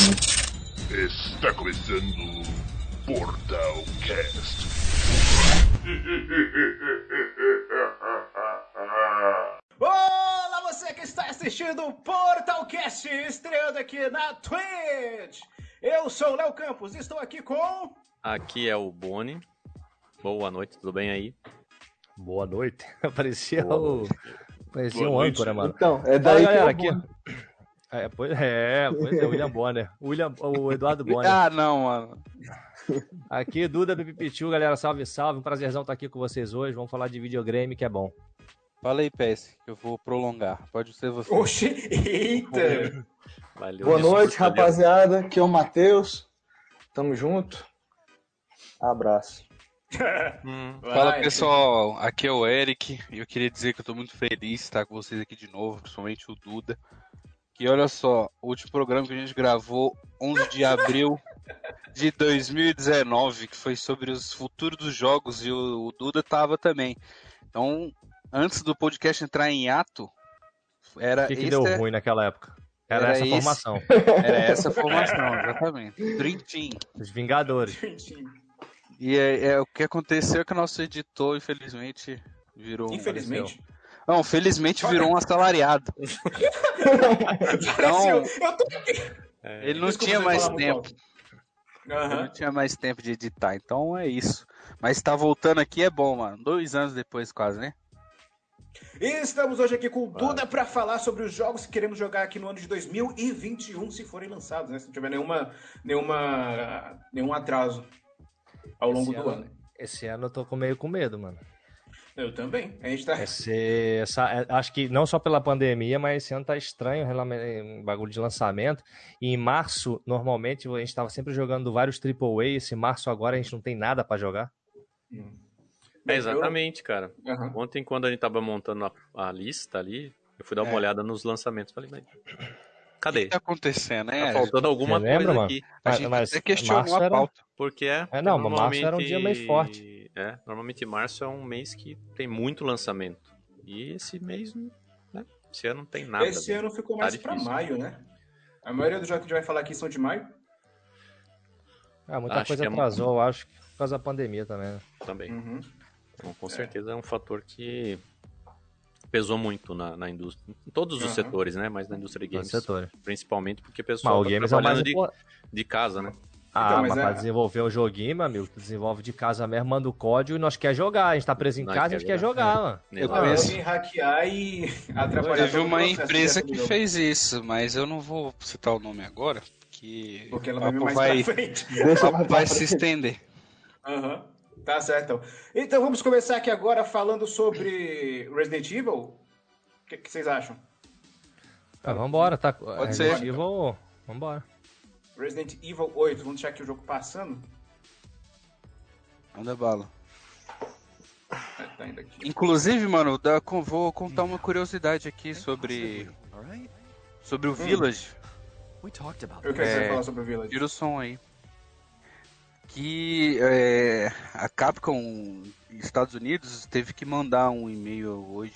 Está começando Portal Cast. Olá, você que está assistindo o Portal Cast, estreando aqui na Twitch. Eu sou o Léo Campos e estou aqui com. Aqui é o Boni. Boa noite, tudo bem aí? Boa noite. Parecia o. Parecia Boa um noite. âncora, mano. Então, é daí que galera, eu aqui. É, pois é, pois é, William Bonner. William, o Eduardo Bonner. Ah, não, mano. Aqui, Duda Pipipichu, galera, salve, salve. Um prazerzão estar aqui com vocês hoje. Vamos falar de videogame, que é bom. Fala aí, PS, que eu vou prolongar. Pode ser você. Oxi, eita! Valeu. Boa noite, rapaziada. Aqui é o Matheus. Tamo junto. Abraço. Hum, Fala pessoal, aqui é o Eric e eu queria dizer que eu tô muito feliz de estar com vocês aqui de novo, principalmente o Duda. Que olha só, o último programa que a gente gravou 11 de abril de 2019, que foi sobre os futuros dos jogos e o, o Duda tava também. Então, antes do podcast entrar em ato, era O que, que esse- deu ruim naquela época? Era, Era essa esse. formação. era essa formação, exatamente. Dream Team. Os Vingadores. E é, é, o que aconteceu é que o nosso editor, infelizmente, virou um. Infelizmente. Não, felizmente virou um assalariado. Tô aqui. Ele não tinha mais tempo. Aham. não tinha mais tempo de editar. Então é isso. Mas tá voltando aqui é bom, mano. Dois anos depois, quase, né? E estamos hoje aqui com o Duda para falar sobre os jogos que queremos jogar aqui no ano de 2021, se forem lançados, né? Se não tiver nenhuma, nenhuma, nenhum atraso ao longo Esse do ano- ano. Esse ano eu tô com meio com medo, mano. Eu também. A gente tá. Esse, essa, é, acho que não só pela pandemia, mas esse ano tá estranho, um bagulho de lançamento. E em março, normalmente, a gente tava sempre jogando vários AAA. Esse março agora a gente não tem nada pra jogar. É, exatamente, cara. Aham. Ontem, quando a gente tava montando a, a lista ali, eu fui dar uma É. olhada nos lançamentos. Falei, mas. O Cadê? que tá acontecendo, Tá né? faltando alguma lembra, coisa mano? aqui. a Mas- gente mas até questionou março a era- pauta. Porque é. É, não, mas março normalmente- era um dia meio forte. É, normalmente março é um mês que tem muito lançamento. E esse mês, né? Esse ano não tem nada. Esse ano ficou Tá mais pra difícil. maio, né? A maioria dos jogos que a gente vai falar aqui são de maio. Ah, muita Acho coisa é atrasou, eu acho, por causa da pandemia também. né? Também. Uhum. Então, com certeza é um fator que pesou muito na, na indústria. Em todos os Aham. setores, né? Mas na indústria de games. setores. Principalmente porque o pessoal o tá games é trabalhando de, de casa, né? Ah, Então, mas, mas pra é- desenvolver um joguinho, meu amigo, tu desenvolve de casa mesmo, manda o código e nós quer jogar. A gente tá preso em Nós casa quer e a gente quer jogar. jogar, mano. Eu Ah, conheço- alguém hackear e atrapalhar Teve o uma empresa que fez isso, mas eu não vou citar o nome agora, que Porque ela o vai vai, pra o vai pra se estender. Aham. Tá certo. Então. então vamos começar aqui agora falando sobre Resident Evil. O que, que vocês acham? Ah, vambora, tá? Pode Resident ser. Evil, vambora. Resident Evil 8. Vamos deixar aqui o jogo passando. Manda bala. É, Tá indo aqui. Inclusive, mano, dá- vou contar uma curiosidade aqui sobre sobre o Village. Eu quero que É. você falar sobre o Village. Tira o som aí. Que é, a Capcom Estados Unidos teve que mandar um e-mail hoje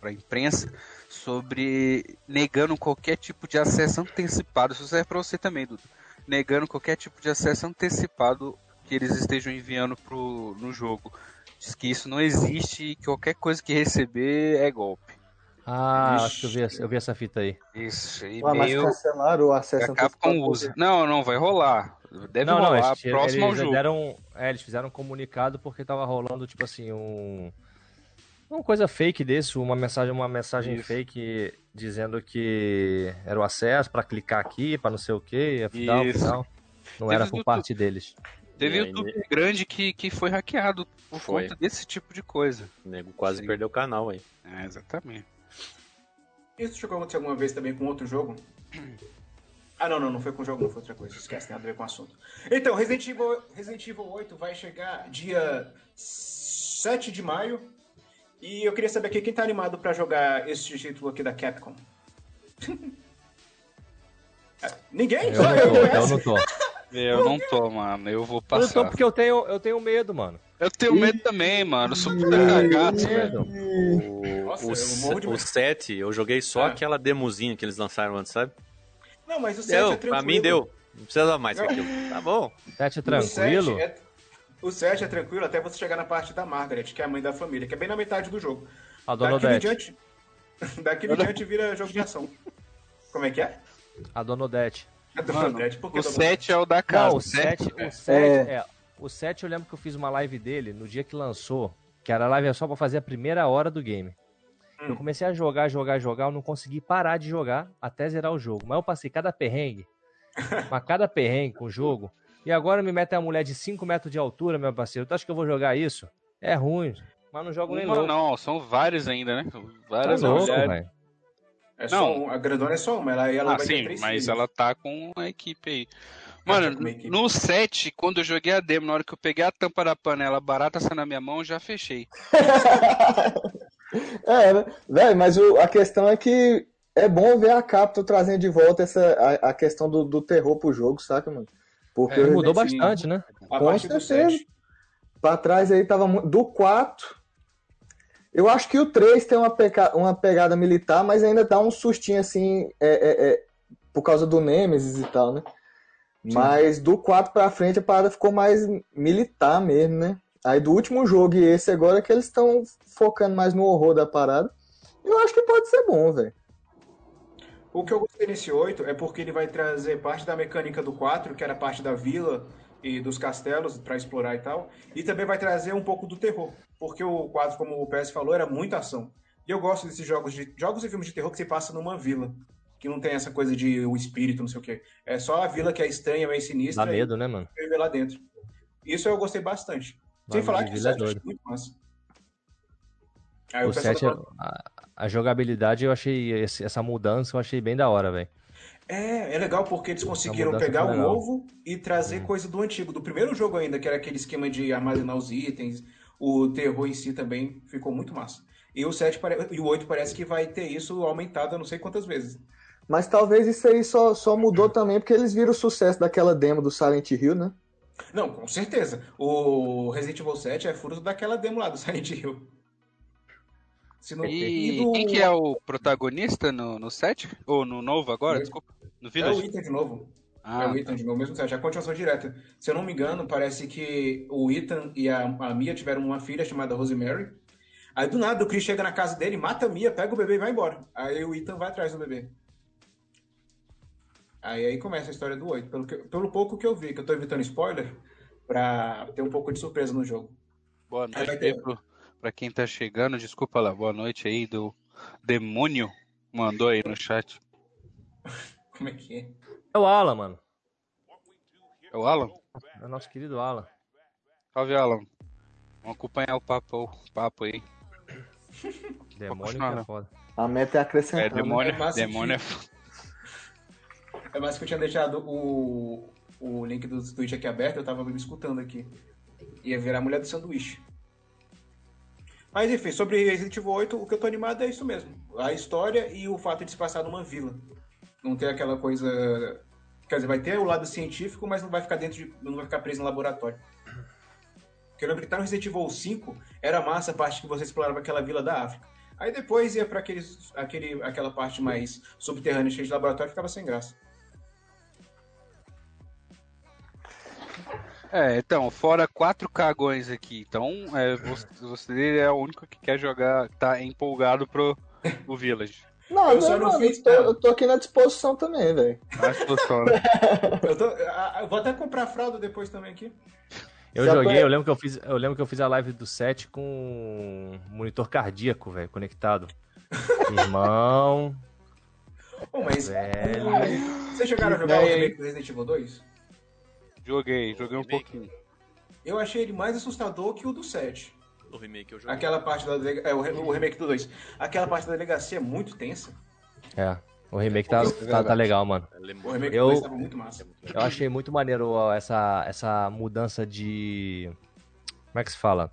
para a imprensa sobre negando qualquer tipo de acesso antecipado. Isso serve para você também, Dudu. Negando qualquer tipo de acesso antecipado que eles estejam enviando pro, no jogo. Diz que isso não existe e que qualquer coisa que receber é golpe. Ah, Ixi. acho que eu vi, essa- eu vi essa fita aí. Isso, Ué, mas e-mail cancelaram o acesso antecipado. usa. Não, não, vai rolar. Deve não, não, rolar eles, próximo ao eles jogo. deram, é, eles fizeram um comunicado porque tava rolando, tipo assim, um... Uma coisa fake desse, uma mensagem, uma mensagem Isso. fake dizendo que era o acesso pra clicar aqui, pra não sei o que, afinal, afinal, não Teve era por parte deles. Teve aí, YouTube grande que, que foi hackeado por Foi. conta desse tipo de coisa. O nego quase Sim. perdeu o canal aí. É, exatamente. Isso chegou a acontecer alguma vez também com outro jogo? Ah, não, não, não foi com o jogo, não foi outra coisa. Esquece, tem nada a ver com o assunto. Então, Resident Evil, Resident Evil 8 vai chegar dia 7 de maio. E eu queria saber aqui quem tá animado pra jogar esse título aqui da Capcom. Ah, Ninguém? Eu não eu, tô, eu não tô. Eu não tô, mano. Eu vou Eu não tô passar. porque eu tenho, eu tenho medo, mano. Eu tenho medo também, mano. Eu sou puta cagado, velho. O, Nossa, o, eu o medo. 7, eu joguei só Ah. aquela demozinha que eles lançaram antes, sabe? Não, mas o 7 Deu, é tranquilo. pra mim deu. Não precisa mais aquilo. Tá bom. Sete é O tranquilo. 7 é, o 7 é tranquilo até você chegar na parte da Margaret, que é a mãe da família, que é bem na metade do jogo. A Dona Daqui Odete. diante, daqui em diante vira jogo de ação. Como é que é? A Dona Odete. A Dona Mano, Odete, por que O Dona 7 é o da casa. Não, o certo? 7, o 7, é. O 7 eu lembro que eu fiz uma live dele no dia que lançou, que era a live só pra fazer a primeira hora do game. Hum. Eu comecei a jogar, jogar, jogar, eu não consegui parar de jogar até zerar o jogo. Mas eu passei cada perrengue, mas cada perrengue com o jogo. E agora me mete a mulher de 5 metros de altura, meu parceiro. Tu acha que eu vou jogar isso? É ruim, mas não jogo nem louco. não, são vários ainda, né? Tá Várias louco, mulheres. velho. É só Não. um, a grandona é só uma, ela, ela Ah, vai ter sim, três mas filhos. ela tá com a equipe aí. Mano, tá equipe. no 7, quando eu joguei a demo, na hora que eu peguei a tampa da panela barata saindo na minha mão, eu já fechei. É, né? Velho, mas o- a questão é que é bom ver a Capcom trazendo de volta essa, a, a questão do, do terror pro jogo, saca, mano? Porque É, Mudou Resident bastante, né? A com partir do certeza. 7. pra trás aí tava do 4. Eu acho que o 3 tem uma, peca- uma pegada militar, mas ainda dá um sustinho assim, é, é, é, por causa do Nemesis e tal, né? Mas do 4 pra frente a parada ficou mais militar mesmo, né? Aí do último jogo e esse agora é que eles estão focando mais no horror da parada. Eu acho que pode ser bom, velho. O que eu gostei nesse 8 é porque ele vai trazer parte da mecânica do 4, que era parte da vila e dos castelos pra explorar e tal, e também vai trazer um pouco do terror, porque o 4, como o PS falou, era muita ação. E eu gosto desses jogos de jogos e filmes de terror que se passa numa vila, que não tem essa coisa de o espírito, não sei o quê. É só a vila que é estranha, meio sinistra Dá medo, né, mano? viver lá dentro. Isso eu gostei bastante. Sem falar que o vila é 7 eu achei doido. muito massa. Aí O pessoal 7, é- tá falando- a, jogabilidade eu achei, essa mudança eu achei bem da hora, velho. É, é legal porque eles conseguiram pegar o legal. Novo e trazer coisa do antigo, do primeiro jogo ainda, que era aquele esquema de armazenar os itens, o terror em si também ficou muito massa. E o 7 pare- e o 8 parece que vai ter isso aumentado não sei quantas vezes. Mas talvez isso aí só, só mudou também porque eles viram o sucesso daquela demo do Silent Hill, né? Não, com certeza. O Resident Evil 7 é fruto daquela demo lá do Silent Hill. Não- E do- quem que é o protagonista no, no 7? Ou no novo agora? É. Desculpa. No É o? Ethan de novo. Ah, é o Ethan de novo, mesmo site, é a continuação direta. Se eu não me engano, parece que o Ethan e a, a Mia tiveram uma filha chamada Rosemary. Aí do nada o Chris chega na casa dele, mata a Mia, pega o bebê e vai embora. Aí o Ethan vai atrás do bebê. Aí, aí começa a história do 8. Pelo, que- pelo pouco que eu vi, que eu tô evitando spoiler, pra ter um pouco de surpresa no jogo. boa Aí noite vai aí ter- pro, pra quem tá chegando. Desculpa lá, boa noite aí do Demônio. Mandou aí no chat. Como é que é? É o Alan, mano. É o Alan? É o nosso querido Alan. Salve, Alan. Vamos acompanhar o papo, o papo aí. Demônio que é né? foda. A meta é acrescentar. É, né? demônio, É massa demônio é É mais que eu tinha deixado o, o link do Twitch aqui aberto, eu tava me escutando aqui. Ia virar a mulher do sanduíche. Mas enfim, sobre Resident Evil 8, o que eu tô animado é isso mesmo. A história e o fato de se passar numa vila. Não ter aquela coisa. Quer dizer, vai ter o lado científico, mas não vai ficar dentro de. não vai ficar preso no laboratório. Porque eu lembro que tá no Resident Evil 5, era massa a parte que você explorava aquela vila da África. Aí depois ia pra aqueles, aquele, aquela parte mais subterrânea, cheia de laboratório, ficava sem graça. É, então, fora quatro cagões aqui. Então, é, você, você é o único que quer jogar, tá empolgado pro o Village. Não, Eu não, só não mano, fiz- eu, tô, eu tô aqui na disposição também, velho. Mas funciona. Eu, tô, eu vou até comprar fralda depois também aqui. Eu Já joguei, tô- eu lembro que eu fiz, eu lembro que eu fiz a live do 7 com monitor cardíaco, velho, conectado. Irmão, Pô, mas. velho. Vocês chegaram a jogar o remake do Resident Evil 2? Joguei, joguei um pouquinho. Eu achei ele mais assustador que o do 7. O remake eu joguei. Aquela parte da. delega- É, o, re- o remake do 2. Aquela parte da delegacia é muito tensa. É, o remake tá, tá, tá legal, mano. É O remake Eu- do 2 tava muito massa. Eu achei muito maneiro ó, essa, essa mudança de. Como é que se fala?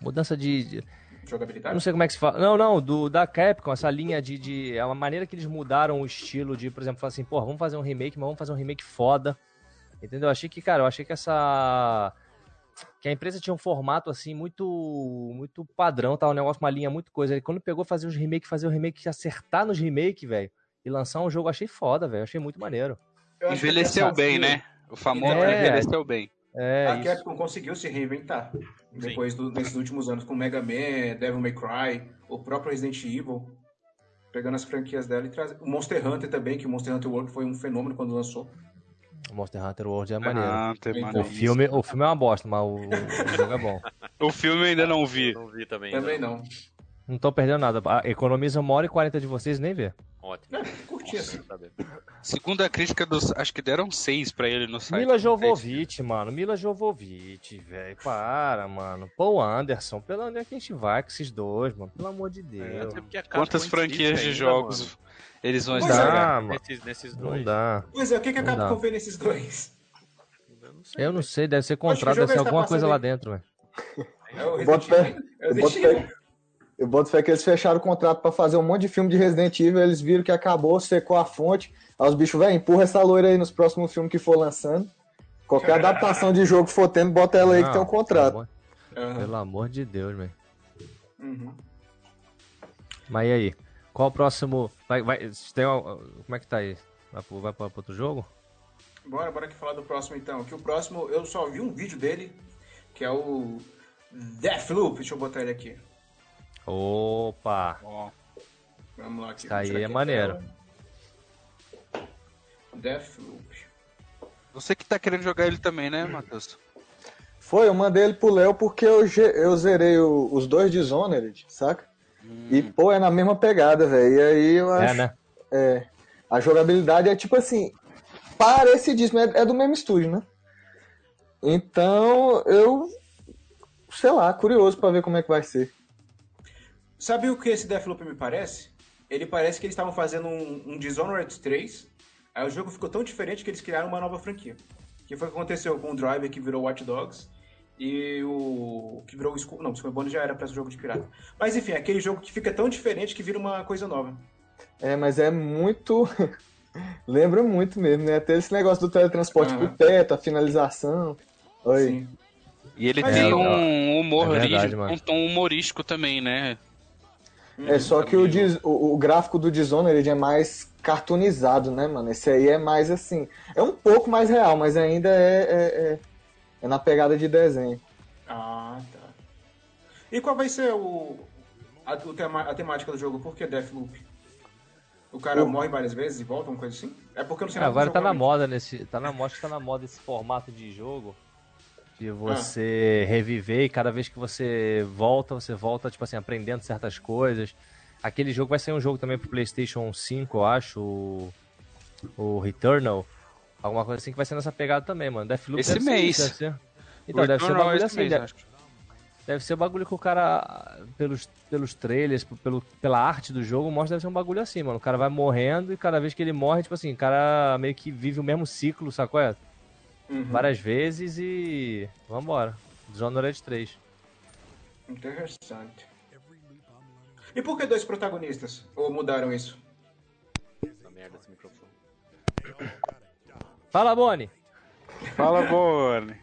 Mudança de. Jogabilidade? não sei como é que se fala. Não, não, do, da Capcom, essa linha de, de. É uma maneira que eles mudaram o estilo de, por exemplo, falar assim, pô, vamos fazer um remake, mas vamos fazer um remake foda. Entendeu? Eu achei que, cara, eu achei que essa. Que a empresa tinha um formato assim muito muito padrão, tá? Um negócio, uma linha muito coisa. E quando pegou fazer os remakes, fazer o remake, acertar nos remakes, velho. e lançar um jogo, achei foda, velho. Achei muito maneiro. Envelheceu bem, né? O famoso É. envelheceu bem. É, A isso. Capcom conseguiu se reinventar depois do, desses últimos anos com Mega Man, Devil May Cry, o próprio Resident Evil, pegando as franquias dela e trazendo. O Monster Hunter também, que o Monster Hunter World foi um fenômeno quando lançou. O Monster Hunter World é maneiro. Tem O filme, o filme é uma bosta, mas o, o jogo é bom. O filme eu ainda não vi. Não vi também. Também não. Não tô perdendo nada. Ah, Economiza uma hora e quarenta de vocês e nem vê. Ótimo. É, curti assim. Segundo a crítica dos. Acho que deram seis pra ele no site. Mila Jovovich, mano. Mila Jovovich, velho. Para, mano. Paul Anderson. Pelo onde é que a gente vai com esses dois, mano? Pelo amor de Deus. Porque a Capcom Quantas franquias de jogos mano. Eles vão Pois Não é. mano. Nesses, nesses Não dois. dá. Pois é, o que, que a Não Capcom dá. vê nesses dois? Eu não sei. Eu não sei, deve ser contrato, deve ser está alguma coisa lá dentro, velho. É o Eu boto fé. Eu boto fé. Eu boto fé que eles fecharam o contrato pra fazer um monte de filme de Resident Evil, eles viram que acabou, secou a fonte. Aí os bichos, velho, empurra essa loira aí nos próximos filmes que for lançando. Qualquer adaptação de jogo que for tendo, bota ela aí que Não, tem um contrato. Pelo amor, Aham. pelo amor de Deus, velho. Uhum. Mas e aí? Qual o próximo. Vai, vai, tem, uma- como é que tá aí? Vai, pro- vai pra pra outro jogo? Bora, bora aqui falar do próximo então. Que o próximo, eu só vi um vídeo dele, que é o Deathloop. Deixa eu botar ele aqui. Opa! Ó, Vamos lá aqui. Isso aí é maneiro. Deathloop. Você que tá querendo jogar ele também, né, Matheus? Foi, eu mandei ele pro Léo porque eu, eu zerei o- os dois Dishonored, saca? E, pô, é na mesma pegada, velho. E aí eu acho. É, né? É, a jogabilidade é tipo assim, parecidíssimo, é, é do mesmo estúdio, né? Então, eu, sei lá, curioso pra ver como é que vai ser. Sabe o que esse Deathloop me parece? Ele parece que eles estavam fazendo um, um Dishonored 3, aí o jogo ficou tão diferente que eles criaram uma nova franquia. Que foi o que aconteceu com o Driver, que virou Watch Dogs, e o que virou o Skull... Não, o Skull Bones já era pra esse jogo de pirata. Mas enfim, aquele jogo que fica tão diferente que vira uma coisa nova. É, mas é muito. Lembra muito mesmo, né? Até esse negócio do teletransporte Aham. pro teto, a finalização. Oi. Sim. E ele Mas tem é, um humor é verdade, rígido, mano. um tom humorístico também, né? É só que o, o, o gráfico do Dishonored é mais cartoonizado, né, mano? Esse aí é mais assim. É um pouco mais real, mas ainda é, é, é- é na pegada de desenho. Ah, tá. E qual vai ser o, a, o tema- a temática do jogo? Por que Deathloop? O cara O- morre várias vezes e volta, uma coisa assim? É porque eu não sei É, do agora tá na moda nesse. Tá na moda, tá na moda esse formato de jogo. De você reviver e cada vez que você volta, você volta, tipo assim, aprendendo certas coisas. Aquele jogo vai ser um jogo também pro Playstation 5, eu acho. O, o Returnal. Alguma coisa assim que vai ser nessa pegada também, mano. Deathloop Esse deve ser mês. isso, deve ser. Então, deve ser um bagulho esse assim. mês, deve-. Deve ser o bagulho que o cara, pelos, pelos trailers, pelo, pela arte do jogo, mostra deve ser um bagulho assim, mano. O cara vai morrendo e cada vez que ele morre, tipo assim, o cara meio que vive o mesmo ciclo, sacou? É? Uhum. Várias vezes e. Vambora. Dishonored 3. Interessante. E por que dois protagonistas? Ou mudaram isso? Essa merda desse microfone. Fala, Boni! Fala, Boni.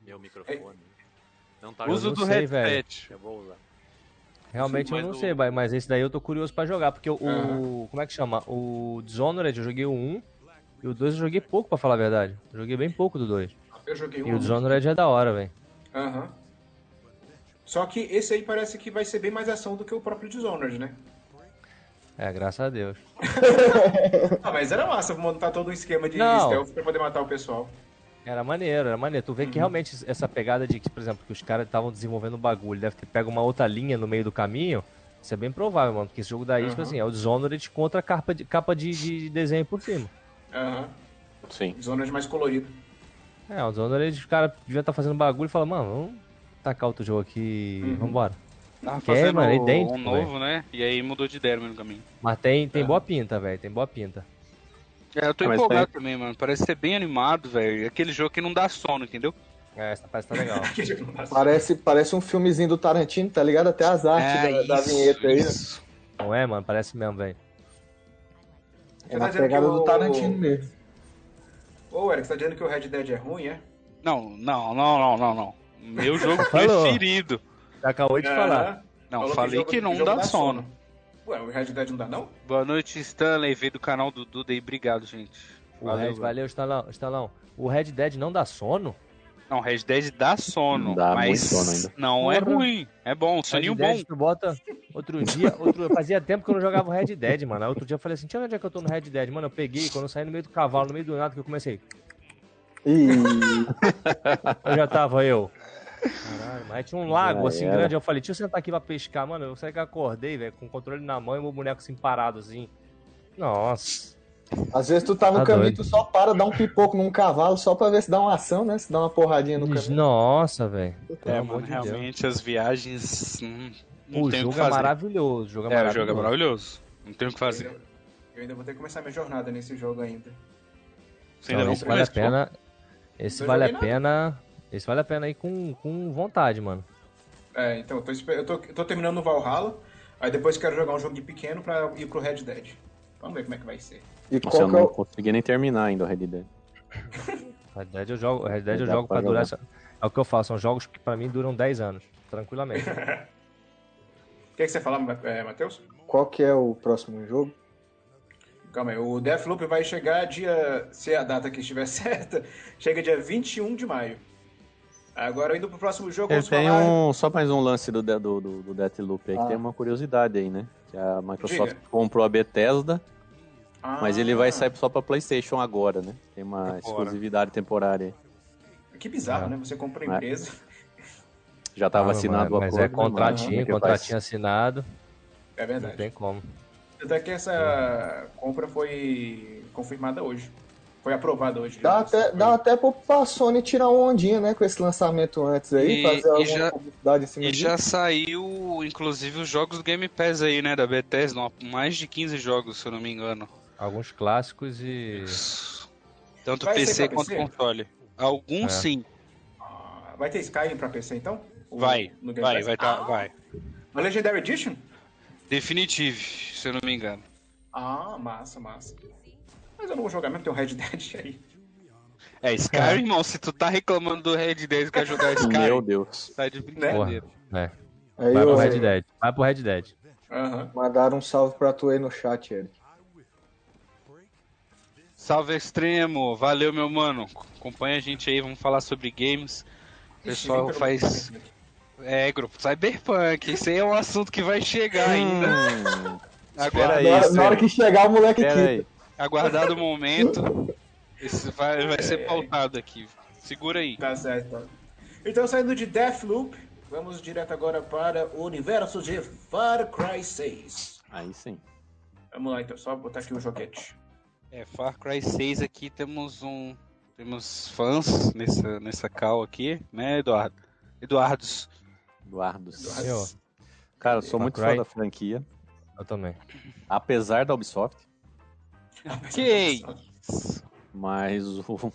Meu microfone. Não tá Uso não do sei, velho. headset. Eu vou usar. Realmente eu não sei, vai, mas esse daí eu tô curioso pra jogar, porque o. Como é que chama? O Dishonored eu joguei o 1 e o 2 eu joguei pouco, pra falar a verdade. Eu joguei bem pouco do 2. Eu joguei E um. o Dishonored é da hora, velho. Aham. Só que esse aí parece que vai ser bem mais ação do que o próprio Dishonored, né? É, graças a Deus. Ah, mas era massa montar todo um esquema de Não. stealth pra poder matar o pessoal. Era maneiro, era maneiro. Tu vê que realmente essa pegada de que, por exemplo, que os caras estavam desenvolvendo o bagulho, deve ter pego uma outra linha no meio do caminho. Isso é bem provável, mano. Porque esse jogo daí, tipo Aham. assim, é o Dishonored contra a capa de, capa de, de desenho por cima. Aham. Sim. Dishonored mais colorido. É, o Dishonored, os caras deviam estar fazendo bagulho e falar, mano, vamos tacar outro jogo aqui Uhum. vambora. Tava Que é, fazendo mano, é idêntico, um novo, né? E aí mudou de ideia no caminho. Mas tem, tem É. boa pinta, velho. Tem boa pinta. É, eu tô Ah, mas empolgado também, mano. Parece ser bem animado, velho. Aquele jogo que não dá sono, entendeu? É, essa parece que tá legal. Parece, parece um filmezinho do Tarantino, tá ligado? Até as artes É, da, da vinheta aí. né? isso. Não é, mano? Parece mesmo, velho. É na Tá dizendo pegada que do o- Tarantino mesmo. Ô, Eric, você tá dizendo que o Red Dead é ruim, é? Não, não, não, não, não, não. Meu jogo preferido. Já acabou de falar. Aham. Não, Falou falei jogo- que não jogo dá sono. Ué, o Red Dead não dá não? Boa noite, Stanley. Veio do canal do Duda aí. Obrigado, gente. Valeu, Red, valeu, Stalão, Stalão. O Red Dead não dá sono? Não, Red Dead dá sono. Dá mas muito sono ainda. Não é Porra. ruim. É bom, soninho Red bom. Tu bota. Outro dia, outro, fazia tempo que eu não jogava o Red Dead, mano. Aí Outro dia eu falei assim: ver onde é que eu tô no Red Dead. Mano, eu peguei, quando eu saí no meio do cavalo, no meio do nada, que eu comecei. E Eu já tava eu. Caralho, mas tinha um lago Já assim era. grande. Eu falei, deixa eu sentar aqui pra pescar, mano. Eu sei que eu acordei, velho, com o controle na mão e meu boneco assim parado assim. Nossa. às vezes tu tá no Tá caminho, doido. tu só para, dá um pipoco num cavalo só pra ver se dá uma ação, né? Se dá uma porradinha no caminho. Nossa, velho. É, mano, de Deus. realmente as viagens. hum, não O tem o jogo que é fazer. maravilhoso. O jogo é, É, o maravilhoso. jogo é maravilhoso. Não tem o que Eu fazer. ainda, eu ainda vou ter que começar minha jornada nesse jogo ainda. Você ainda Não, não esse vale a pena. Esse vale a pena. Esse vale a pena aí com, com vontade, mano. É, então, eu tô, eu tô, eu tô terminando o Valhalla, aí depois quero jogar um jogo de pequeno pra ir pro Red Dead. Vamos ver como é que vai ser. E Nossa, qual eu que é não o... consegui nem terminar ainda o Red Dead. Red Dead eu jogo, Red Dead eu jogo pra pra durar. essa- É o que eu faço, são jogos que pra mim duram 10 anos, tranquilamente. O que, é que você fala, é, Matheus? qual que é o próximo jogo? Calma aí, o Deathloop vai chegar dia. Se a data aqui estiver certa, chega dia 21 de maio. Agora indo pro próximo jogo, Eu tenho falar. um, só mais um lance do, do, do, do Deathloop aí, Ah. que tem uma curiosidade aí, né? Que a Microsoft Diga. comprou a Bethesda, Ah, mas ele vai sair só pra Playstation agora, né? Tem uma exclusividade temporária aí. Que bizarro, É. né? Você compra a É. empresa. Já tava Ah, assinado mas, o mas acordo. é contratinho, contratinho assinado, É não verdade. tem como. Até que essa compra foi confirmada hoje. Foi aprovada hoje. Dá até, dá até pra- Sony tirar uma ondinha, né? Com esse lançamento antes aí, E- fazer e alguma já- publicidade em cima E disso. já saiu, inclusive, os jogos do Game Pass aí, né? Da Bethesda. Mais de 15 jogos, se eu não me engano. Alguns clássicos e. Tanto Vai PC quanto PC? console. Alguns É. sim. Ah, Vai ter Skyrim pra PC então? O- Vai, no Game vai, Pass? vai, tá, Ah, vai. Uma Legendary Edition? Definitive, se eu não me engano. Ah, massa, massa. Mas eu não vou jogar mesmo, tem um Red Dead aí. É, Skyrim, irmão, se tu tá reclamando do Red Dead e quer jogar Meu Skyrim, Deus. tá de Porra. brincadeira. É. Aí Vai eu- pro Red Dead. Vai pro Red Dead. Mandaram um salve pra tu aí no chat, Eric. Salve Extremo, valeu meu mano. Acompanha a gente aí, vamos falar sobre games. O pessoal faz. É, grupo Cyberpunk, esse aí é um assunto que vai chegar ainda. Hum, Agora, aí, na, hora, isso na hora que chegar o moleque pera quita. aí. Aguardado o momento. Esse vai, vai ser pautado aqui. Segura aí. Tá certo. então. Então, saindo de Deathloop, vamos direto agora para o universo de Far Cry 6. Aí sim. Vamos lá, então, só botar aqui o joguete. É, Far Cry 6 aqui temos um. Temos fãs nessa, nessa call aqui, né, Eduardo? Eduardos. Eduardos. Eu, Cara, eu sou Far muito Cry. fã da franquia. eu também. Apesar da Ubisoft, Que mas o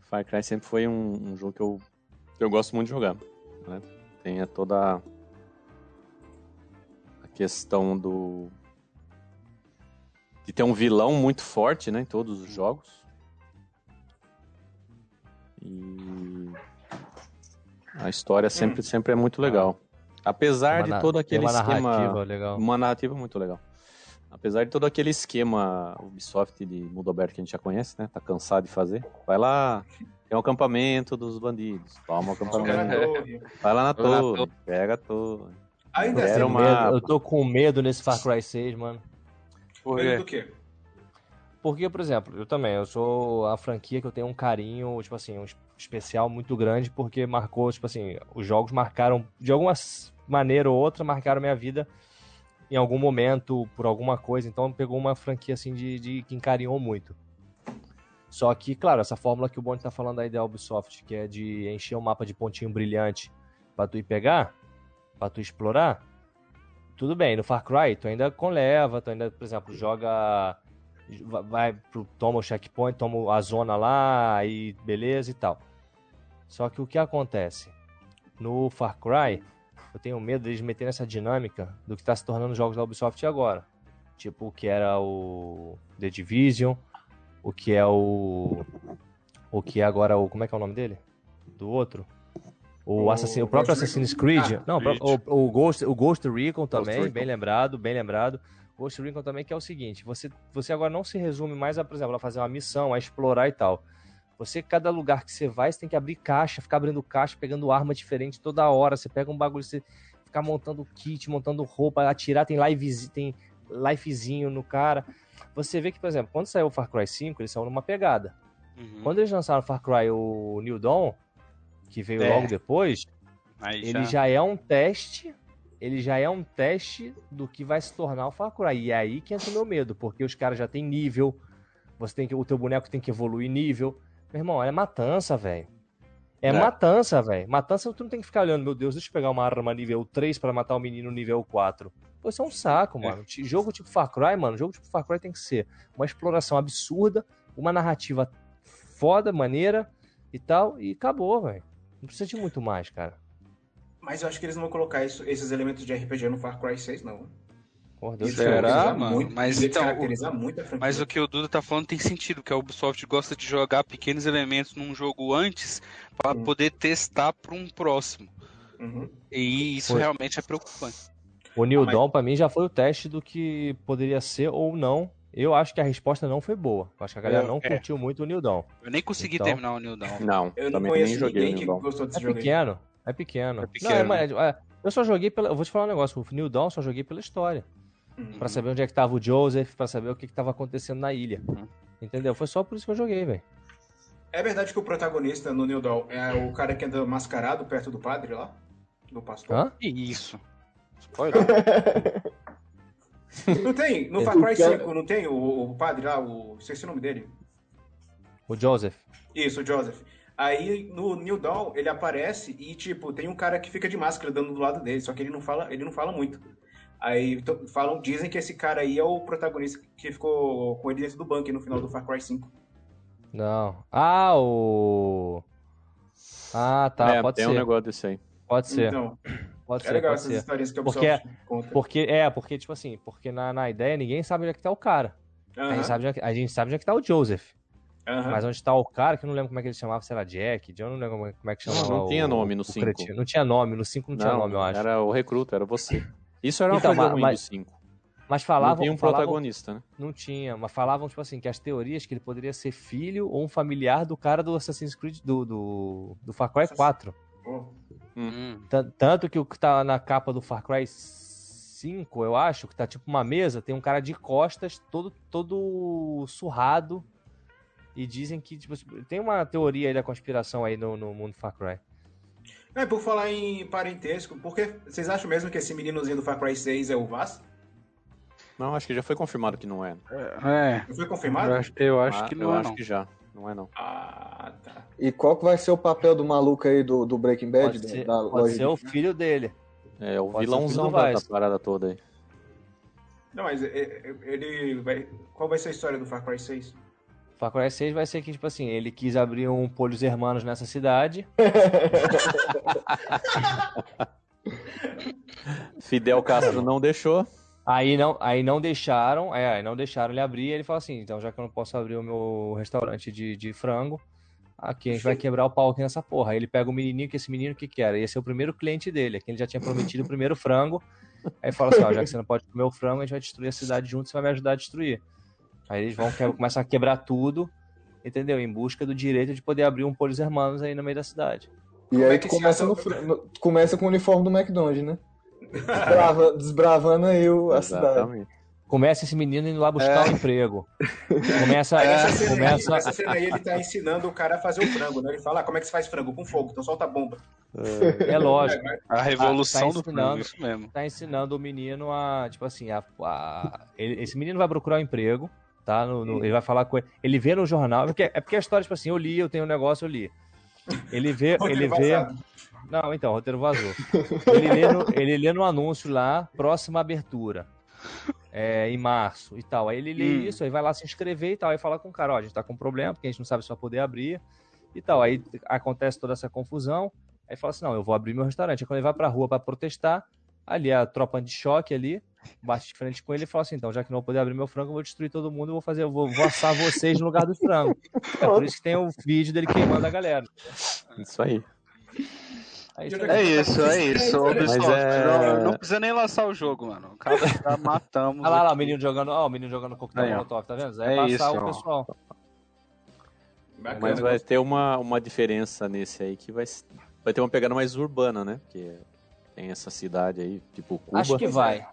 Far Cry sempre foi um, um jogo que eu, que eu gosto muito de jogar. Né? Tem toda a questão do. de ter um vilão muito forte né, em todos os jogos. E a história sempre, sempre é muito legal. Apesar Uma de todo aquele uma esquema. narrativa legal. Uma narrativa muito legal. Apesar de todo aquele esquema Ubisoft de mundo aberto que a gente já conhece, né? Tá cansado de fazer. Vai lá, tem um acampamento dos bandidos. Toma o acampamento. Vai lá na torre, pega a torre. Ainda assim, uma- Medo- eu tô com medo nesse Far Cry 6, mano. Por medo quê? do quê? Porque, por exemplo, eu também, eu sou a franquia que eu tenho um carinho, tipo assim, um es- especial muito grande, porque marcou, tipo assim, os jogos marcaram, de alguma maneira ou outra, marcaram minha vida em algum momento, por alguma coisa, então pegou uma franquia, assim, de, de que encarinou muito. Só que, claro, essa fórmula que o Bond tá falando aí da Ubisoft, que é de encher o mapa de pontinho brilhante pra tu ir pegar, pra tu explorar, tudo bem, no Far Cry tu ainda conleva, tu ainda, por exemplo, joga va- vai pro toma o checkpoint, toma a zona lá, aí beleza e tal. Só que o que acontece? No Far Cry, eu tenho medo deles meterem essa dinâmica do que tá se tornando os jogos da Ubisoft agora. Tipo o que era o The Division, o que é o o que é agora o como é que é o nome dele? Do outro? O, O Assassin, o próprio Ghost Assassin's Recon. Creed. Ah, não, Creed. o, o Ghost, o Ghost Recon também, Recon. bem lembrado, bem lembrado. Ghost Recon também que é o seguinte, você, você agora não se resume mais a, por exemplo, a fazer uma missão, a explorar e tal. Você, cada lugar que você vai, você tem que abrir caixa, ficar abrindo caixa, pegando arma diferente toda hora. Você pega um bagulho, você ficar montando kit, montando roupa, atirar, tem live, tem lifezinho no cara. Você vê que, por exemplo, quando saiu o Far Cry 5, eles saiu numa pegada. Uhum. Quando eles lançaram o Far Cry o New Dawn, que veio É. logo depois, Aí ele já é um teste, ele já é um teste do que vai se tornar o Far Cry. E é aí que entra o meu medo, porque os caras já têm nível, você tem que o teu boneco tem que evoluir nível. Meu irmão, é matança, velho. É, É. matança, velho. Matança tu não tem que ficar olhando, meu Deus, deixa eu pegar uma arma nível 3 pra matar o menino nível 4. Pô, isso é um saco, mano. Ti- Jogo tipo Far Cry, mano, jogo tipo Far Cry tem que ser uma exploração absurda, uma narrativa foda, maneira e tal, e acabou, velho. Não precisa de muito mais, cara. Mas eu acho que eles não vão colocar isso- esses elementos de RPG no Far Cry 6, não. Porra, Deus Isso do céu. Será, mano? Muito, Mas então, franquia. Mas o que o Duda tá falando tem sentido, porque a Ubisoft gosta de jogar pequenos elementos num jogo antes para Hum. poder testar para um próximo. Uhum. E isso Foi. realmente é preocupante. O New Ah, mas- Dawn, pra mim, já foi o teste do que poderia ser ou não. Eu acho que a resposta não foi boa. Eu acho que a galera É, não é. curtiu muito o New Dawn. Eu nem consegui Então. terminar o New Dawn. Não, Eu não também nem conheço joguei ninguém o que gostou desse É jogo pequeno. É pequeno. É Não, pequeno. é, mas, é, eu só joguei pela. Eu vou te falar um negócio. O New Dawn eu só joguei pela história. Uhum. Pra saber onde é que tava o Joseph, pra saber o que, que tava acontecendo na ilha. Uhum. Entendeu? Foi só por isso que eu joguei, velho. É verdade que o protagonista no New Dawn é o cara que anda mascarado perto do padre lá? Do pastor? Hã? Isso? Spoiler. Não tem? No Far Cry porque- 5 não tem o, o padre lá, o. Esqueci o nome dele. O Joseph. Isso, o Joseph. Aí no New Dawn ele aparece e, tipo, tem um cara que fica de máscara dando do lado dele, só que ele não fala, ele não fala muito. Aí to- falam, dizem que esse cara aí é o protagonista que ficou com ele dentro do bunker no final do Far Cry 5. Não. Ah, o. Ah, tá. é, pode tem ser. um negócio desse aí. Pode ser. Então, Pode é ser. legal pode essas ser. historinhas que a Porque- conta. Porque, é, porque, tipo assim, porque na, na ideia ninguém sabe onde é que tá o cara. A, gente sabe onde é que, a gente sabe onde é que tá o Joseph. Mas onde tá o cara, que eu não lembro como é que ele chamava, sei lá, Jack, John, não lembro como é- que chamava. Não, não o- tinha nome no o cinco. cretino. Não tinha nome, no 5 não tinha nome, eu acho. Era o recruta, era você. Isso era uma Então, coisa mas- ruim mas- do 5. Mas Não falavam. tinha um falavam- protagonista, né? Não tinha, mas falavam, tipo assim, que as teorias que ele poderia ser filho ou um familiar do cara do Assassin's Creed, do, do, do Far Cry 4. Pô, Hum. Tan- Tanto que o que tá na capa do Far Cry 5, eu acho, que tá tipo uma mesa, tem um cara de costas, todo, todo surrado. E dizem que, tipo, tem uma teoria aí da conspiração aí no, no mundo Far Cry. É, por falar em parentesco, porque vocês acham mesmo que esse meninozinho do Far Cry 6 é o Vaz? Não, acho que já foi confirmado que não é. É, Não foi confirmado? eu acho, eu acho Ah, que eu não é, acho não. que já. Não é não. Ah, tá. E qual que vai ser o papel do maluco aí do, do Breaking Bad? Pode ser, da pode ser o filho dele. É o Pode vilãozão da, da parada toda aí. Não, mas é, é, ele vai. Qual vai ser a história do Far Cry 6? Far Cry 6 vai ser que, tipo assim, ele quis abrir um Polhos Hermanos nessa cidade. Fidel Castro não deixou. Aí não, aí não deixaram, é, aí não deixaram ele abrir, ele falou assim, então já que eu não posso abrir o meu restaurante de, de frango, aqui a gente vai quebrar o pau aqui nessa porra. Aí ele pega o menininho, que esse menino que que era? Ia ser o primeiro cliente dele, aqui ele já tinha prometido o primeiro frango. Aí fala assim, ó, já que você não pode comer o frango, a gente vai destruir a cidade junto, você vai me ajudar a destruir. Aí eles vão que- começar a quebrar tudo, entendeu? Em busca do direito de poder abrir um Polis Hermanos aí no meio da cidade. E Como é aí que tu começa, no, no- começa com o uniforme do McDonald's, né? Desbrava- desbravando aí o- a cidade. Começa esse menino indo lá buscar um emprego. Começa, Aí nessa, cena começa, aí, nessa cena aí ele tá ensinando o cara a fazer o frango, né? Ele fala, ah, como é que se faz frango? Com fogo, então solta a bomba. é lógico. A revolução Ah, tá do frango, isso mesmo. tá ensinando o menino a, tipo assim, a, a- ele- esse menino vai procurar um emprego, tá? No- no- ele vai falar com ele, ele vê no jornal, é porque, é porque a história, tipo assim, eu li, eu tenho um negócio, eu li. Ele vê, ele vê, não, então, o roteiro vazou. Ele lê no, ele lê no anúncio lá, próxima abertura, é, em março e tal. Aí ele lê Hum. isso, aí vai lá se inscrever e tal, aí fala com o cara, ó, a gente tá com um problema, porque a gente não sabe se vai poder abrir e tal. Aí acontece toda essa confusão, aí fala assim, não, eu vou abrir meu restaurante. Aí quando ele vai pra rua pra protestar, ali a tropa de choque ali, bate de frente com ele e fala assim, então, já que não vou poder abrir meu frango, eu vou destruir todo mundo, eu vou fazer, eu vou, vou assar vocês no lugar do frango. É por isso que tem o vídeo dele queimando a galera. Isso aí. É isso aí. É isso, é isso. Mas Ubisoft, é- não, não precisa nem lançar o jogo, mano. Acaba, já matamos. Olha lá, lá, o menino jogando, ó, o menino jogando coquetel ó. molotov, tá vendo? É É passar isso, o pessoal. Bacana. Mas vai ter uma, uma diferença nesse aí que vai, vai ter uma pegada mais urbana, né? Porque tem essa cidade aí, tipo Cuba. Acho que vai.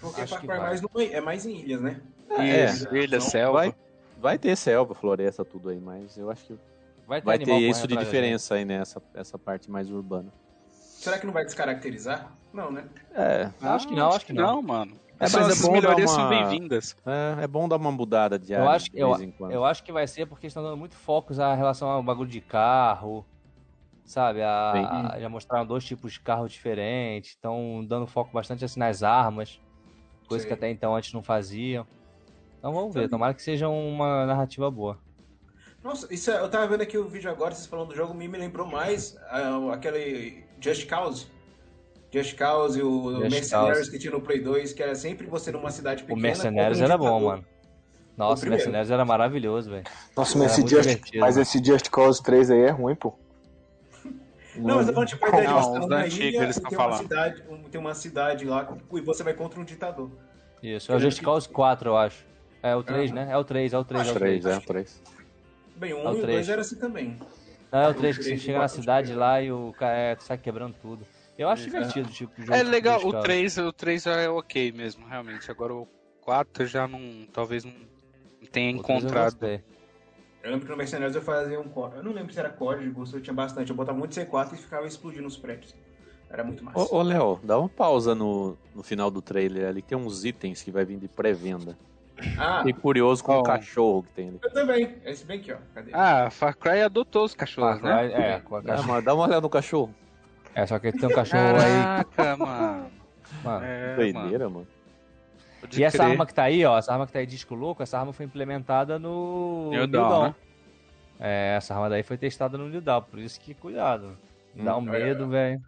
Porque acho Cry vai. mais no- é mais em ilhas, né? Isso, ilha, Então, selva. Vai, vai ter selva, floresta, tudo aí, mas eu acho que Vai ter, vai ter isso de diferença aí nessa essa parte mais urbana. Será que não vai descaracterizar? Não, né? É, gente. Acho que não, acho que não. mano. É, mas é as bom dar melhorias uma- são bem-vindas. é, é bom dar uma mudada de Eu área acho, de eu, vez em quando. eu acho que vai ser porque estão dando muito focos a relação ao bagulho de carro, sabe? A, já mostraram dois tipos de carro diferentes, estão dando foco bastante assim nas armas, coisa Sei. que até então antes não faziam. Então vamos ver, tomara que seja uma narrativa boa. Nossa, isso é- eu tava vendo aqui o vídeo agora, vocês falando do jogo, me, me lembrou mais ah, aquele Just Cause. Just Cause e o Just Mercenaries Cause. que tinha no Play 2, que era sempre você numa cidade O pequena. Mercenários contra um era bom, mano. Nossa, o. Mercenários era maravilhoso, velho. Nossa, Era mas esse, muito Just, mas né? esse Just Cause 3 aí é ruim, pô. Não, mas eu tô falando tipo a ideia de Não, você os numa antigos ilha eles tem uma, cidade, um- tem uma cidade lá e você vai contra um ditador. Isso, é o Just Cause 4, eu acho. É o 3, Aham. né? É o 3, é o 3, é o 3. Três, é, três. Bem, um É o e o três. dois era assim também. Não, é o 3 que você chega na cidade três. lá e o cara é, sai quebrando tudo. Eu acho divertido o tipo jogo. É legal, o Cause. 3, o 3 já é ok mesmo, realmente. Agora o 4 já não. Talvez não tenha O encontrado. Eu lembro que no Mercenários eu fazia um código. Eu não lembro se era código, se eu tinha bastante. Eu botava muito C4 e ficava explodindo os prédios. Era muito massa. Ô, ô, Léo, dá uma pausa no, no final do trailer ali, que tem uns itens que vai vir de pré-venda. Ah, Fiquei curioso com o cachorro que tem ali. eu também. Esse bem aqui, ó. Cadê? Ah, Far Cry adotou os cachorros, né? Vai- É, com a cachorro. dá uma olhada no cachorro. É, só que tem um cachorro aí. Caraca, mano. Mano. É, Doideira, mano. Pode E essa crer. arma que tá aí, ó, essa arma que tá aí disco louco, essa arma foi implementada no New New Dawn, Dawn. né? É, essa arma daí foi testada no New Dawn, por isso que cuidado. Dá um Hum, medo, velho.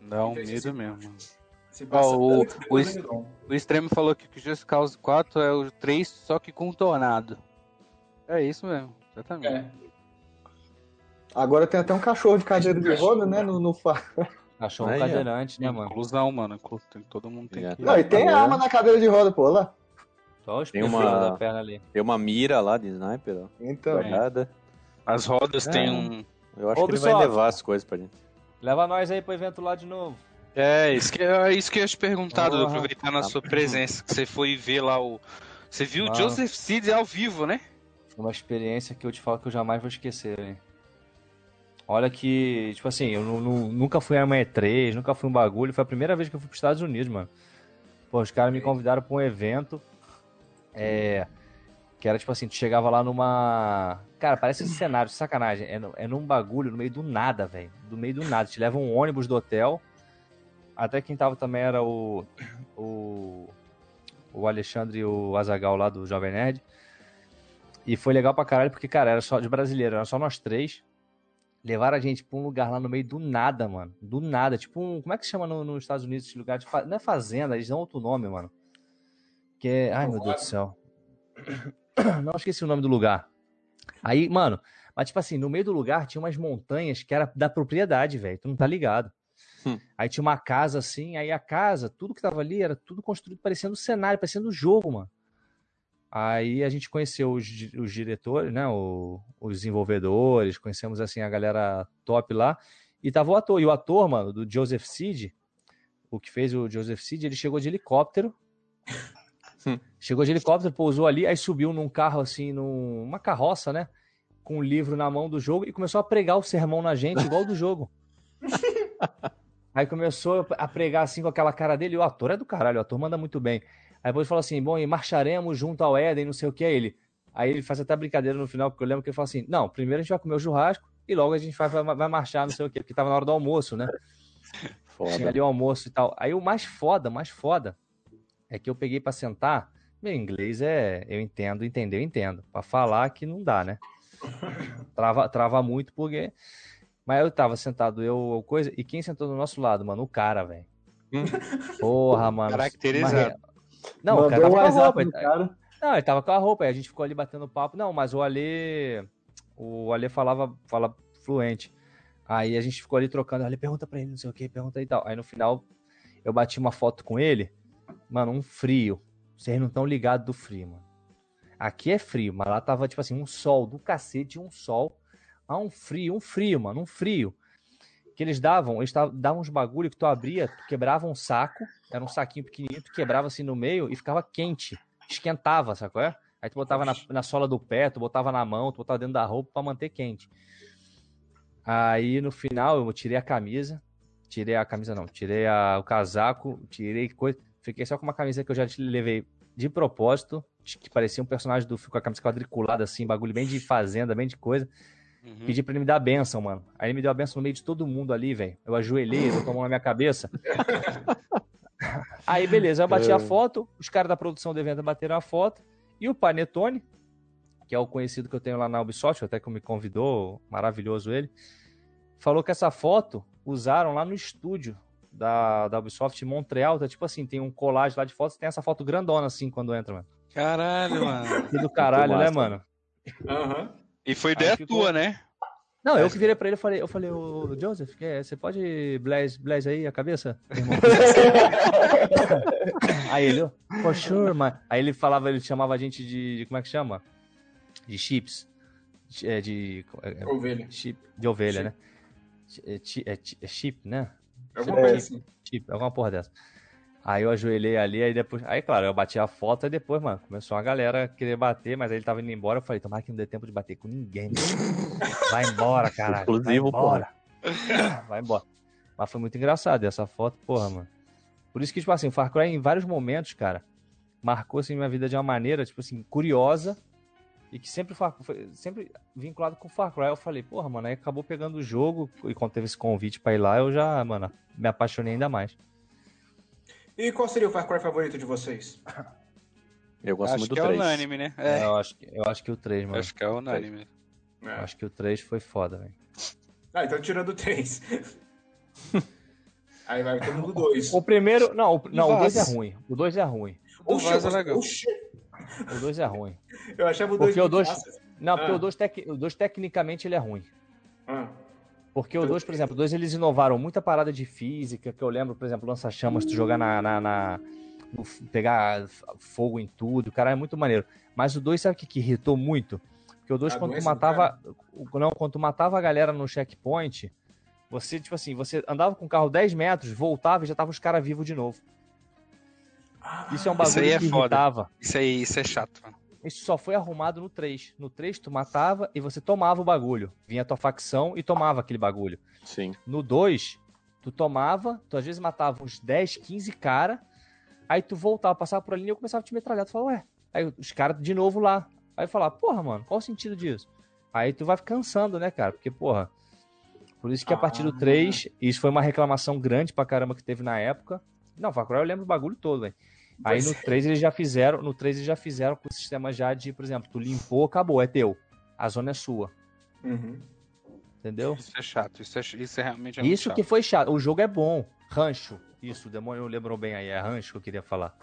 Dá um medo mesmo. Ó, o- o. O Extremo falou que o Just Cause 4 é o 3, só que com tornado. É isso mesmo, exatamente. É. Agora tem até um cachorro de cadeira de roda, né? No, no Cachorro Aí, ó. cadeirante, né, mano? Inclusão, mano. tem- Todo mundo tem É. que. Não, e tem Agora- arma na cadeira de roda, pô, lá. Só os Tem uma- da perna ali. Tem uma mira lá de sniper, ó. Então, Guardada. As rodas É. têm um. Eu acho Ô, que ele vai levar as coisas pra gente. Leva nós aí pro evento lá de novo. É, isso que, é isso que eu ia te perguntar, Dudu, aproveitar na sua presença, que você foi ver lá o. Você viu o Mano. Joseph Seed ao vivo, né? Foi uma experiência que eu te falo que eu jamais vou esquecer, velho. Olha que, tipo assim, eu nu- nu- nunca fui a uma E3, nunca fui um bagulho. Foi a primeira vez que eu fui pros Estados Unidos, mano. Pô, os caras me convidaram pra um evento. É. Que era tipo assim, tu chegava lá numa. Cara, parece um cenário, sacanagem. É, no- é num bagulho no meio do nada, velho. Do meio do nada. Te leva um ônibus do hotel. Até quem tava também era o. O. O Alexandre e o Azagal lá do Jovem Nerd. E foi legal pra caralho, porque, cara, era só de brasileiro, era só nós três. Levaram a gente pra um lugar lá no meio do nada, mano. Do nada. Tipo um. Como é que se chama no- nos Estados Unidos esse lugar? De fa- Não é fazenda, eles dão outro nome, mano. Que é. Ai, meu Deus do céu. Não esqueci o nome do lugar. Aí, mano, mas tipo assim, no meio do lugar tinha umas montanhas que era da propriedade, velho. Tu não tá ligado. Hum. Aí tinha uma casa assim, aí a casa, tudo que tava ali era tudo construído parecendo cenário, parecendo jogo, mano. Aí a gente conheceu os, os diretores, né? o- os desenvolvedores, conhecemos assim a galera top lá. E tava o ator. E o ator, mano, do Joseph Seed, o que fez o Joseph Seed, ele chegou de helicóptero. Chegou de helicóptero, pousou ali, aí subiu num carro assim, numa carroça, né? Com um livro na mão do jogo e começou a pregar o sermão na gente, igual do jogo. Aí começou a pregar assim com aquela cara dele, e o ator é do caralho, o ator manda muito bem. Aí depois falou assim: bom, e marcharemos junto ao Éden, não sei o que é ele. Aí ele faz até brincadeira no final, porque eu lembro que ele fala assim: não, primeiro a gente vai comer o churrasco e logo a gente vai, vai, vai marchar, não sei o que, porque tava na hora do almoço, né? Tinha Foda. ali o almoço e tal. Aí o mais foda, mais foda, é que eu peguei pra sentar. Meu inglês é. Eu entendo, entender, eu entendo. Pra falar que não dá, né? Trava, trava muito porque. Mas eu tava sentado, eu, coisa. E quem sentou do nosso lado, mano? O cara, velho. Porra, mano. Caracterizado. Não, o cara mandou tava um com a roupa. do cara. Não, ele tava com a roupa, aí a gente ficou ali batendo papo. Não, mas o Ale. O Ale falava fala fluente. Aí a gente ficou ali trocando, ele pergunta pra ele, não sei o que, pergunta e tal. Aí no final eu bati uma foto com ele, mano, um frio. Vocês não estão ligados do frio, mano. Aqui é frio, mas lá tava tipo assim, um sol do cacete, um sol. Ah, um frio, um frio, mano, um frio. Que eles davam, eles davam uns bagulho que tu abria, tu quebrava um saco, era um saquinho pequenininho, tu quebrava assim no meio e ficava quente, esquentava, qual é? Aí tu botava na, na sola do pé, tu botava na mão, tu botava dentro da roupa para manter quente. Aí no final eu tirei a camisa, tirei a camisa não, tirei a, o casaco, tirei coisa, fiquei só com uma camisa que eu já te levei de propósito, que parecia um personagem do com a camisa quadriculada assim, bagulho bem de fazenda, bem de coisa. Uhum. Pedi pra ele me dar a benção, mano. Aí ele me deu a benção no meio de todo mundo ali, velho. Eu ajoelhei, ele tomou na minha cabeça. Aí, beleza, eu bati a é. foto, os caras da produção do evento bateram a foto, e o Panetone, que é o conhecido que eu tenho lá na Ubisoft, até que me convidou, maravilhoso ele, falou que essa foto usaram lá no estúdio da, da Ubisoft em Montreal. Tá, tipo assim, tem um colagem lá de fotos, tem essa foto grandona assim quando entra, mano. Caralho, mano. Que do caralho, né, mano? Aham. Uhum. E foi ideia ficou... tua, né? Não, eu que virei pra ele e falei, eu falei, ô Joseph, você pode blaze, blaze aí a cabeça? aí ele, for sure, man. Aí ele falava, ele chamava a gente de, de como é que chama? De chips. De, é, de é, ovelha. Chip, de ovelha, chip. né? É, é, é, chip, né? Alguma coisa assim. Chip, alguma porra dessa. Aí eu ajoelhei ali, aí depois. Aí, claro, eu bati a foto e depois, mano, começou a galera a querer bater, mas aí ele tava indo embora. Eu falei, tomara que não dê tempo de bater com ninguém. Vai embora, caralho. Inclusive, vai embora. Vai embora. Mas foi muito engraçado essa foto, porra, mano. Por isso que, tipo assim, o Far Cry em vários momentos, cara, marcou assim minha vida de uma maneira, tipo assim, curiosa e que sempre sempre vinculado com o Far Cry. Eu falei, porra, mano, aí acabou pegando o jogo e quando teve esse convite para ir lá, eu já, mano, me apaixonei ainda mais. E qual seria o Far Cry favorito de vocês? Eu gosto acho muito do que 3. é unânime, né? É. é. Eu, acho que, eu acho que o 3, mano. Acho que é unânime. É. Acho que o 3 foi foda, velho. Ah, então tirando o 3. Aí vai todo mundo 2. O primeiro. Não, o, não, o 2 é ruim. O 2 é ruim. O 2 é legal. O 2 é ruim. Eu achava o 2 Porque o 2. Não, porque ah. o 2 tec... tecnicamente ele é ruim. Ah. Porque o 2, por exemplo, o 2 eles inovaram muita parada de física, que eu lembro, por exemplo, lança-chamas, tu jogar na, na, na no, pegar fogo em tudo, o cara é muito maneiro. Mas o 2 sabe o que, que irritou muito? Porque o 2 quando tu matava, não, quando tu matava a galera no checkpoint, você, tipo assim, você andava com o carro 10 metros, voltava e já tava os caras vivos de novo. Isso é um bagulho isso aí é que irritava. Foda. Isso aí, isso é chato, mano. Isso só foi arrumado no 3. No 3, tu matava e você tomava o bagulho. Vinha a tua facção e tomava aquele bagulho. Sim. No 2, tu tomava, tu às vezes matava uns 10, 15 cara, aí tu voltava, passava por ali e eu começava a te metralhar. Tu falava, ué. Aí os caras de novo lá. Aí eu falava, porra, mano, qual o sentido disso? Aí tu vai cansando, né, cara? Porque, porra. Por isso que a partir do 3, ah. isso foi uma reclamação grande pra caramba que teve na época. Não, Far Cry eu lembro o bagulho todo, velho. Aí no 3 eles já fizeram, no 3 eles já fizeram com o sistema já de, por exemplo, tu limpou, acabou, é teu. A zona é sua. Uhum. Entendeu? Isso é chato, isso é, isso é realmente é Isso chato. que foi chato. O jogo é bom. Rancho. Isso, o demônio lembrou bem aí. É rancho que eu queria falar.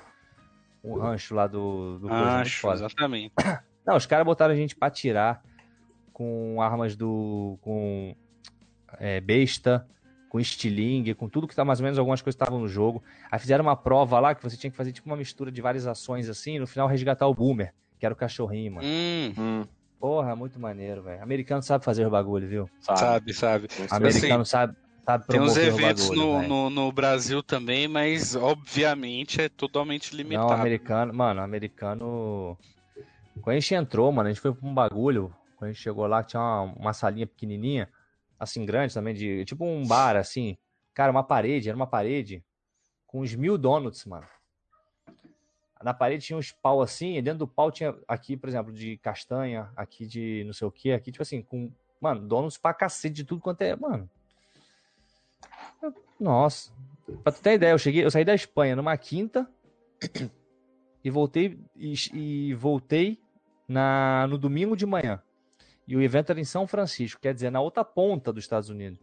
O rancho lá do, do rancho, exatamente. Não, os caras botaram a gente pra tirar com armas do. com é, besta, com estilingue, com tudo que tá mais ou menos algumas coisas estavam no jogo. Aí fizeram uma prova lá que você tinha que fazer tipo uma mistura de várias ações assim, e no final resgatar o Boomer, que era o cachorrinho, mano. Hum. Hum. Porra, muito maneiro, velho. Americano sabe fazer os bagulho, viu? Sabe, sabe. Americano assim, sabe, sabe Tem uns eventos bagulho, no, no, no, Brasil também, mas obviamente é totalmente limitado. Não, americano, mano, americano. Quando a gente entrou, mano, a gente foi pra um bagulho. Quando a gente chegou lá, tinha uma, uma salinha pequenininha assim, grande também, de tipo um bar, assim. Cara, uma parede, era uma parede com uns mil donuts, mano. Na parede tinha uns pau assim, e dentro do pau tinha aqui, por exemplo, de castanha, aqui de não sei o que, aqui, tipo assim, com, mano, donuts pra cacete de tudo quanto é, mano. Nossa. Pra tu ter ideia, eu cheguei, eu saí da Espanha numa quinta e voltei e, e voltei na, no domingo de manhã. E o evento era em São Francisco, quer dizer, na outra ponta dos Estados Unidos.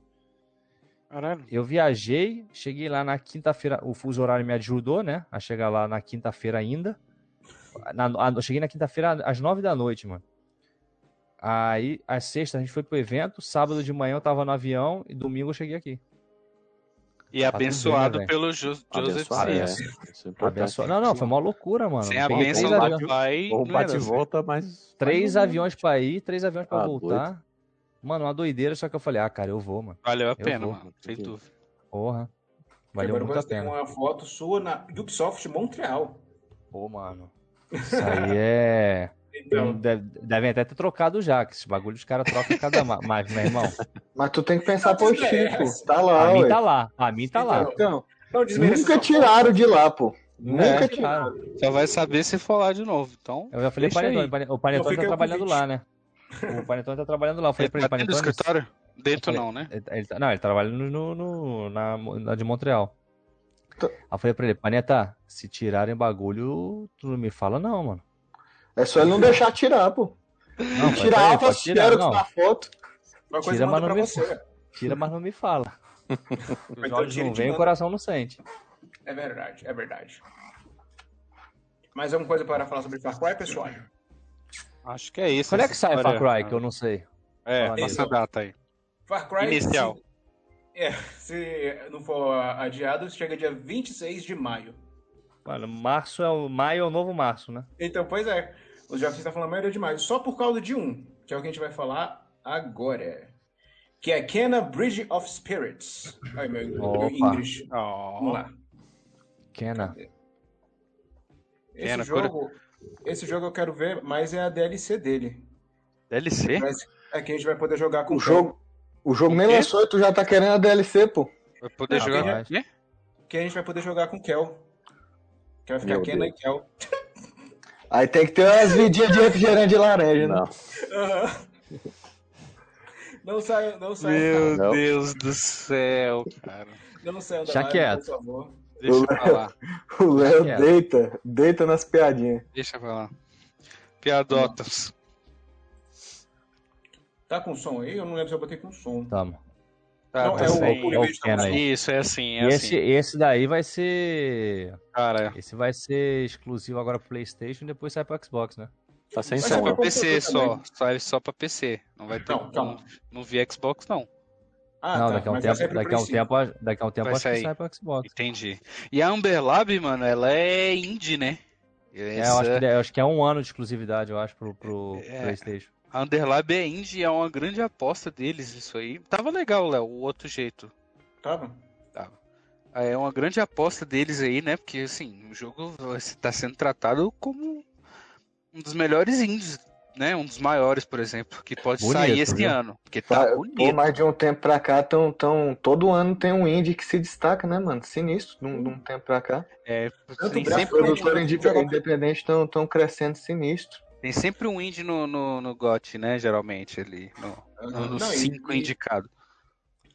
Caralho. Eu viajei, cheguei lá na quinta-feira, o fuso horário me ajudou, né? A chegar lá na quinta-feira ainda. Na, eu cheguei na quinta-feira às nove da noite, mano. Aí, às sexta, a gente foi pro evento, sábado de manhã eu tava no avião e domingo eu cheguei aqui. E abençoado pelo Jo- Joseph Abençoado, é. É importante. Abençoa- Não, não, foi uma loucura, mano. Sem a bênção. Ou não ia bate dar e volta, mas. três aviões pra ir, três aviões pra Ah, voltar. Mano, uma doideira, só que eu falei, ah, cara, eu vou, mano. Valeu a Eu pena, vou. mano. Sem dúvida. Porra. Valeu muito a você tem pena. uma foto sua na Ubisoft Montreal. Pô, mano. Isso aí é. Então, Deve- Devem até ter trocado já, que esse bagulho os caras trocam cada ma- mais, meu irmão. Mas tu tem que pensar Não, positivo, é, pô. Tá lá, A mim ué. tá lá, a mim tá lá. Então, não nunca tiraram de lá, pô. Nunca É, tiraram. Só vai saber se for lá de novo. Então, Eu já falei Panetone, o Então Panetone fica tá trabalhando lá, né? O Panetone tá trabalhando lá. Eu falei ele pra ele, tá dentro do Panetone. escritório? Dentro não, né? Ele, ele tá- não, ele trabalha no, no- no- na, na de Montreal. Tá. Aí eu falei pra ele, Paneta, se tirarem bagulho, tu não me fala não, mano. É só ele não deixar tirar, pô. Não, E tira pode- alto pode tirar, Xerox não. na foto. Uma coisa Tira, mas não pra me você. Tira, mas não me fala. Os Então olhos e não veem, o coração não sente. É verdade, é verdade. Mais alguma coisa para falar sobre Far Cry, pessoal? Acho que é isso. Quando é que sai Far. Cry, que eu não sei? É, Fala essa data aí. Far Cry. Inicial. Se, é, se não for adiado, chega dia 26 de maio. Mano, março é o. Maio é o novo março, né? Então, pois é. Os jogos que estão falando a maioria de maio. Só por causa de um, que é o que a gente vai falar agora. Que é Kena Bridge of Spirits. Ai, meu, meu. English. Ó, Vamos lá. Kena. Esse Kena, jogo, esse jogo eu quero ver, mas é a DLC dele. DLC? Mas é que a gente vai poder jogar com O jogo, o jogo nem lançou e tu já tá querendo a DLC, pô. Vai poder Não, jogar o quê? Que a gente vai poder jogar com Kel. Que vai ficar Meu Kena Deus. e Kel. Aí tem que ter umas vidinhas de refrigerante de laranja, né? Não. Não sai, não sai. Meu Não. Deus do céu, cara. Não sai da Deixa quieto. por favor. Deixa eu falar. O Léo deita, deita nas piadinhas. Deixa eu falar. Piadotas. Tá com som aí? Eu não lembro se eu botei com som. Tamo. Tá, Não, tá é o- sem- o som. aí. Isso, é assim, é E esse, assim. esse daí vai ser. Cara, Esse vai ser exclusivo agora pro PlayStation e depois sai pro Xbox, né? Tá sem é som. pra PC só. também. Só é pra PC. Não vai ter. Não. Não, não vi Xbox, não. Ah, não, tá, daqui a um tempo, daqui a um tempo, daqui a um tempo Vai acho que sair. sai pro Xbox. Entendi. E a Amber Lab, mano, ela é indie, né? É, eu acho, que, eu acho que é um ano de exclusividade, eu acho, pro, pro É. PlayStation. A Underlab é indie, é uma grande aposta deles, isso aí. Tava legal, Léo, o outro jeito. Tava? É uma grande aposta deles aí, né? Porque, assim, o jogo está sendo tratado como um dos melhores indies, né? Um dos maiores, por exemplo, que pode Bonito, sair esse viu? ano. Porque tá bonito. mais de um tempo pra cá, tão, tão, todo ano tem um indie que se destaca, né, mano? Sinistro, de um, de um tempo pra cá. É, Tanto tem, sempre, quanto- Produtores inde- independentes estão tão crescendo sinistro. Tem sempre um indie no, no, no GOT, né? Geralmente, ali. No, no, no Não, e- cinco e- indicado.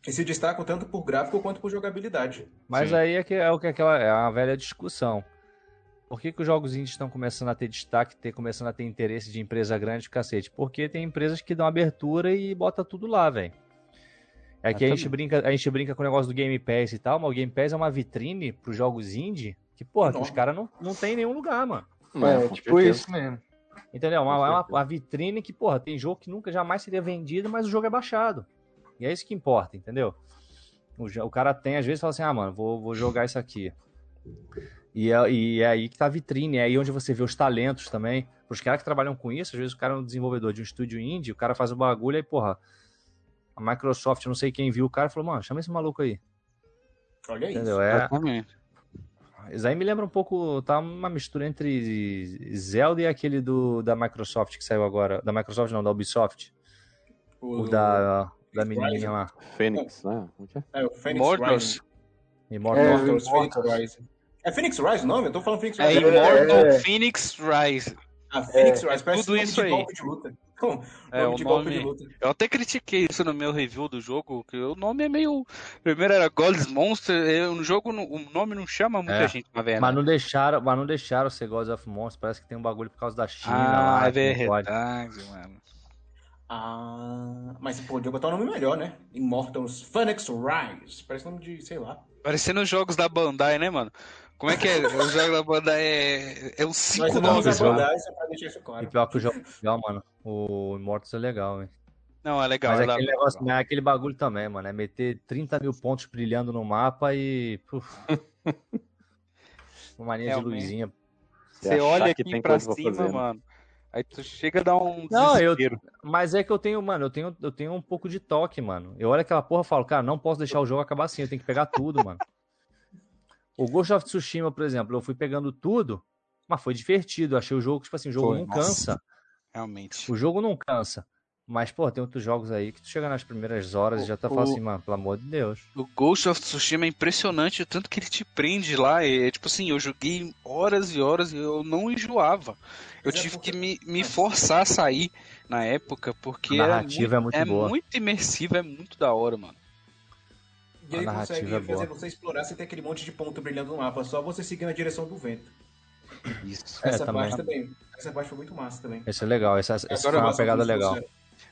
E se destacam tanto por gráfico quanto por jogabilidade. Mas Sim. aí é, que, é o que aquela é uma velha discussão. Por que, que os jogos indies estão começando a ter destaque, ter, começando a ter interesse de empresa grande, cacete? Porque tem empresas que dão abertura e bota tudo lá, velho. É que a gente, brinca, a gente brinca com o negócio do Game Pass e tal, mas o Game Pass é uma vitrine pros jogos indie que, porra, que os caras não, não tem em nenhum lugar, mano. É, tipo certeza. isso mesmo. Entendeu? Uma, é uma, certeza. uma vitrine que, porra, tem jogo que nunca jamais seria vendido, mas o jogo é baixado. E é isso que importa, entendeu? O, o cara tem, às vezes, fala assim, ah, mano, vou, vou jogar isso aqui. E é, e é aí que tá a vitrine, é aí onde você vê os talentos também. Os caras que trabalham com isso, às vezes o cara é um desenvolvedor de um estúdio indie, o cara faz o bagulho e, porra, a Microsoft, não sei quem viu o cara, falou, mano, chama esse maluco aí. Olha isso. Entendeu? É, Exatamente. Isso aí me lembra um pouco, tá uma mistura entre Zelda e aquele do, da Microsoft que saiu agora. Da Microsoft não, da Ubisoft. O da, da menininha lá. Fênix, né? Como que é? É, o Phoenix Mortals. Rising. Immortal. É, Immortals, Phoenix Immortals. Rising. É Phoenix Rise o nome? Eu tô falando Phoenix É Rise. Immortal é. Phoenix Rise. Ah, Phoenix Rise. Parece tudo nome isso de aí. golpe de luta. nome É, o nome- de luta. Eu até critiquei isso no meu review do jogo, que o nome é meio. Primeiro era God's Monster, é, no jogo não- o nome não chama muita É. gente pra ver, Mas né? não deixaram, mas não deixaram ser Gods of Monsters. Parece que tem um bagulho por causa da China Ah, lá. é verdade, mano. Ah, mas podia botar um nome melhor, né? Immortals Phoenix Rise. Parece nome de, sei lá. Parecendo os jogos da Bandai, né, mano? Como é que é? os jogos da Bandai é, é os Mas cinco nomes, uso mano. a Bandai, só pra deixar isso E claro. pior que o jogo é legal, mano. O Immortals é legal, hein? Não, é legal. Mas é aquele, negócio, mas é aquele bagulho também, mano. É meter 30 mil pontos brilhando no mapa e. puf. Uma mania de luzinha. Você olha que aqui tem pra cima, fazer, né? mano. Aí tu chega a dar um Não, eu-. Mas é que eu tenho, mano, eu tenho, eu tenho um pouco de toque, mano. Eu olho aquela porra e falo, cara, não posso deixar o jogo acabar assim, eu tenho que pegar tudo, mano. O Ghost of Tsushima, por exemplo, eu fui pegando tudo, mas foi divertido. Eu achei o jogo, tipo assim, o jogo Foi, não nossa. cansa. Realmente. O jogo não cansa. Mas, pô, tem outros jogos aí que tu chega nas primeiras horas e já tá O- falando o- assim, mano, pelo amor de Deus. O Ghost of Tsushima é impressionante o tanto que ele te prende lá. É, tipo assim, eu joguei horas e horas e eu não enjoava. Eu Mas é tive porque- que me, me forçar a sair na época, porque A era narrativa é muito é boa. muito imersiva, é muito da hora, mano. E ele A narrativa consegue é boa. fazer você explorar sem ter aquele monte de ponto brilhando no mapa, só você seguir na direção do vento. Isso. É, Essa também. parte também. Essa parte foi muito massa também. Esse é legal, essa, essa foi uma pegada legal.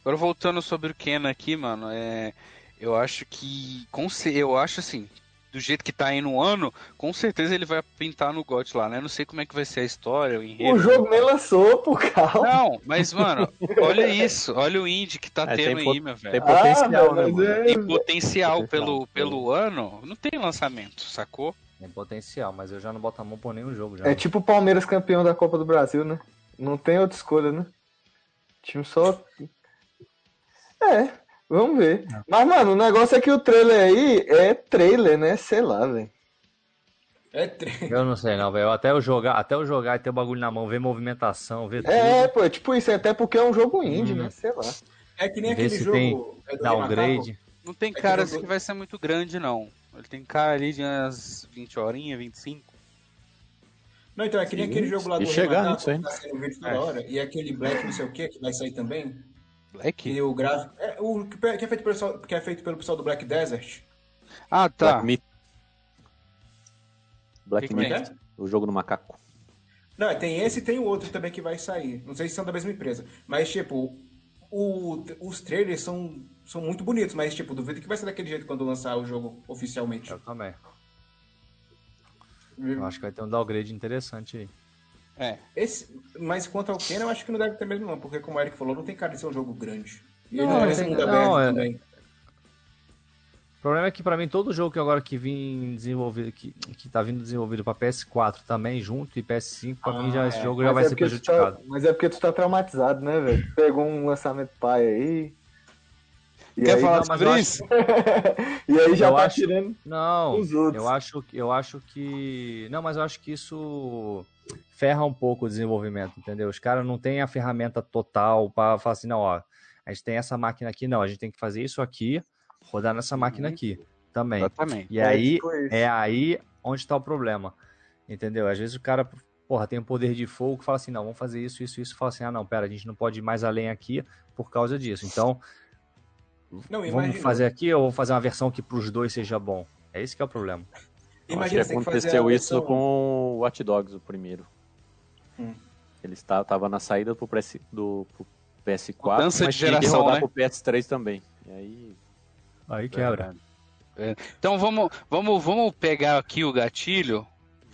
Agora voltando sobre o Ken aqui, mano, é, eu acho que eu acho assim, do jeito que tá aí no ano, com certeza ele vai pintar no GOT lá, né? Não sei como é que vai ser a história, o enredo. O jogo nem lançou, por calma. Não, mas mano, olha isso, olha o indie que tá É, tendo tem aí, meu Tem velho. potencial, velho, né, mano? é- Tem potencial pelo, pelo ano, não tem lançamento, sacou? Tem potencial, mas eu já não boto a mão por nenhum jogo já. É tipo o Palmeiras campeão da Copa do Brasil, né? Não tem outra escolha, né? Time só. É, vamos ver. Mas, mano, o negócio é que o trailer aí é trailer, né? Sei lá, velho. É tre- Eu não sei não, velho. Até eu jogar, até eu jogar e ter o bagulho na mão, ver movimentação, ver tudo. É, pô, é tipo isso, até porque é um jogo indie, Hum. né? Sei lá. É que nem Ver aquele se jogo. tem é do Downgrade. Não tem que cara eu assim tô- que vai ser muito grande, não. Ele tem cara ali de umas 20 horinhas, 25. Não, então é que nem Sim, aquele jogo lá e do chegar Renatato, nisso aí. que tá saindo vídeo toda É. hora. E aquele Black não sei o que, que vai sair também. Black? E o gráfico. É, o que é feito pelo pessoal, que é feito pelo pessoal do Black Desert. Ah, tá. Black Myth. Black Que Myth, é? o jogo do macaco. Não, tem esse e tem o outro também que vai sair. Não sei se são da mesma empresa. Mas, tipo, o- os trailers são, são muito bonitos, mas, tipo, duvido que vai ser daquele jeito quando lançar o jogo oficialmente. Eu também. Eu acho que vai ter um downgrade interessante aí. É. Esse, mas quanto ao Ken, eu acho que não deve ter mesmo, não, porque, como o Eric falou, não tem cara de ser um jogo grande. E ele Não, não parece tem- mundo não, aberto é- também. O problema é que pra mim todo jogo que agora que vim desenvolvido, que, que tá vindo desenvolvido pra PS4 também junto e PS5, pra mim já esse é. jogo já vai é ser tá- prejudicado. mas é porque tu tá traumatizado, né, velho? Pegou um lançamento pai aí. E Quer aí, falar não, sobre eu isso? e aí já Eu tá acho- tirando Não, os outros. eu acho, que- eu acho que. Não, mas eu acho que isso ferra um pouco o desenvolvimento, entendeu? Os caras não têm a ferramenta total pra falar assim, não, ó, a gente tem essa máquina aqui, não, a gente tem que fazer isso aqui, rodar nessa máquina aqui também. Exatamente. E É, aí, tipo é aí onde está o problema. Entendeu? Às vezes o cara, porra, tem um poder de fogo que fala assim, não, vamos fazer isso, isso, isso. Fala assim, ah, não, pera, a gente não pode ir mais além aqui por causa disso. Então, Não, vamos fazer aqui ou vamos fazer uma versão que pros dois seja bom. É esse que é o problema. Eu acho que Imagina, tem que aconteceu isso versão- com o Watch Dogs, o primeiro. Hum. Ele está, tava na saída pro, PS, do, pro PS4, Mudança mas de tinha que geração, rodar né? pro PS3 também. E aí, Aí É. Então vamos, vamos, vamos pegar aqui o gatilho.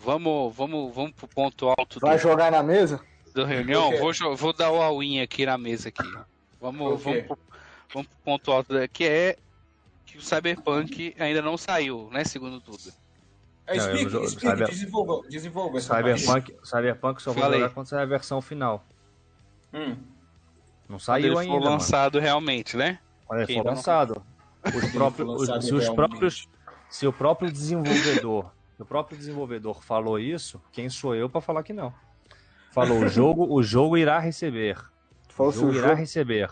Vamos, vamos, vamos pro ponto alto do, Vai jogar na mesa? do reunião. Vou, vou dar o all-in aqui na mesa aqui. Vamos, vamos, pro, vamos pro ponto alto que é que o Cyberpunk ainda não saiu, né? Segundo tudo. É, Não, eu explique, jogo- explique, Cyber- desenvolva, desenvolva essa parte. Cyberpunk, Cyberpunk só Falei. jogar quando sair a versão final. Hum. Não Quando saiu ele ainda, for mano. lançado realmente, né? Quando ele for lançado. Os próprios, os- lançado se os próprios, se o próprio desenvolvedor, se o próprio desenvolvedor falou isso, quem sou eu para falar que não? Falou o jogo, o jogo irá receber, o Falso jogo irá jogo. receber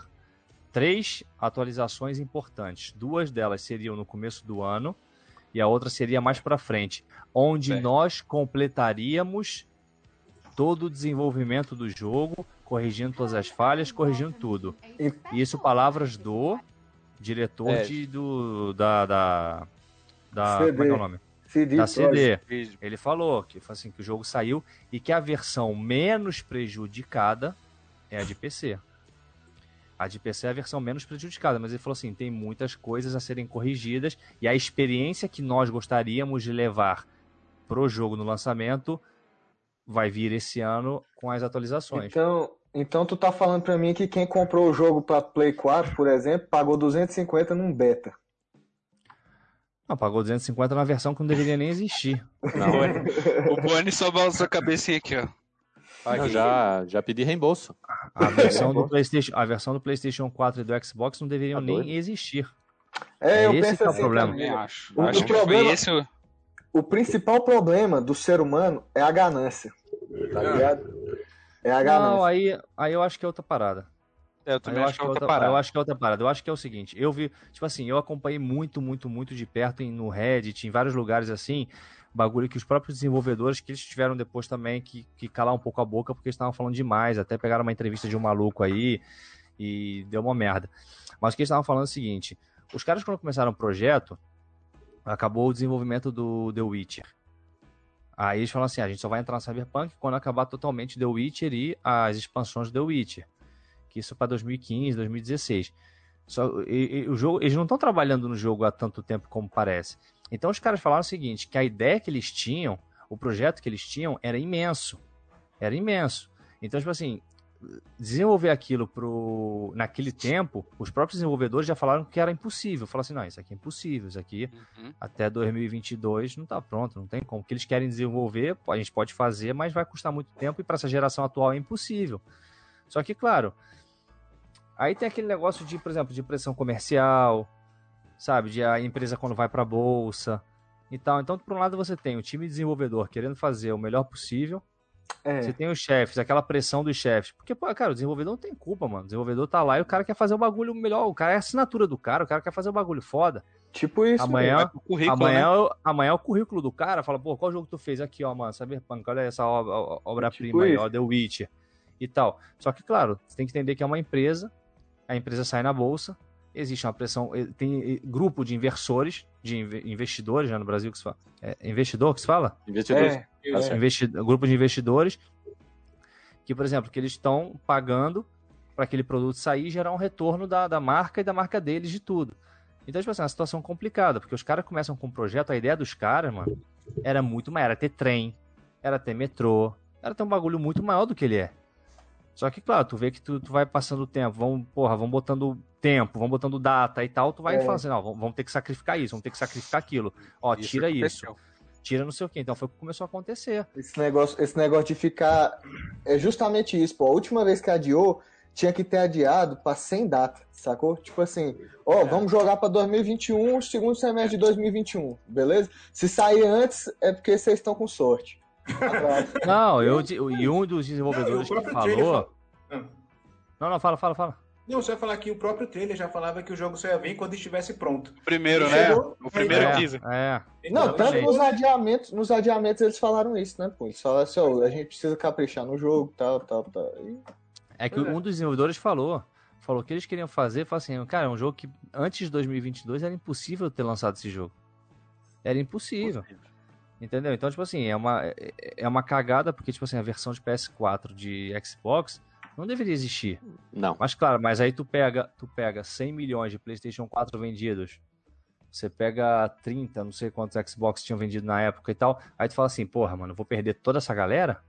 três atualizações importantes. Duas delas seriam no começo do ano e a outra seria mais para frente, onde Certo. nós completaríamos todo o desenvolvimento do jogo, corrigindo todas as falhas, corrigindo tudo. E isso palavras do diretor É. de, do, da, da, da CD. como é que é o nome? CD Da. CD. Ele falou que, foi assim, que o jogo saiu e que a versão menos prejudicada é a de PC. A de PC é a versão menos prejudicada, mas ele falou assim, tem muitas coisas a serem corrigidas e a experiência que nós gostaríamos de levar pro jogo no lançamento vai vir esse ano com as atualizações. Então, Então tu tá falando pra mim que quem comprou o jogo pra Play 4, por exemplo, pagou 250 num beta. Não, pagou 250 na versão que não deveria nem existir. Não, o Boni só balançou a cabecinha aqui, ó. Eu já, já pedi reembolso. A versão, do PlayStation, a versão do PlayStation 4 e do Xbox não deveriam Tá nem existir. É, É eu esse penso que é o assim problema. também. Acho. O- acho o que problema- foi esse o... Principal problema do ser humano é a ganância. Tá ligado? É a ganância. Não, aí, aí eu acho que é outra parada. É, eu também eu acho que é outra eu parada. acho que é outra parada. Eu acho que é o seguinte, eu vi, tipo assim, eu acompanhei muito, muito, muito de perto em- no Reddit, em vários lugares assim, bagulho que os próprios desenvolvedores que eles tiveram depois também que, que calar um pouco a boca porque estavam falando demais, até pegaram uma entrevista de um maluco aí e deu uma merda. Mas o que eles estavam falando é o seguinte, os caras quando começaram o projeto, acabou o desenvolvimento do The Witcher. Aí eles falam assim, "Ah, a gente só vai entrar no Cyberpunk quando acabar totalmente The Witcher e as expansões do The Witcher que isso para 2015, 2016. Só, e- e o jogo, eles não estão trabalhando no jogo há tanto tempo como parece. Então os caras falaram o seguinte, que a ideia que eles tinham, o projeto que eles tinham era imenso. Era imenso. Então, tipo assim, desenvolver aquilo pro, naquele tempo, os próprios desenvolvedores já falaram que era impossível. Falaram assim, não, isso aqui é impossível, isso aqui Uhum. até 2022 não tá pronto, não tem como. O que eles querem desenvolver, a gente pode fazer, mas vai custar muito tempo e para essa geração atual é impossível. Só que, claro, aí tem aquele negócio de, por exemplo, de pressão comercial, sabe, de a empresa quando vai para bolsa e tal. Então, por um lado você tem o time desenvolvedor querendo fazer o melhor possível, É. você tem os chefes, aquela pressão dos chefes. Porque, pô, cara, o desenvolvedor não tem culpa, mano. O desenvolvedor tá lá e o cara quer fazer o bagulho melhor. O cara é a assinatura do cara, o cara quer fazer o bagulho foda. Tipo isso. Amanhã, currículo, amanhã, né? eu- amanhã é o currículo do cara fala, pô, qual jogo tu fez aqui, ó, mano, Cyberpunk, olha essa obra- obra-prima Tipo aí, ó, The Witcher e tal. Só que, claro, você tem que entender que é uma empresa, a empresa sai na bolsa, existe uma pressão, eh, tem eh, grupo de inversores, de inve- investidores, né, no Brasil que se fala, é investidor que se fala? Investidores. É. Isso. Investi- grupo de investidores que, por exemplo, que eles estão pagando para aquele produto sair e gerar um retorno da, da marca e da marca deles de tudo. Então, tipo assim, é uma situação complicada, porque os caras começam com um projeto, a ideia dos caras, mano, era muito maior, era ter trem, era ter metrô, era ter um bagulho muito maior do que ele é. Só que, claro, tu vê que tu, tu vai passando o tempo, vão, porra, vão botando tempo, vão botando data e tal, tu vai É. falando assim, não, vamos ter que sacrificar isso, vamos ter que sacrificar aquilo. Ó, Isso tira isso, aconteceu. tira não sei o quê. Então foi o que começou a acontecer. Esse negócio, esse negócio de ficar. É justamente isso, pô. A última vez que adiou, tinha que ter adiado pra sem data, sacou? Tipo assim, ó, vamos jogar pra 2021, segundo semestre de 2021, beleza? Se sair antes, é porque vocês estão com sorte. Não, eu, e um dos Não, desenvolvedores o que falou. fala- Ah. Não, não, fala, fala, fala. Não, só ia falar que o próprio trailer já falava que o jogo só ia vir quando estivesse pronto. O primeiro, Ele né? chegou, O primeiro é, teaser. É. Não, tanto nos adiamentos, nos adiamentos eles falaram isso, né, pô? Eles falaram assim, ó, a gente precisa caprichar no jogo, tal, tal, tal. E- É que é. um dos desenvolvedores falou. Falou que eles queriam fazer, falou assim, cara, é um jogo que antes de 2022 era impossível ter lançado esse jogo. Era impossível. Entendeu? Então, tipo assim, é uma, é- é uma cagada, porque, tipo assim, a versão de PS4 de Xbox não deveria existir. Não. Mas claro, mas aí tu pega, tu pega 100 milhões de PlayStation 4 vendidos. Você pega 30, não sei quantos Xbox tinham vendido na época e tal. Aí tu fala assim, porra, mano, vou perder toda essa galera?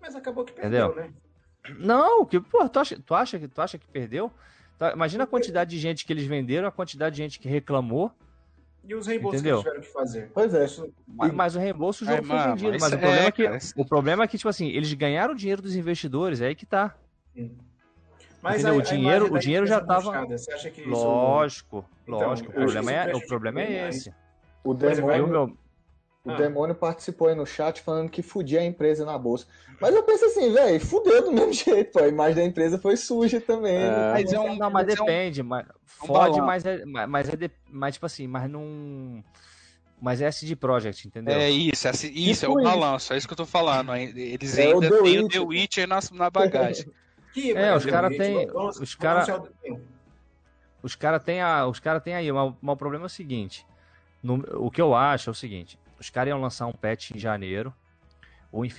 Mas acabou que perdeu, Entendeu? né? Não, que, porra, tu acha, tu acha que tu acha que perdeu? Tá, imagina a quantidade de gente que eles venderam, a quantidade de gente que reclamou, E os reembolsos Entendeu? que eles tiveram que fazer. Pois é. Isso- mas, mas o reembolso o jogo É, foi mano, vendido. mas Mas o é, problema é que cara, o problema é que tipo assim, eles ganharam o dinheiro dos investidores, é aí que tá. Mas Entendeu? a- O dinheiro- o dinheiro já empresa tava- manchada, Você acha que isso... Lógico, Então, lógico. eu O problema é, o problema é esse. O o demônio, meu, o Ah. demônio participou aí no chat falando que fudia a empresa na bolsa. Mas eu penso assim, velho, fudeu do mesmo jeito, pô. A imagem da empresa foi suja também. É. né? Mas é um. não, mas mas é um- depende, mas um fode, balanço. mas é, mas- mas é de- mas tipo assim, mas não mas é SD Project, entendeu? É isso, é assim- isso é o isso. balanço, é isso que eu tô falando. aí Eles É ainda têm o. The Witcher na, na bagagem. Que, É, os mas, cara gente, tem- vamos- os vamos cara- anunciar o- Os caras têm a, os cara aí, mas, mas o problema é o seguinte, no- o que eu acho é o seguinte, os caras iam lançar um patch em janeiro,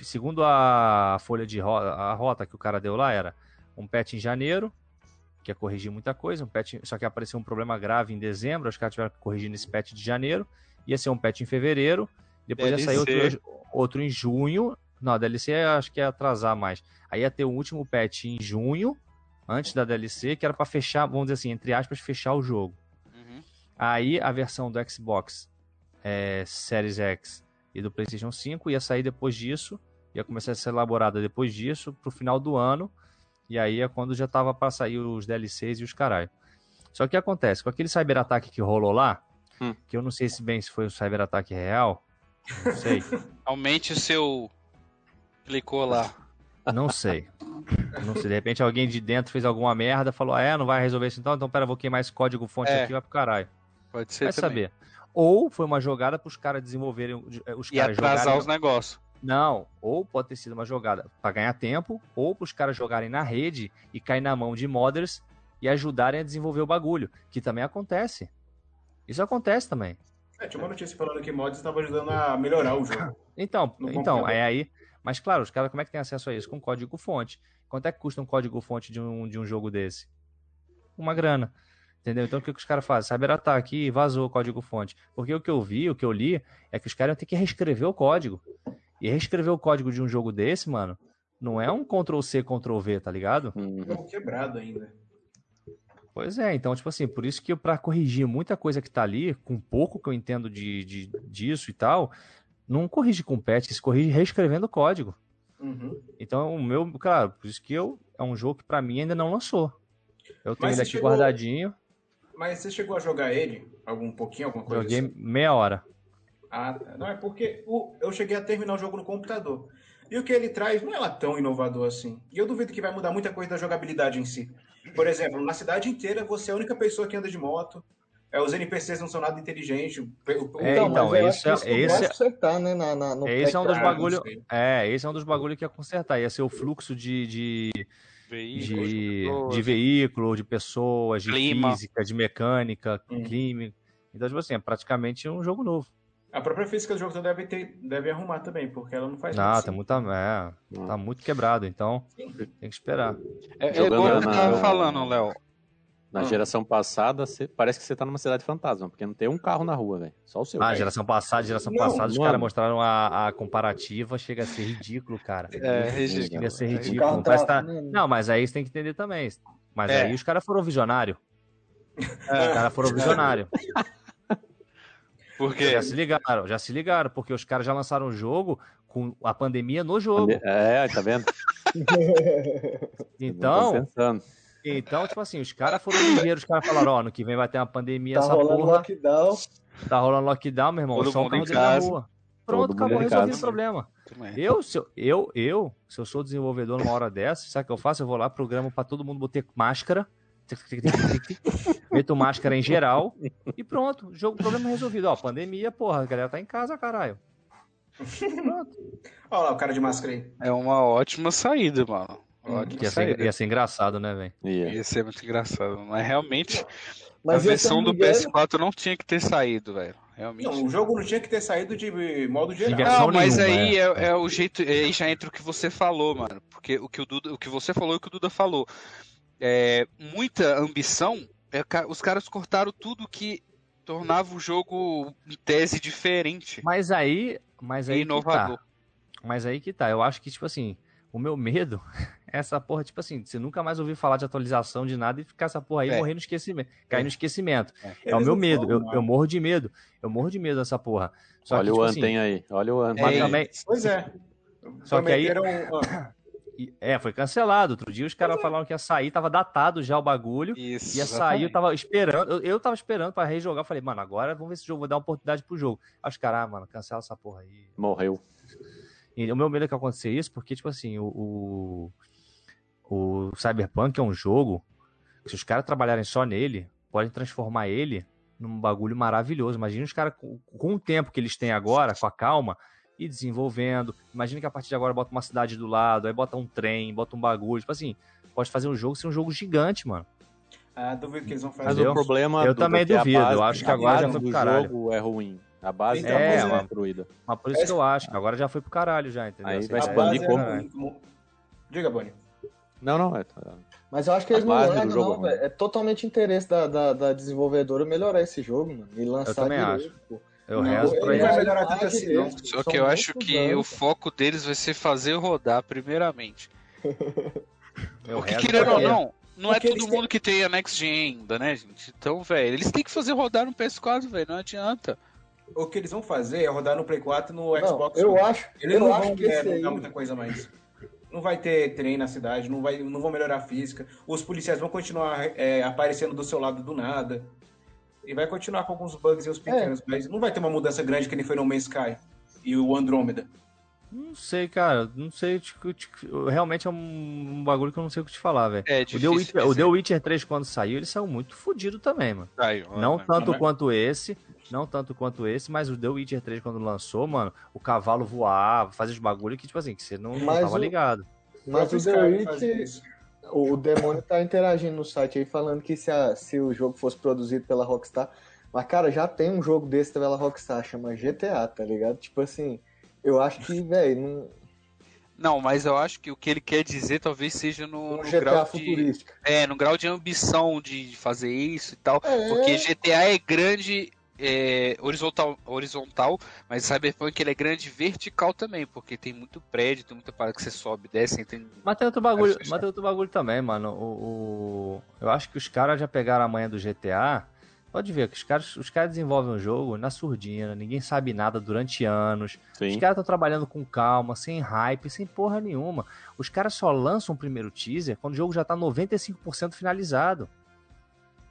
segundo a folha de rota, a rota que o cara deu lá era um patch em janeiro, que ia corrigir muita coisa, um patch, só que apareceu um problema grave em dezembro, os caras tiveram que corrigir nesse patch de janeiro, ia ser um patch em fevereiro, depois ia sair DLC. outro, outro em junho, Não, a DLC acho que ia atrasar mais. Aí ia ter o último patch em junho, antes da DLC, que era pra fechar, vamos dizer assim, entre aspas, fechar o jogo. Uhum. Aí a versão do Xbox é, Series X e do PlayStation 5 ia sair depois disso, ia começar a ser elaborada depois disso, pro final do ano. E aí é quando já tava pra sair os DLCs e os caralho. Só que acontece? Com aquele cyberataque que rolou lá, Hum. que eu não sei se bem se foi um cyberataque real, não sei, Aumente o seu. Clicou lá. não sei. Não sei, de repente alguém de dentro fez alguma merda, falou, ah, é, não vai resolver isso então, então pera, vou queimar esse código fonte É. aqui, vai pro caralho. Pode ser Vai também. saber. Ou foi uma jogada pros caras desenvolverem, os E caras atrasar jogarem- os negócios. Não, ou pode ter sido uma jogada pra ganhar tempo, ou pros caras jogarem na rede e cair na mão de modders e ajudarem a desenvolver o bagulho, que também acontece. Isso acontece também. É, tinha uma notícia falando que mods estavam ajudando a melhorar o jogo. Então, então é aí. Mas claro, os caras como é que tem acesso a isso? Com código fonte. Quanto é que custa um código fonte de um, de um jogo desse? Uma grana. Entendeu? Então o que, que os caras fazem? Cyberataque e vazou o código fonte. Porque o que eu vi, o que eu li, é que os caras iam ter que reescrever o código. E reescrever o código de um jogo desse, mano, não é um Ctrl-C, Ctrl-V, tá ligado? Uhum. Jogo quebrado ainda. Pois é, então, tipo assim, por isso que pra corrigir muita coisa que tá ali, com pouco que eu entendo de, de, disso e tal, não corrige com patch, se corrige reescrevendo o código. Uhum. Então, o meu, claro, por isso que eu é um jogo que pra mim ainda não lançou. Eu tenho Mas ele aqui chegou- guardadinho, Mas você chegou a jogar ele? Algum pouquinho, alguma coisa joguei assim? meia hora. Ah, tá. Não, é porque o- eu cheguei a terminar o jogo no computador. E o que ele traz não é lá tão inovador assim. E eu duvido que vai mudar muita coisa da jogabilidade em si. Por exemplo, na cidade inteira você é a única pessoa que anda de moto. É, os NPCs não são nada inteligentes. O- É, então, então, mas eu esse acho que é- isso não vai esse é- consertar, né? Na, na, no Esse é um dos patch. não bagulho. sei. É, esse é um dos bagulho que ia consertar. Ia ser o fluxo de, de, Veículos, de, pessoas. de veículo, de pessoas, de Clima. física, de mecânica, Hum. clima. Então, tipo assim, é praticamente um jogo novo. A própria física do jogo deve, ter, deve arrumar também, porque ela não faz Não, muito tá muita, é, tá muito quebrado, então Sim. tem que esperar. É, é igual eu na- tava falando, Léo. Na Ah. geração passada, cê- parece que você tá numa cidade fantasma, porque não tem um carro na rua, velho. Só o seu. Ah, geração passada, geração Não, passada, os caras mostraram a, a comparativa, chega a ser ridículo, cara. É, ridículo. Chega a ser O ridículo. tá- tá- Não, mas aí você tem que entender também. Mas É. aí os caras foram visionários. É. Os caras foram visionários. Por quê? Já se ligaram, já se ligaram, porque os caras já lançaram o jogo com a pandemia no jogo. É, tá vendo? Então, Tô pensando. Então tipo assim, os caras foram ligeiros, os caras falaram, ó, no que vem vai ter uma pandemia, Tá essa rolando porra, lockdown. tá rolando lockdown, meu irmão, Todo só mundo carro casa. rua. Pronto, Todo acabou, resolvi o problema. Também. Eu, se eu, eu, eu, se eu sou desenvolvedor numa hora dessa, sabe o que eu faço? Eu vou lá, programo pra todo mundo botar máscara, meto máscara em geral e pronto, jogo, problema resolvido. Ó, pandemia, porra, a galera tá em casa, caralho. Olha lá o cara de máscara aí. É uma ótima saída, mano. Ótima Ia ser, ia ser engraçado, né, velho? Ia. Ia ser muito engraçado. Mas realmente, Mas a versão do migué- PS4 não tinha que ter saído, velho. Realmente. Não, o jogo não tinha que ter saído de modo geral. Diversão Não, mas nenhuma, aí é. é, é o jeito. Aí já entra o que você falou, mano. Porque o que, o Duda, o que você falou e o que o Duda falou. É, muita ambição. é os caras cortaram tudo que tornava o jogo em tese diferente Mas aí, mas e aí que inovador. tá. Mas aí que tá. Eu acho que, tipo assim, o meu medo essa porra, tipo assim, você nunca mais ouvir falar de atualização de nada e ficar essa porra aí É. morrer no esquecimento. Cair no esquecimento. É, Eles o meu medo. falam Eu, eu morro de medo. Eu morro de medo dessa porra. Só Olha que, o tipo Anten assim, aí. Olha o Anten. mas É, também. Pois é. Só que aí- É, foi cancelado. Outro dia os caras falaram que ia sair, tava datado já o bagulho. Isso. Ia sair, eu tava esperando, eu, eu tava esperando pra rejogar. Eu Falei, mano, agora vamos ver esse jogo, vou dar uma oportunidade pro jogo. Aí os caras, ah, mano, cancela essa porra aí. Morreu. E o meu medo é que aconteça isso, porque, tipo assim, o, o, o Cyberpunk é um jogo que se os caras trabalharem só nele, podem transformar ele num bagulho maravilhoso. Imagina os caras, com, com o tempo que eles têm agora, com a calma, e desenvolvendo. Imagina que a partir de agora bota uma cidade do lado, aí bota um trem, bota um bagulho. Tipo assim, pode fazer um jogo ser um jogo gigante, mano. ah, duvido que eles vão Mas fazer. Entendeu? o problema Eu Duda, também a duvido, base- eu acho que a agora já foi pro do caralho. jogo é ruim. A base Então, tá é, muito mano. construída. Mas por isso que eu acho, que agora já foi pro caralho já, entendeu? Aí Essa vai expandir como? é mu- Diga, Bonnie. Não, não, é. tá- Mas eu acho que eles não largam, jogo não, é velho. É totalmente interesse da, da, da desenvolvedora melhorar esse jogo, mano. E lançar também direito, pô. Eu Não, rezo pra isso. vai direito. Só que eu acho que o foco deles vai ser fazer rodar primeiramente. Eu Porque querendo ou que- não, não é Porque todo eles mundo que tem a Next Gen ainda, né, gente? Então, velho, eles têm que fazer rodar no PS4, velho, não adianta. O que eles vão fazer é rodar no Play 4 e no Não, Xbox eu acho, Eles eu não acho vão que é, aí... mudar muita coisa mais. Não vai ter trem na cidade, não, vai, não vão melhorar a física. Os policiais vão continuar é, aparecendo do seu lado do nada. E vai continuar com alguns bugs e os pequenos, mas não vai ter uma mudança grande que nem foi no Man's Sky e o Andromeda. Não sei, cara. Não sei. Tipo, tipo, realmente é um, um bagulho que eu não sei o que te falar, velho. É O The. Witcher, o The Witcher 3, quando saiu, ele saiu muito fodido também, mano. Aí, Não mano. tanto quanto esse, não tanto quanto esse, mas o The Witcher 3 quando lançou, mano, o cavalo voava, fazia os bagulho que, tipo assim, que você não, não tava o- ligado. Mas o The Witcher, o demônio tá interagindo no site aí falando que se, a- se o jogo fosse produzido pela Rockstar. Mas, cara, já tem um jogo desse pela Rockstar, chama GTA, tá ligado? Tipo assim, eu acho que, velho, não... Não, mas eu acho que o que ele quer dizer talvez seja no, um no GTA grau de. É, no grau de ambição de fazer isso e tal. É. Porque GTA é grande é, horizontal, horizontal, mas Cyberpunk ele é grande vertical também, porque tem muito prédio, tem muita parada que você sobe, desce, tem. Mas tem outro bagulho, mas tem outro bagulho também, mano. O, o- eu acho que os caras já pegaram a manha do GTA. Pode ver que os caras, os caras desenvolvem um jogo na surdina, ninguém sabe nada durante anos. Os Sim. caras estão trabalhando com calma, sem hype, sem porra nenhuma. Os caras só lançam o primeiro teaser quando o jogo já tá 95% finalizado.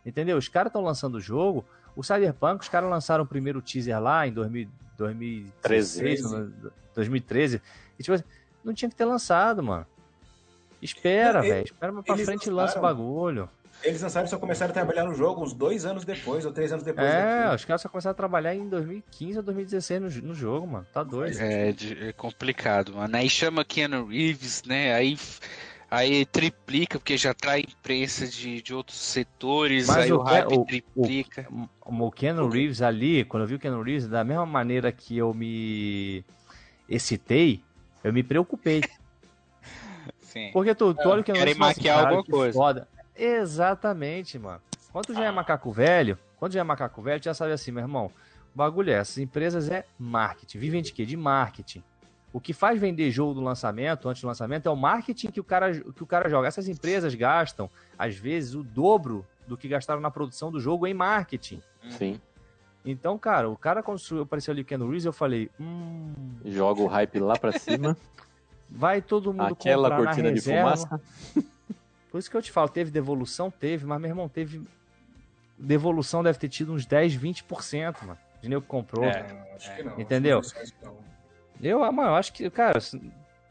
Entendeu? Os caras estão lançando o jogo. O Cyberpunk, os caras lançaram o primeiro teaser lá em 2000, 2016, 13. 2013. E tipo assim, não tinha que ter lançado, mano. Espera, velho. Espera pra frente e lança o bagulho. Eles lançaram e só começaram a trabalhar no jogo uns dois anos depois, ou três anos depois. É, daquilo. os caras só começaram a trabalhar em 2015 ou 2016 no, no jogo, mano. Tá doido. É, é complicado, mano. Aí chama Keanu Reeves, né? Aí, aí triplica, porque já trai imprensa de, de outros setores, Mas aí o o, hype o- triplica. O Keanu Reeves ali, quando eu vi o Keanu Reeves, da mesma maneira que eu me excitei, eu me preocupei. Sim. Porque tu, tu olha o Keanu Querem Reeves fala assim, maquiar "Caralho, alguma que coisa." Foda. Exatamente, mano. Quando tu já é macaco velho, quando já é macaco velho, tu já sabe assim, meu irmão, o bagulho é, essas empresas é marketing. Vivem de quê? De marketing. O que faz vender jogo do lançamento, antes do lançamento, é o marketing que o cara, que o cara joga. Essas empresas gastam, às vezes, o dobro do que gastaram na produção do jogo em marketing. Sim. Então, cara, o cara quando su- apareceu ali o Ken Reeves, eu falei, hum, Joga o hype lá pra cima. vai todo mundo Aquela comprar cortina na de reserva. fumaça. Por isso que eu te falo, teve devolução? Teve, mas meu irmão, teve. Devolução deve ter tido uns 10, 20%, mano. De nego que comprou. É. Acho que não. Entendeu? Acho que não não. Eu, ah, mano, eu acho que, cara,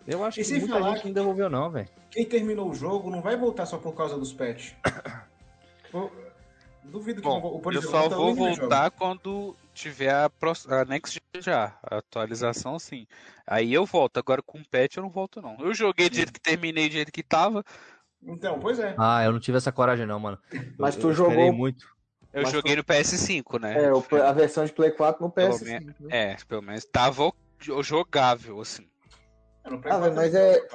eu acho E que sem muita falar gente não devolveu, não, velho. Quem terminou o jogo não vai voltar só por causa dos patches. Eu Duvido que Bom, vão- por eu exemplo, só tá vou jogo. voltar quando tiver a, a Next já, a atualização sim. Aí eu volto, agora com patch eu não volto não. Eu joguei do jeito que terminei, do jeito que tava. Então, pois é. Ah, eu não tive essa coragem, não, mano. Eu- Mas tu eu jogou- muito. Eu Mas joguei no PS5, né? É, o- a versão de Play 4 no Pelo PS5. né? É, pelo menos tava o- jogável, assim. É, no Play Ah, 4 mas é-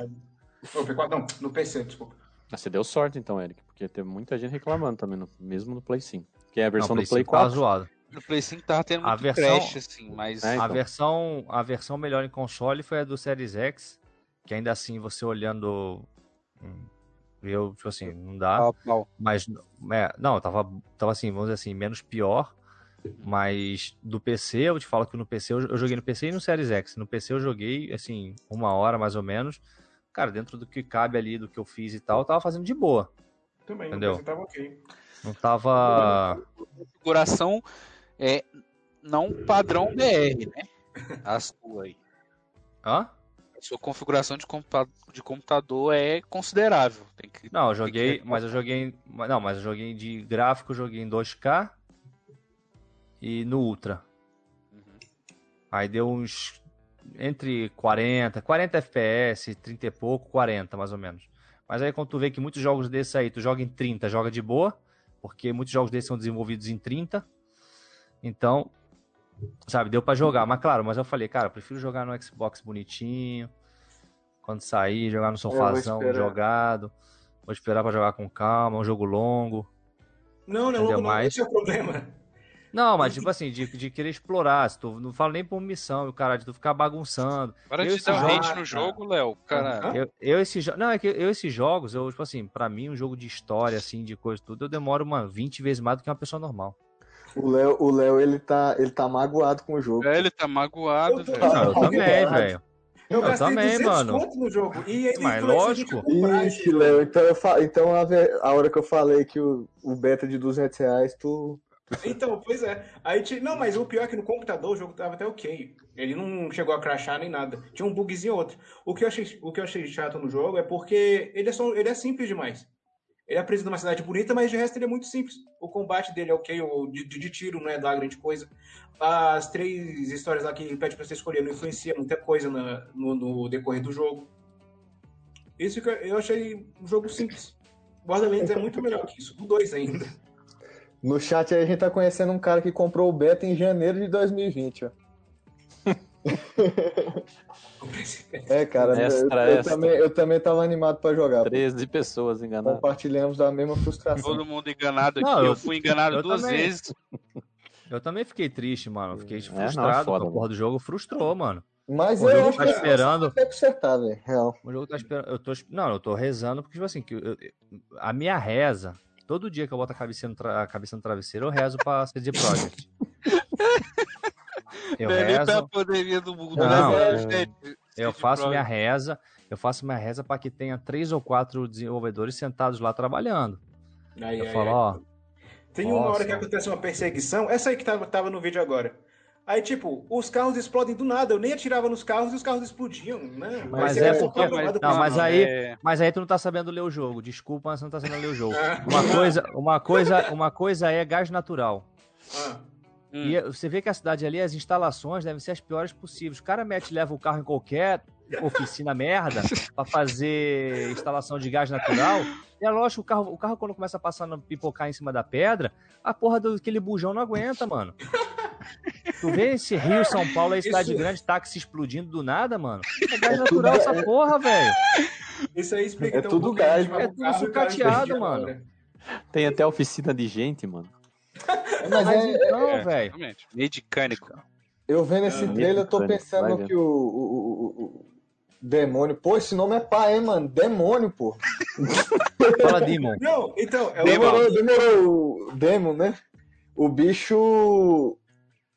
No Play 4 não, no PC, desculpa. Ah, Você deu sorte então, Eric, porque teve muita gente reclamando também, no- mesmo no Play 5. Que é a versão Não, do Play 5 tava 4. zoado. No Play 5 tava tendo A muito versão- crash, assim, mas. É, A então. versão, a versão melhor em console foi a do Series X, que ainda assim, você olhando. Eu, tipo assim, não dá. pau a pau. Mas, é, não, tava, tava assim, vamos dizer assim, menos pior. Mas do PC, eu te falo que no PC, eu, eu joguei no PC e no Series X. No PC eu joguei, assim, uma hora mais ou menos. Cara, dentro do que cabe ali, do que eu fiz e tal, eu tava fazendo de boa. Também, Entendeu? no PC tava ok. Não tava. Configuração é não padrão BR, né? A sua aí. Hã? Sua configuração de, de computador é considerável. Tem que, Não, eu joguei, mas eu joguei. Não, mas eu joguei de gráfico, joguei em 2K e no Ultra. Uhum. Aí deu uns. Entre 40, 40 FPS, 30 e pouco, 40 mais ou menos. Mas aí quando tu vê que muitos jogos desses aí, tu joga em 30, joga de boa, porque muitos jogos desses são desenvolvidos em 30. Então, sabe, deu pra jogar. Mas claro, mas eu falei, cara, eu prefiro jogar no Xbox bonitinho. Quando sair, jogar no sofazão esperar. jogado. Vou esperar pra jogar com calma, um jogo longo. Não, não, Entendeu? não, não esse é o problema. Não, mas tipo assim, de, de querer explorar. Se tu, não falo nem por missão, o cara, de tu ficar bagunçando. Para Eu de dar jogo- hate no jogo, Léo. Cara, Eu, eu esses jo- Não, é que eu esses jogos, eu, tipo assim, pra mim, um jogo de história, assim, de coisa tudo, eu demoro, mano, 20 vezes mais do que uma pessoa normal. O Léo, o Léo ele, tá, ele tá magoado com o jogo. é, ele tá magoado, velho. Não, eu também, velho. Eu, Eu gastei também, 200 mano. no jogo. E ele Mas lógico. Ixi. Léo, então, eu fa... então a, ve- a hora que eu falei que o, o beta de 200 reais, tu. Então, pois é. Aí, não, mas o pior é que no computador o jogo tava até ok. Ele não chegou a crashar nem nada. Tinha um bugzinho ou outro. O que eu achei, o que eu achei chato no jogo é porque ele é, só, ele é simples demais. Ele apresenta uma cidade bonita, mas de resto ele é muito simples. O combate dele é ok, o de, de- tiro não é da grande coisa. As três histórias lá que ele pede pra você escolher não influencia muita coisa na- no, no decorrer do jogo. Isso que eu, achei um jogo simples. Borderlands é muito melhor que isso. O 2 ainda. No chat aí a gente tá conhecendo um cara que comprou o beta em janeiro de 2020, ó. É, cara, Extra, eu, eu extra. também, eu também tava animado pra jogar. pô. 13 pessoas enganadas. Compartilhamos da mesma frustração. Todo mundo enganado aqui. Não, eu, eu- fui enganado eu duas também. vezes. Eu também fiquei triste, mano. Fiquei É, não, frustrado com a porra do jogo. Frustrou, mano. Mas O eu jogo acho tá que esperando. vai consertar, velho. Real. O jogo tá esperando. Eu tô, não, eu tô rezando, porque, tipo assim, que eu- eu- a minha reza, todo dia que eu boto a cabeça no, tra- a cabeça no travesseiro, eu rezo pra CD Projekt. Eu tá rezo, poderia do mundo. Não, né, é- velho? eu faço minha reza, eu faço minha reza pra que tenha três ou quatro desenvolvedores sentados lá trabalhando. Aí, Eu aí, falo, aí. ó, Tem uma Nossa. hora que acontece uma perseguição, essa aí que tava, tava no vídeo agora. Aí, tipo, os carros explodem do nada. Eu nem atirava nos carros e os carros explodiam, né? Mas é só porque- mas- não, mas aí- É, mas aí tu não tá sabendo ler o jogo. Desculpa, mas você não tá sabendo ler o jogo. Uma coisa, uma coisa, uma coisa é gás natural. Ah, hum. E você vê que a cidade ali, as instalações devem ser as piores possíveis. O cara mete, leva o carro em qualquer oficina merda pra fazer instalação de gás natural. E é lógico, o carro, o carro quando começa a passar, no, pipocar em cima da pedra, a porra daquele bujão não aguenta, mano. Tu vê esse Rio, São Paulo, aí cidade Isso- grande, táxi explodindo do nada, mano. É gás natural essa porra, velho. isso aí explica É tudo gente gás, vai é pro tudo cara sucateado, mano. Tem até oficina de gente, mano. Mas Mas é, então, é, velho. realmente. Mecânico. eu vendo esse Ah, trailer, eu tô pensando que o, o, o- o- demônio. Pô, esse nome é pai, hein, mano? Demônio, pô. Fala, Demon. Não, então, é o Demorou, demorou. O Demon, né? O bicho.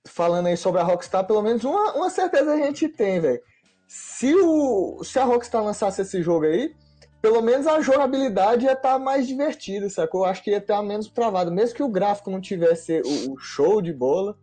Falando aí sobre a Rockstar, pelo menos uma, uma certeza a gente tem, velho. Se, o, se a Rockstar lançasse esse jogo aí, pelo menos a jogabilidade ia estar mais divertida, sacou? Eu acho que ia estar menos travado. Mesmo que o gráfico não tivesse o, o show de bola.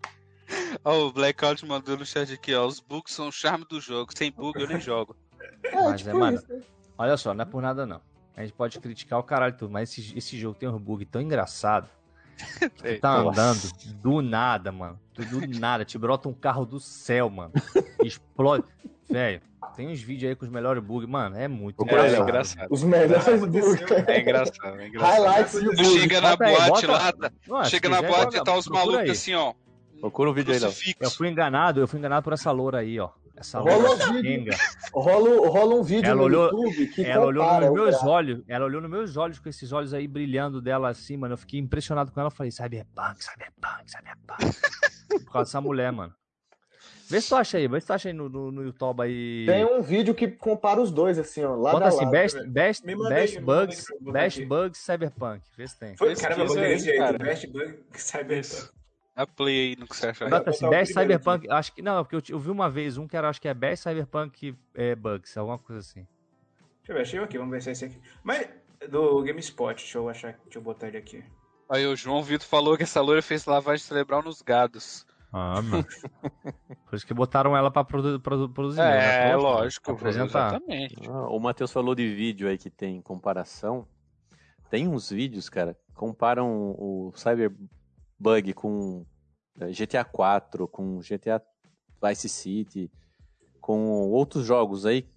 Ó, o Blackout mandou no chat aqui, ó. Os bugs são o charme do jogo. Sem bug eu nem jogo. É, Mas tipo é, mano, isso. né? Olha só, não é por nada não. A gente pode criticar o caralho tudo, mas esse, esse jogo tem um bug tão engraçado. Tem. Tá andando do nada, mano. Tu Do nada, te brota um carro do céu, mano. Explode. Velho, tem uns vídeos aí com os melhores bugs, mano. É muito aí, É, é engraçado. Os melhores bugs. É engraçado, é engraçado. Highlights bug. chega na Bota aí, boate bota- lá, tá- Não, chega na quiser, boate joga, e tá os malucos aí. assim, ó. Procura um vídeo aí, Léo. Eu fui enganado, eu fui enganado por essa loura aí, ó. Essa Rola loura o vídeo. Rola, rola um vídeo Ela no olhou- YouTube que Ela olhou nos meus gráfico. olhos, ela olhou nos meus olhos com esses olhos aí brilhando dela assim, mano. Eu fiquei impressionado com ela. Eu falei, cyberpunk, cyberpunk, cyberpunk. Por causa dessa mulher, mano. Vê se tu acha aí, vê se tu acha aí no, no, no YouTube aí. Tem um vídeo que compara os dois, assim, ó. Lá Bota da assim, lado. best, best, manda best aí bugs, best aqui. bugs cyberpunk. Vê se tem. Foi, Pesquisa caramba, desse jeito. cara. Best Bug Cyberpunk. Dá play aí no que você acha. Bota- assim, best cyberpunk. Acho que não, porque eu, eu vi uma vez um que era, acho que é best cyberpunk é, bugs, alguma coisa assim. Deixa eu ver, achei aqui, vamos ver se é esse aqui. Mas, do GameSpot, deixa eu achar, deixa eu botar ele aqui. Aí o João Vitor falou que essa loira fez lavagem cerebral nos gados. Ah, mano. Por isso que botaram ela pra produ produ produzir. né? É, Pra- lógico. pra apresentar. Exatamente. Ah, o Matheus falou de vídeo aí que tem comparação. Tem uns vídeos, cara, comparam o Cyberbug com eh, GTA 4, com GTA Vice City, com outros jogos aí.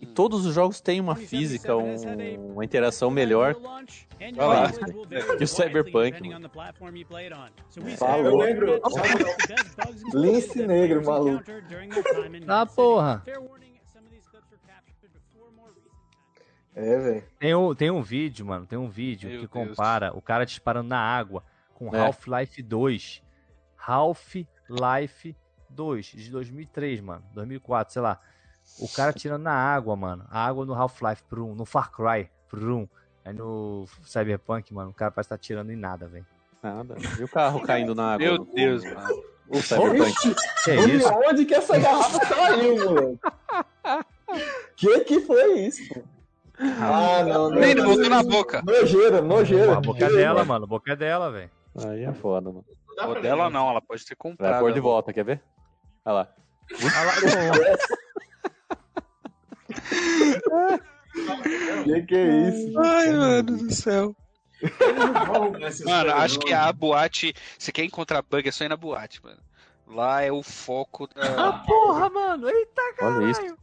E todos os jogos têm uma física, um- uma interação melhor. Vai lá. E o Cyberpunk, Falou. Eu lembro. Lince negro, maluco. Ah, porra. É, velho. Tem um, tem um vídeo, mano, tem um vídeo Meu que Deus. compara o cara disparando na água com É. Half-Life 2. Half-Life 2, de 2003, mano. 2004, sei lá. O cara tirando na água, mano. A água no Half-Life, no Far Cry, prum. Aí no Cyberpunk, mano, o cara parece estar tá tirando em nada, velho. Nada. E o carro caindo na água? Meu Deus, mano. O Cyberpunk. Que é isso? Onde que essa garrafa saiu, moleque? Que que foi isso? pô? Ah, não, não. Nem não, botou na boca. Nojeira, nojeira. A boca é dela, mano. A boca é dela, velho. Aí é foda, mano. Pra dela não, ela pode ter Vai comprado. pôr de volta, quer ver? Olha lá. Que que é isso? Ai, mano do céu. Mano, acho que a boate. Você quer encontrar bug, é só ir na boate, mano. Lá é o foco Ah, da. porra, mano. Eita, Olha isso.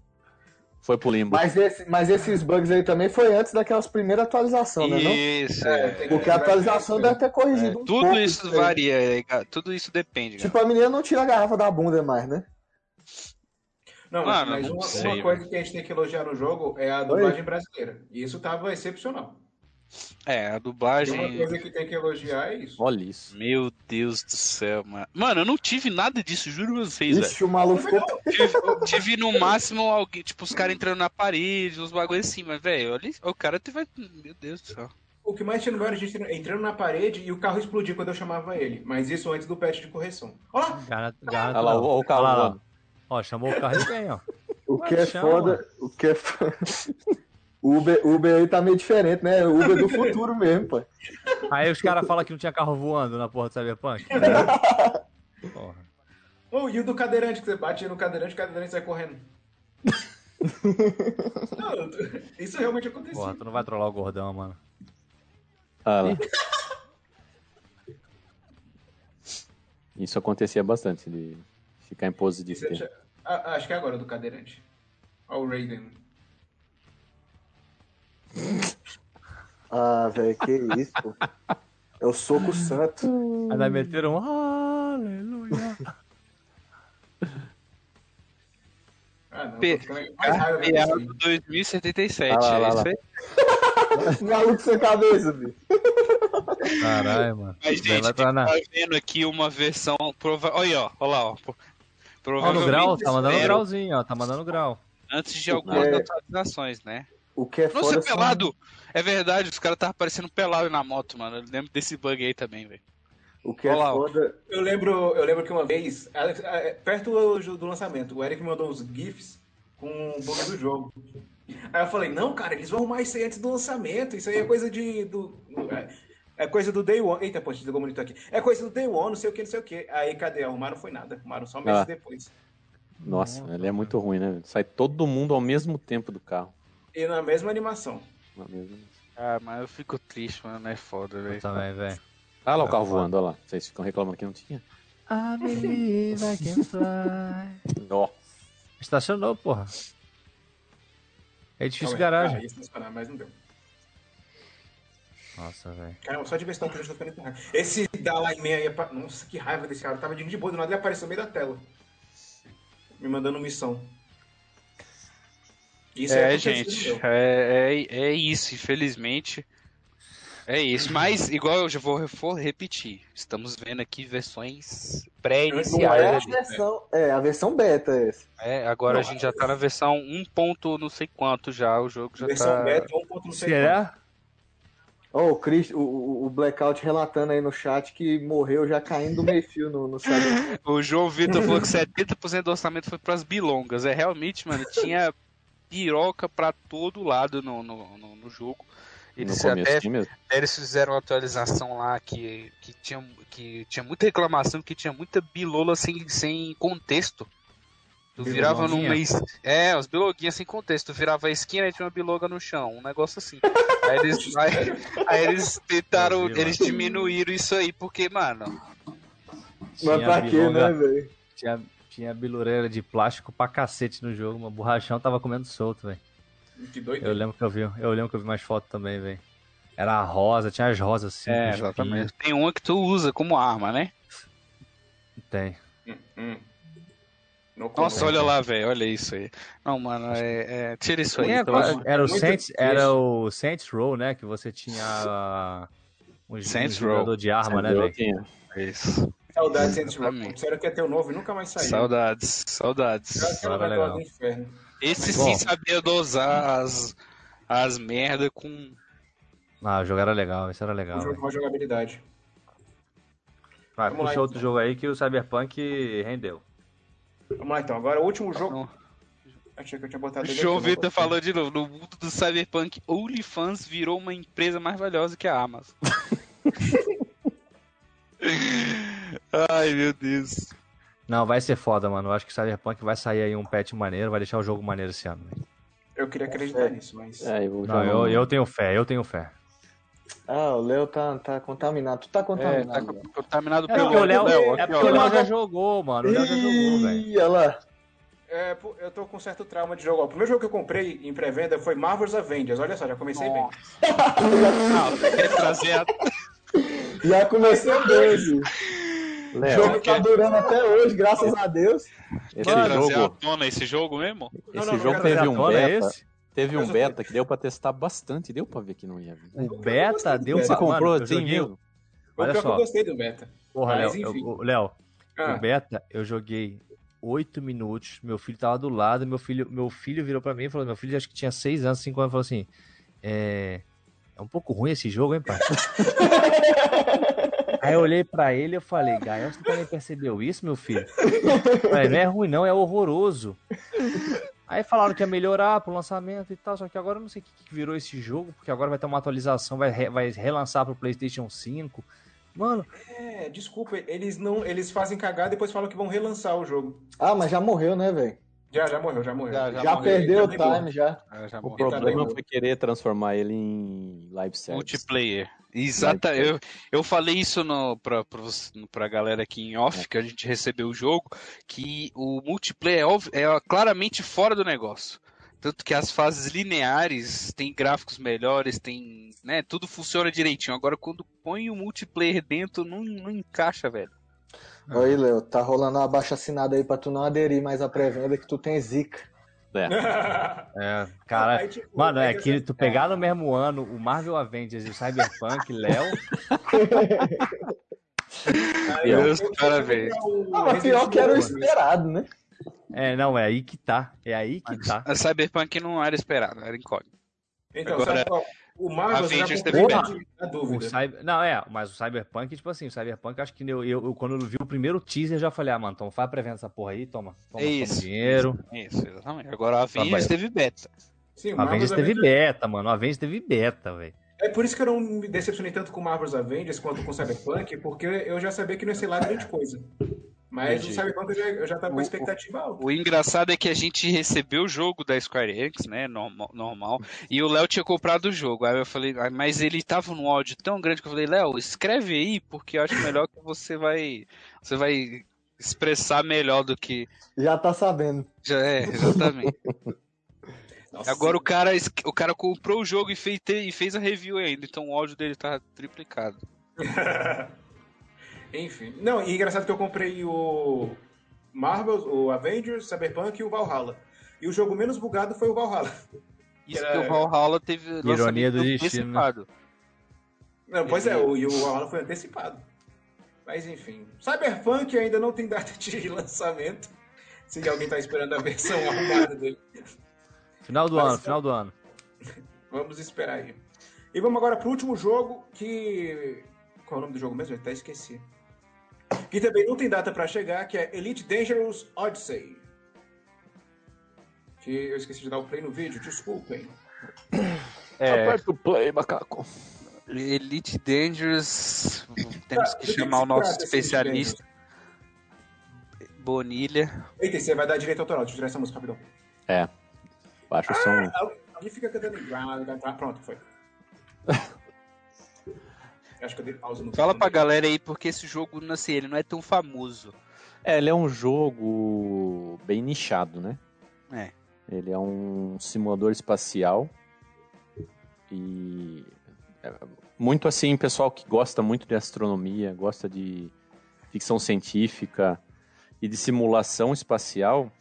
Foi pro limbo. Mas, esse- mas esses bugs aí também foi antes daquelas primeiras atualizações, né? Isso, É, é. Porque a atualização deve ter corrigido um Tudo pouco isso aí. varia, é, tudo isso depende, Tipo, cara. a menina não tira a garrafa da bunda mais, né? Não, Mano, mas não uma, sei, uma coisa que a gente tem que elogiar no jogo é a dublagem brasileira. E isso tava excepcional. É, a Tem uma dublagem. coisa que tem que elogiar é isso. Olha isso. Meu Deus do céu, mano. Mano, eu não tive nada disso, juro pra vocês, velho. Ixi, o maluco ficou. Tive, tive no máximo alguém, tipo, os caras entrando na parede, uns bagulhos assim, mas, velho, olha, o cara teve. Meu Deus do céu. O que mais tinha no meu era a gente entrando na parede e o carro explodir quando eu chamava ele. Mas isso antes do patch de correção. Olha lá! Garra, Olha lá, o, o carro. Ó, chamou o carro e vem, ó. O que é foda. O que é foda. Uber, Uber aí tá meio diferente, né? Uber do futuro mesmo, pô. Aí os caras falam que não tinha carro voando na porra do Cyberpunk. Porra. Oh, e o do cadeirante, que você bate no cadeirante e o cadeirante sai correndo. não, isso realmente aconteceu. Porra, tu não vai trollar o gordão, mano. Olha lá. Isso acontecia bastante, de ficar em pose de é- pé. Ah, acho que é agora do cadeirante. Olha o Raiden. Ah, velho, que isso, pô. É o soco santo. Ainda meteram um aleluia. Ah, não, P- Carpeado disso. 2077, Ah lá, lá, é isso lá. aí. Maluco sem cabeça, bicho. Caralho, mano. Mas, gente, na- tá vendo aqui uma versão. Prova... Olha aí, ó. Olha lá, ó. Ó, no Provavelmente grau, tá mandando zero grauzinho, ó. Tá mandando grau. antes de algumas É. atualizações, né? O que é Nossa, foda é pelado! É verdade, os caras estavam parecendo pelado na moto, mano. Eu lembro desse bug aí também, velho. O que é Olha lá, ó. foda. Eu lembro, eu lembro que uma vez, a- a- perto do, do lançamento, o Eric me mandou uns GIFs com o bug do jogo. Aí eu falei, não, cara, eles vão arrumar isso aí antes do lançamento. Isso aí é coisa de. Do, é, é coisa do Day One. Eita, pô, desligou o monitor aqui. É coisa do Day One, não sei o que, não sei o que. Aí cadê? Arrumaram foi nada. Arrumaram só meses Ah. depois. Nossa, ele é muito ruim, né? Sai todo mundo ao mesmo tempo do carro. E na mesma animação. Na mesma- Ah, mas eu fico triste, mano. É foda, velho. também, velho. Ah lá o É carro voando, olha lá. Vocês ficam reclamando que não tinha. Believe I can fly. Nossa. Estacionou, porra. É difícil Calma garagem. Ah, mas não deu. Nossa, velho. Caramba, só de ver que eu tô ficando raiva. Esse Dalai Man aí, é nossa, que raiva desse cara. Eu tava de de boa, do nada ele apareceu no meio da tela. Me mandando missão. Isso é, acontecido gente, é, é, é isso, infelizmente. É isso, mas igual eu já vou, vou repetir, estamos vendo aqui versões Não pré-iniciais é a ali. versão. É, a versão beta é essa. É, agora a gente já tá na versão 1 ponto não sei quanto já, o jogo já Versão tá... beta, 1 ponto não sei Será? Ó, o, Chris, o, o, Blackout relatando aí no chat que morreu já caindo do meio-fio no, no. O João Vitor falou que 70% do orçamento foi pras bilongas. É realmente, mano, tinha piroca pra todo lado no, no, no, no jogo. Eles no começo até eles fizeram uma atualização lá que, que, tinha, que tinha muita reclamação, que tinha muita bilola sem, sem contexto. Tu virava num Biloguinha? mês. É, os biloguinhas sem contexto. Tu virava a esquina e tinha uma biloga no chão. Um negócio assim. Aí eles, aí, aí eles tentaram. Eles diminuíram isso aí, porque, mano. Mas Tinha pra quê, né, velho? Tinha, tinha bilureira de plástico pra cacete no jogo, mas o borrachão tava comendo solto, velho. Que doido. Eu lembro que eu vi, eu lembro que eu vi mais fotos também, velho. Era rosa, tinha as rosas assim. É, exatamente. Tem uma que tu usa como arma, né? Tem. Hum, hum. No Nossa, olha lá, velho. Olha isso aí. Não, mano, é, é, tira isso aí. É- pelo amor- era o Saints, era o Saints Row, né? Que você tinha um, Saints um jogador Row. de arma, né, Eu velho? tinha. Isso. Saudades antes Exatamente. Disseram que ia ter o novo e nunca mais saiu. Saudades, saudades. Era falar legal. do inferno. Esse Bom. sim sabia dosar as, as merda com. Ah, o jogo era legal, isso era Um legal. jogo velho. com uma jogabilidade. Vai, Vamos lá, puxa outro então. jogo aí que o Cyberpunk rendeu. Vamos lá então. Agora o último jogo. Não. Achei que eu tinha botado O ele João Vitor falou de novo, no mundo do Cyberpunk, OnlyFans virou uma empresa mais valiosa que a Amazon. Ai, meu Deus. Não, vai ser foda, mano. Eu acho que o Cyberpunk vai sair aí um patch maneiro, vai deixar o jogo maneiro esse ano. velho. Eu queria acreditar nisso, mas. É, eu Não, eu, eu tenho fé, eu tenho fé. Ah, o Léo tá, tá contaminado. Tu tá É, tá contaminado. Léo. contaminado É pelo porque o Léo, Léo, é porque o Léo já jogou, mano. O Léo já jogou, velho. Ih, olha lá. É, eu tô com certo trauma de jogo. O primeiro jogo que eu comprei em pré-venda foi Marvel's Avengers. Olha só, já comecei bem. Não, quer trazer a... Já comecei doido. O jogo tá durando até hoje, graças a Deus. esse quer trazer à jogo, tona esse jogo mesmo? Não, esse não, jogo não, teve um é beta, esse? Teve um beta que deu pra testar bastante, deu pra ver que não ia vir. O beta deu Você pra... comprou mano, eu assim? O Olha que eu só. gostei do beta. Porra, Mas, Léo, eu- o- Léo, Ah, o beta eu joguei oito minutos, meu filho tava do lado, meu filho, meu filho virou pra mim e falou, meu filho acho que tinha seis anos, cinco anos, falou assim, é, é um pouco ruim esse jogo, hein, pai? Aí eu olhei pra ele e eu falei, Gael, você também percebeu isso, meu filho? Falei, não é ruim não, é horroroso. Aí falaram que ia melhorar pro lançamento e tal, só que agora eu não sei o que que virou esse jogo, porque agora vai ter uma atualização, vai, re- vai relançar pro Playstation 5. Mano, é, desculpa, eles não. Eles fazem cagada e depois falam que vão relançar o jogo. Ah, mas já morreu, né, velho? Já, já morreu, já morreu. Já, Já, morreu. perdeu o Tá time, já. Ah, já O morreu. tá problema foi querer transformar ele em live service. Multiplayer. Exata, eu, eu falei isso no, pra, pra, você- pra galera aqui em off, que a gente recebeu o jogo, que o multiplayer é, óbvio- é claramente fora do negócio. Tanto que as fases lineares têm gráficos melhores, tem, né, tudo funciona direitinho. Agora, quando põe o multiplayer dentro, não, não encaixa, velho. Oi, Léo, tá rolando uma baixa assinada aí pra tu não aderir mais à pré-venda que tu tem zica. é, cara, Aí, tipo, Mano, é que que tu pegar no mesmo ano o Marvel Avengers e o Cyberpunk, Léo. Deus, eu- eu parabéns. Ah, mas pior que era o esperado, né? É, não, é aí que tá. É aí que tá. A Cyberpunk não era esperado, era incógnito. Então, Agora, sabe qual? O Marvel Avengers teve na- dúvida. Cyber... Não, é, mas o Cyberpunk, tipo assim, o Cyberpunk, acho que eu, eu, eu- quando eu vi o primeiro teaser, eu já falei, ah, mano, então faz pré-venda essa porra aí, toma. Toma, É toma isso. dinheiro. Isso, exatamente. Agora a Avengers Trabalho. teve beta. Sim, o Avengers teve beta, mano. O Avengers teve beta, velho. É por isso que eu não me decepcionei tanto com Marvel's Avengers quanto com Cyberpunk, porque eu já sabia que não ia ser lá grande coisa. Mas Entendi. o Cyberpunk eu já, eu já tava com expectativa alta. O engraçado é que a gente recebeu o jogo da Square Enix, né? Normal. normal e o Léo tinha comprado o jogo. Aí eu falei, ah, mas ele tava num áudio tão grande que eu falei, Léo, escreve aí, porque eu acho melhor que você vai. Você vai expressar melhor do que. Já tá sabendo. Já é, exatamente. Nossa, Agora o cara, o cara comprou o jogo e fez, e fez a review ainda, então o áudio dele tá triplicado. Enfim. Não, e engraçado que eu comprei o Marvel, o Avengers, Cyberpunk e o Valhalla. E o jogo menos bugado foi o Valhalla. Isso Era- que o Valhalla teve Ironia do antecipado. Não, pois é, o, e o Valhalla foi antecipado. Mas enfim. Cyberpunk ainda não tem data de lançamento. Se alguém tá esperando a versão arrumada dele. Final do Mas- ano, final do ano. Vamos esperar aí. E vamos agora pro último jogo que. Qual é o nome do jogo mesmo? Eu até esqueci. Que também não tem data pra chegar, que é Elite Dangerous Odyssey. Que eu esqueci de dar o play no vídeo, desculpem. É... Aperta o play, macaco. Elite Dangerous. Temos Tá, que que chamar o nosso especialista. Bonilha. Eita, você vai dar direito autoral, deixa eu tirar essa música rapidão. É. Baixa o som. Al- Alguém fica cantando. Ah, Pronto, foi. Acho que eu dei pausa no Fala pra galera aí porque esse jogo, não sei, ele não é tão famoso. É, ele é um jogo bem nichado, né? É. Ele é um simulador espacial e é muito assim, pessoal que gosta muito de astronomia, gosta de ficção científica e de simulação espacial,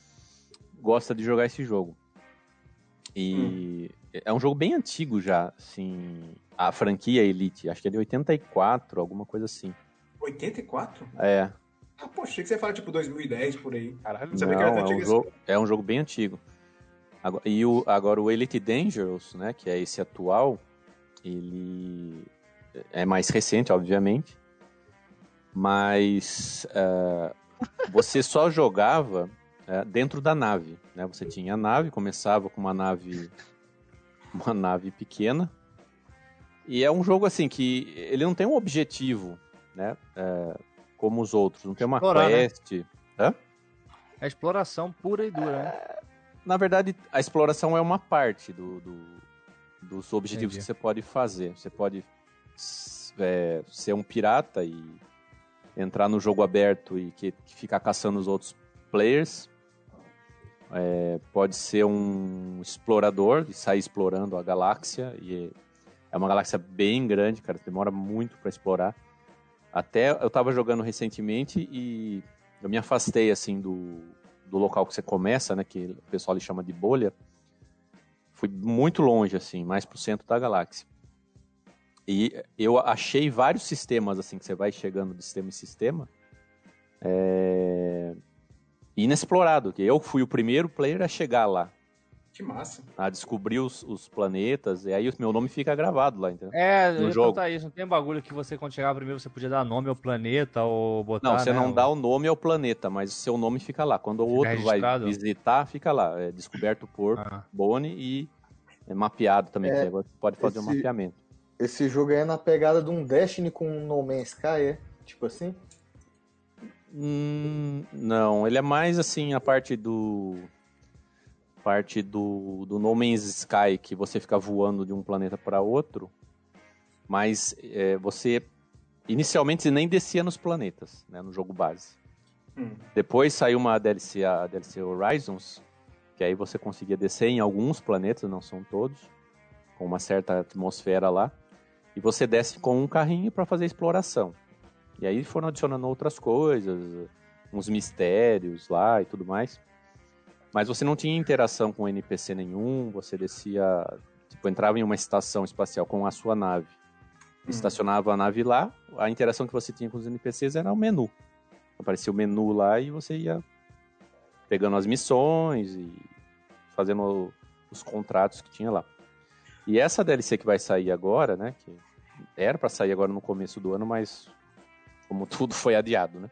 gosta de jogar esse jogo. E é um jogo bem antigo já, assim, a franquia Elite, acho que é de 84, alguma coisa assim. 84? É, Ah, poxa, achei que você fala tipo 2010 por aí. Caralho, Você vê que era Não, é antigo um, assim. jogo, é um jogo bem antigo. Agora, e o, agora o Elite Dangerous, né, que é esse atual, ele é mais recente, obviamente, mas eh, você só jogava eh, dentro da nave, né? Você tinha a nave, começava com uma nave, uma nave pequena, e é um jogo assim que ele não tem um objetivo, né? eh, como os outros, não tem uma Explorar, né? quest. É exploração pura e dura, né? Na verdade, a exploração é uma parte do, do- dos objetivos Entendi. que você pode fazer. Você pode é, ser um pirata e entrar no jogo aberto e que, que ficar caçando os outros players. É, pode ser um explorador e sair explorando a galáxia. E é uma galáxia bem grande, cara. Demora muito para explorar. Até eu tava jogando recentemente e eu me afastei assim do, do local que você começa, né? Que o pessoal chama de bolha. Fui muito longe, assim, mais pro centro da galáxia. E eu achei vários sistemas, assim, que você vai chegando de sistema em sistema. É... Inexplorado, que eu fui o primeiro player a chegar lá, Que massa. a descobrir os, os planetas, e aí o meu nome fica gravado lá, entendeu? É, No eu ia jogo. perguntar isso. Não tem um bagulho que você, quando chegava primeiro, você podia dar nome ao planeta ou botar. Não, você né, não o- dá o nome ao planeta, mas o seu nome fica lá. Quando o Fica outro vai registrado. visitar, fica lá. É descoberto por Ah. Bone e é mapeado também, É, você pode fazer um esse- mapeamento. Esse jogo aí é na pegada de um Destiny com um No Man's Sky, é? Tipo assim? Hum, não, ele é mais assim a parte do. Parte do, do No Man's Sky, que você fica voando de um planeta para outro. Mas é, você. Inicialmente você nem descia nos planetas, né, no jogo base. Hum. Depois saiu uma DLC, a DLC Horizons, que aí você conseguia descer em alguns planetas, não são todos, com uma certa atmosfera lá. E você desce com um carrinho para fazer exploração. E aí foram adicionando outras coisas, uns mistérios lá e tudo mais. Mas você não tinha interação com NPC nenhum, você descia, tipo, entrava em uma estação espacial com a sua nave. Estacionava a nave lá, a interação que você tinha com os NPCs era o menu. Aparecia o menu lá e você ia pegando as missões e fazendo os contratos que tinha lá. E essa DLC que vai sair agora, né, que era para sair agora no começo do ano, mas como tudo foi adiado, né?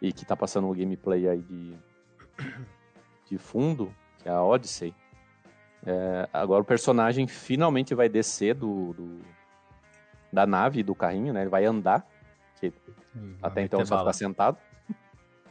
E que tá passando o gameplay aí de, de fundo, que é a Odyssey. É, agora o personagem finalmente vai descer do, do- da nave, do carrinho, né? Ele vai andar, que Hum, até então só bala. ficar sentado.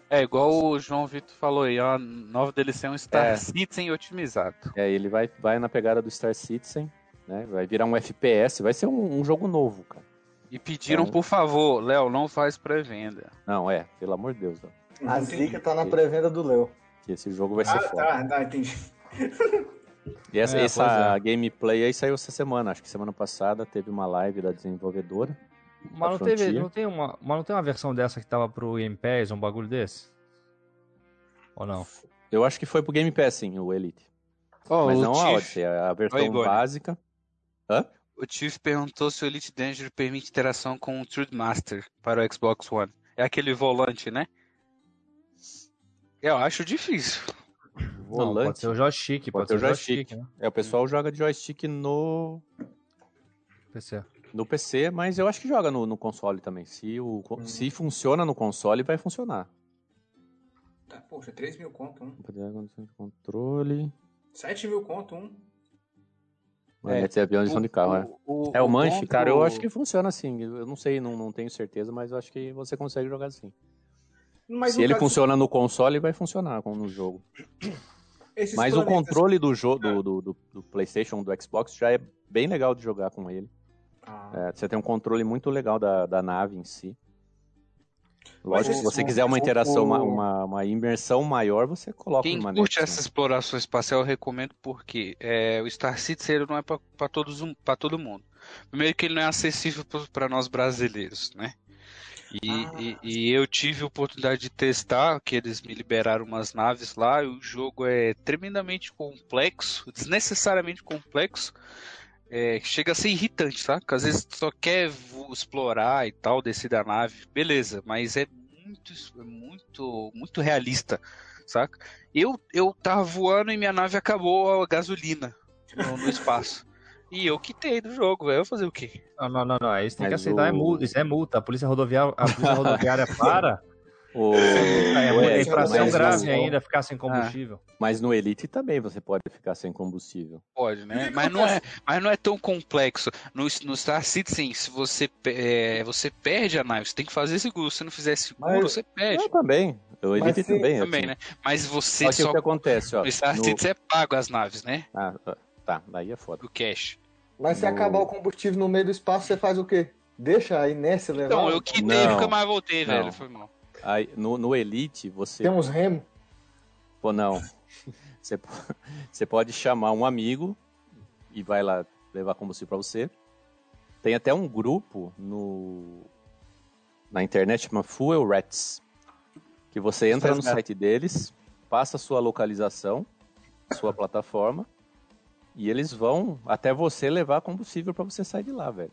É igual o João Vitor falou aí, ó, a nova DLC é um Star É. Citizen otimizado. É, ele vai, vai na pegada do Star Citizen, né? Vai virar um FPS, vai ser um, um jogo novo, cara. E pediram, Então- por favor, Léo, não faz pré-venda. Não, é, pelo amor de Deus, não. A Não zica tá na pré-venda do Léo. que esse jogo vai ser Ah, foda. tá, tá, entendi. E essa, É, essa é. gameplay aí saiu essa semana. Acho que semana passada teve uma live da desenvolvedora. Mas não, da teve, Frontier. não, tem uma, mas não tem uma versão dessa que tava pro Game Pass, um bagulho desse? Ou não? Eu acho que foi pro Game Pass, sim, o Elite. Ó, Mas o não a Tiff- Odyssey, a versão Oi, básica. Hã? O Tiff perguntou se o Elite Dangerous permite interação com o Master para o Xbox One. É aquele volante, né? Eu acho difícil. Não, Volante. pode ser o joystick, pode, Pode ser o o joystick, joystick. né? É, o pessoal joga de joystick no, PC. no PC, mas eu acho que joga no, no console também. Se, o, Hum. se funciona no console, vai funcionar. Tá, poxa, 3 mil conto um. Controle. 7 mil conto um. É, é avião de som de carro, é. o, É o manche, ponto- cara, eu acho que funciona assim. Eu não sei, não, não tenho certeza, mas eu acho que você consegue jogar assim. Mas Se ele caso, funciona no console, vai funcionar como no jogo. esses Mas o planetas- controle do jogo do, do, do- do PlayStation, do Xbox, já é bem legal de jogar com ele. Ah, É, você tem um controle muito legal da, da nave em si. Lógico, se você quiser uma interação, uma, uma, uma imersão maior, você coloca Quem uma curte net, essa né? exploração espacial, eu recomendo porque é, o Star Citizen não é para todos para todo mundo. Primeiro que ele não é acessível para nós brasileiros, né? E, Ah. e- e eu tive a oportunidade de testar, que eles me liberaram umas naves lá, e o jogo é tremendamente complexo, desnecessariamente complexo, é, chega a ser irritante, tá? Porque às vezes tu só quer explorar e tal, descer da nave, beleza, mas é muito, é muito, muito realista, saca? Eu, eu tava voando e minha nave acabou a gasolina no, no espaço. E eu quitei do jogo, velho. Eu fazer o quê? Não, não, não, não. Isso tem que Mas aceitar, é o- multa. Isso é multa. A polícia rodoviária, a polícia rodoviária para. O... É, é infração mas grave no- ainda ficar sem combustível. Mas no Elite também você pode ficar sem combustível. Pode, né? Mas não, é, mas não é tão complexo. No, no Star Citizen, se você, é, você perde a nave, você tem que fazer seguro. Se não fizer seguro, Mas- você perde. Eu também. O Mas Elite também. é Também, assim. né? Mas você Só que só. o que acontece, ó. No Star no- Citizen é pago as naves, né? Ah, tá, daí é foda. Do cash. Mas se No- acabar o combustível no meio do espaço, você faz o quê? Deixa a inércia levar? Então, eu quitei Não. e nunca mais voltei, Não. velho. Foi mal. Aí, no, no Elite, você. Tem uns remos. Pô, não. Você, você pode chamar um amigo e vai lá levar combustível pra você. Tem até um grupo no na internet chama Fuel Rats, que você entra no Faz site deles, passa a sua localização, sua plataforma, e eles vão até você levar combustível pra você sair de lá, velho.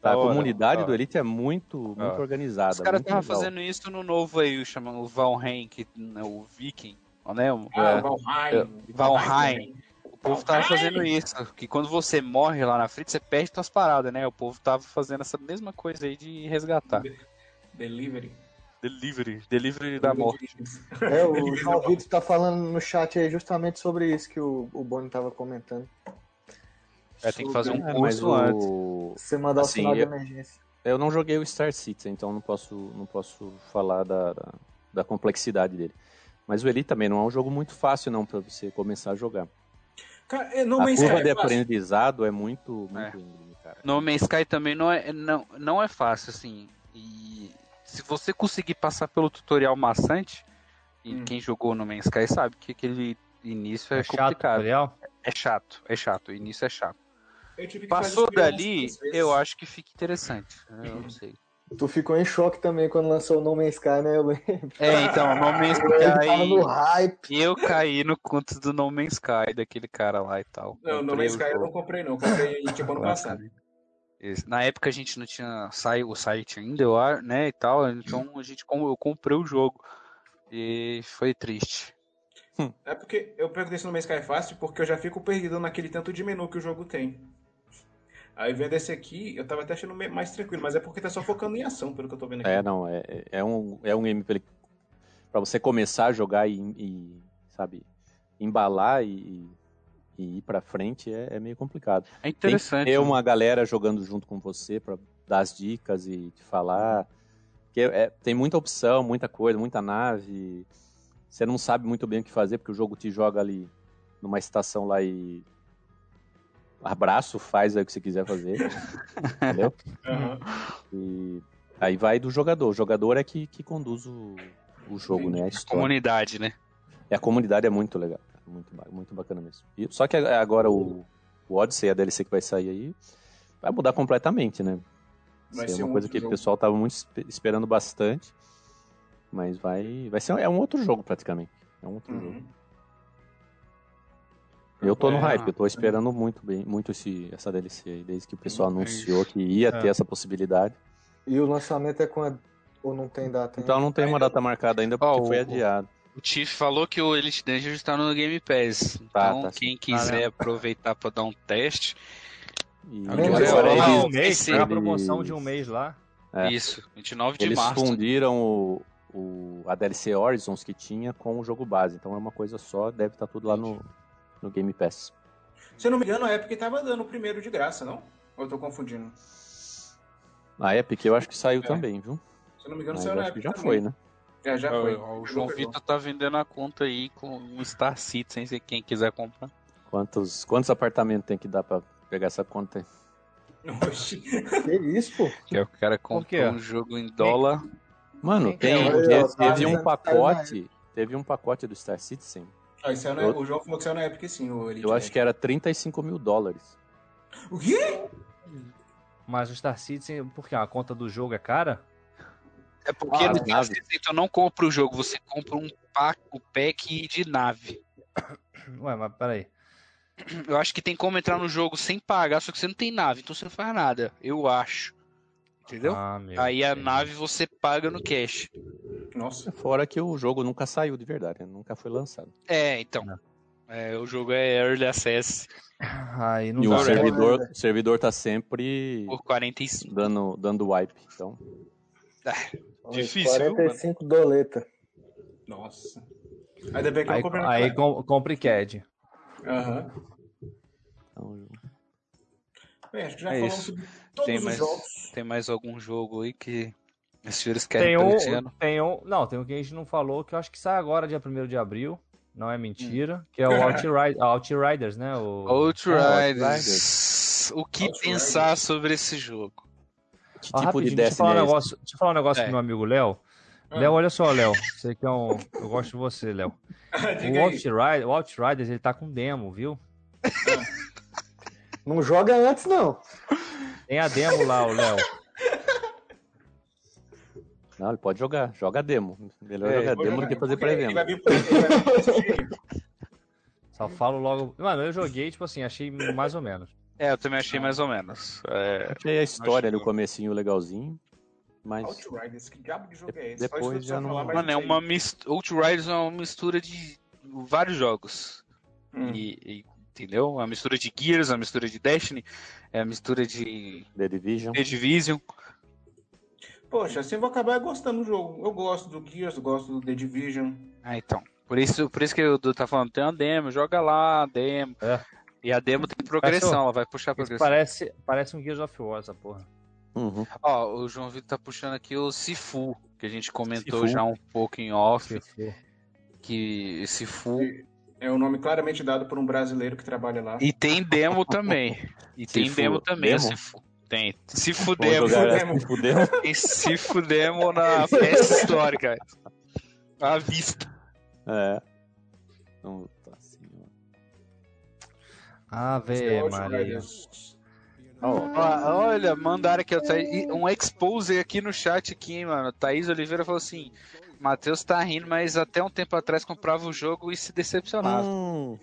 Tá? A comunidade da do. Elite é muito, muito organizada. Os caras estavam fazendo isso no novo aí, chamando o Valheim, que, né, o Viking, né? O, Ah, É. Valheim. Valheim. o povo tava fazendo isso. Que quando você morre lá na frente, você perde suas paradas, né? O povo tava fazendo essa mesma coisa aí de resgatar. Delivery. Delivery. Delivery da morte. É, o João Vitor tá falando no chat aí justamente sobre isso que o, o Boni tava comentando. É, tem que fazer um É, curso antes. o... Você mandar Assim, o sinal de eu- emergência. Eu não joguei o Star Citizen, então não posso, não posso falar da, da, da complexidade dele. Mas o Elite também não é um jogo muito fácil não para você começar a jogar. Cara, é, No a Man's curva Sky de é aprendizado é muito, muito íngreme, cara. No Man's Sky também não é, não, não é fácil, assim. E se você conseguir passar pelo tutorial maçante, e Hum. quem jogou no Man's Sky sabe que aquele início é, É chato, complicado. tutorial? É chato, é chato. O início é chato. Passou dali, eu acho que fica interessante. Eu não sei. Tu ficou em choque também quando lançou o No Man's Sky, né? Eu lembro. É, então, No Man's Ele tava no Sky. hype. Eu caí no conto do No Man's Sky, daquele cara lá e tal. Não, No Comprei Man's o Sky eu não comprei, não. Comprei tipo ano passado. Esse- Na época a gente não tinha o site ainda, eu né, e tal, então a gente eu comprei o jogo. E foi triste. É porque eu perguntei se no Man's Sky é fácil porque eu já fico perdido naquele tanto de menu que o jogo tem. Aí vendo esse aqui, eu tava até achando mais tranquilo, mas é porque tá só focando em ação, pelo que eu tô vendo aqui. É, não, é, é um, é um game pra, você começar a jogar e, e, sabe, embalar e, e ir pra frente é, é meio complicado. É Tem que interessante. ter uma galera jogando junto com você pra dar as dicas e te falar. Porque é- tem muita opção, muita coisa, muita nave. Você não sabe muito bem o que fazer, porque o jogo te joga ali numa estação lá e. Abraço, faz aí o que você quiser fazer. entendeu? Aham. E aí vai do jogador. O jogador é que, que conduz o, o jogo, né? A história. Comunidade, né? E a comunidade é muito legal. Muito, muito bacana mesmo. E- só que agora o, o Odyssey, a DLC que vai sair aí, vai mudar completamente, né? Vai Ser ser uma um coisa que jogo. o pessoal tava muito espe- esperando bastante. Mas vai, vai ser é um outro jogo praticamente. É um outro jogo. Eu tô no É. hype, eu tô esperando muito bem, muito esse, essa DLC aí, desde que o pessoal é anunciou que ia É. ter essa possibilidade. E o lançamento é quando? Ou não tem data? Então não tem uma data marcada ainda porque Ó, foi adiado. O Tiff falou que o Elite Dangerous está no Game Pass. Tá, Então, tá quem quiser aproveitar para dar um teste, E Agora é eles- de- um mês, esse- tem a promoção de um eles- mês lá. É. isso, 29 de Eles março. fundiram o, o- a DLC Horizons que tinha com o jogo base. Então é uma coisa só, deve estar tudo lá no, no Game Pass. Se eu não me engano, a Epic tava dando o primeiro de graça, não? Ou eu tô confundindo? A Epic eu acho que saiu É. também, viu? Se eu não me engano, Mas saiu na acho que Epic já também. foi, né? É, já foi. o João. Vitor tá vendendo a conta aí com um Star Citizen, se quem quiser comprar. Quantos, quantos apartamentos tem que dar pra pegar essa conta aí? Oxi. Que isso, pô? Que é o cara comprou um jogo em dólar. Mano, tem, é? teve, um pacote. Teve um pacote do Star Citizen. Ah, isso saiu na- Eu- O João falou que saiu na Epic sim, o Elite Eu acho que era 35 mil dólares. O quê? Mas o Star Citizen, por quê? A conta do jogo é cara? É porque Ah, no Star. Citizen tu não compra o jogo, você compra um pack, o pack de nave. Ué, mas peraí. Eu acho que tem como entrar no jogo sem pagar, só que você não tem nave, então você não faz nada. Eu acho. Entendeu? Ah, Aí a entendi. nave você paga no cash. Nossa. Fora que o jogo nunca saiu de verdade, né? nunca foi lançado. É, então. É, o jogo é Early Access Aí não E dá. o servidor, o servidor tá sempre por 45. dando, dando wipe. Então, Difícil, viu, 45 doleta. Nossa. Ainda bem que Aí, eu comprei aí com, compre CAD. Aham. então, Bem, acho que já É falamos isso. sobre todos Tem os mais, jogos. tem mais algum jogo aí que os senhores querem Tem pra um, esse ano? tem um. Não, tem um que a gente não falou, que eu acho que sai agora, dia 1 de abril. Não é mentira. Hum. Que é o Outriders, Outriders né? O... Outriders. O que Outriders. pensar sobre esse jogo? que Ah, tipo de deixa eu falar um negócio, deixa eu falar um negócio É. pro meu amigo Léo. Ah. Léo, olha só, Léo. Você que é um. Eu gosto de você, Léo. O, aí. Outriders, o Outriders, ele tá com demo, viu? Não joga antes, não. Tem a demo lá, o Léo. Não, ele pode jogar. Joga demo. Melhor É, jogar demo jogar, do que fazer pré-venda. Só falo logo. Mano, eu joguei, tipo assim, achei mais ou menos. É, eu também achei mais ou menos. É, Achei a história ali, o comecinho legalzinho. Mas Outriders, que diabo de jogo é esse? Depois já não- Mano, é uma mistura. Outriders é uma mistura de vários jogos. Hum. E, e- entendeu? Uma mistura de Gears, uma mistura de Destiny, é uma mistura de The Division. The Division. Poxa, assim eu vou acabar gostando do jogo. Eu gosto do Gears, eu gosto do The Division. Ah, então. Por isso, por isso que o Du tá falando, tem uma demo, joga lá, a demo. É. E a demo tem progressão, Parece- ela vai puxar a progressão. parece, parece um Gears of War, essa porra. Uhum. Ó, o João Vitor tá puxando aqui o Sifu, que a gente comentou Sifu. já um pouco em off, for. que Sifu. É um nome claramente dado por um brasileiro que trabalha lá. E tem demo também. E tem Sifu. demo também, Demo? Sifu. Tem. Essa Sifu demo. Tem Sifu demo na Store, cara. À vista. É. Então, tá assim, ó. Ave é Maria. Outriders. Ó, olha, mandaram aqui, tá um expose aqui no chat aqui, hein, mano. Thaís Oliveira falou assim: Matheus tá rindo, mas até um tempo atrás comprava o jogo e se decepcionava. Hum.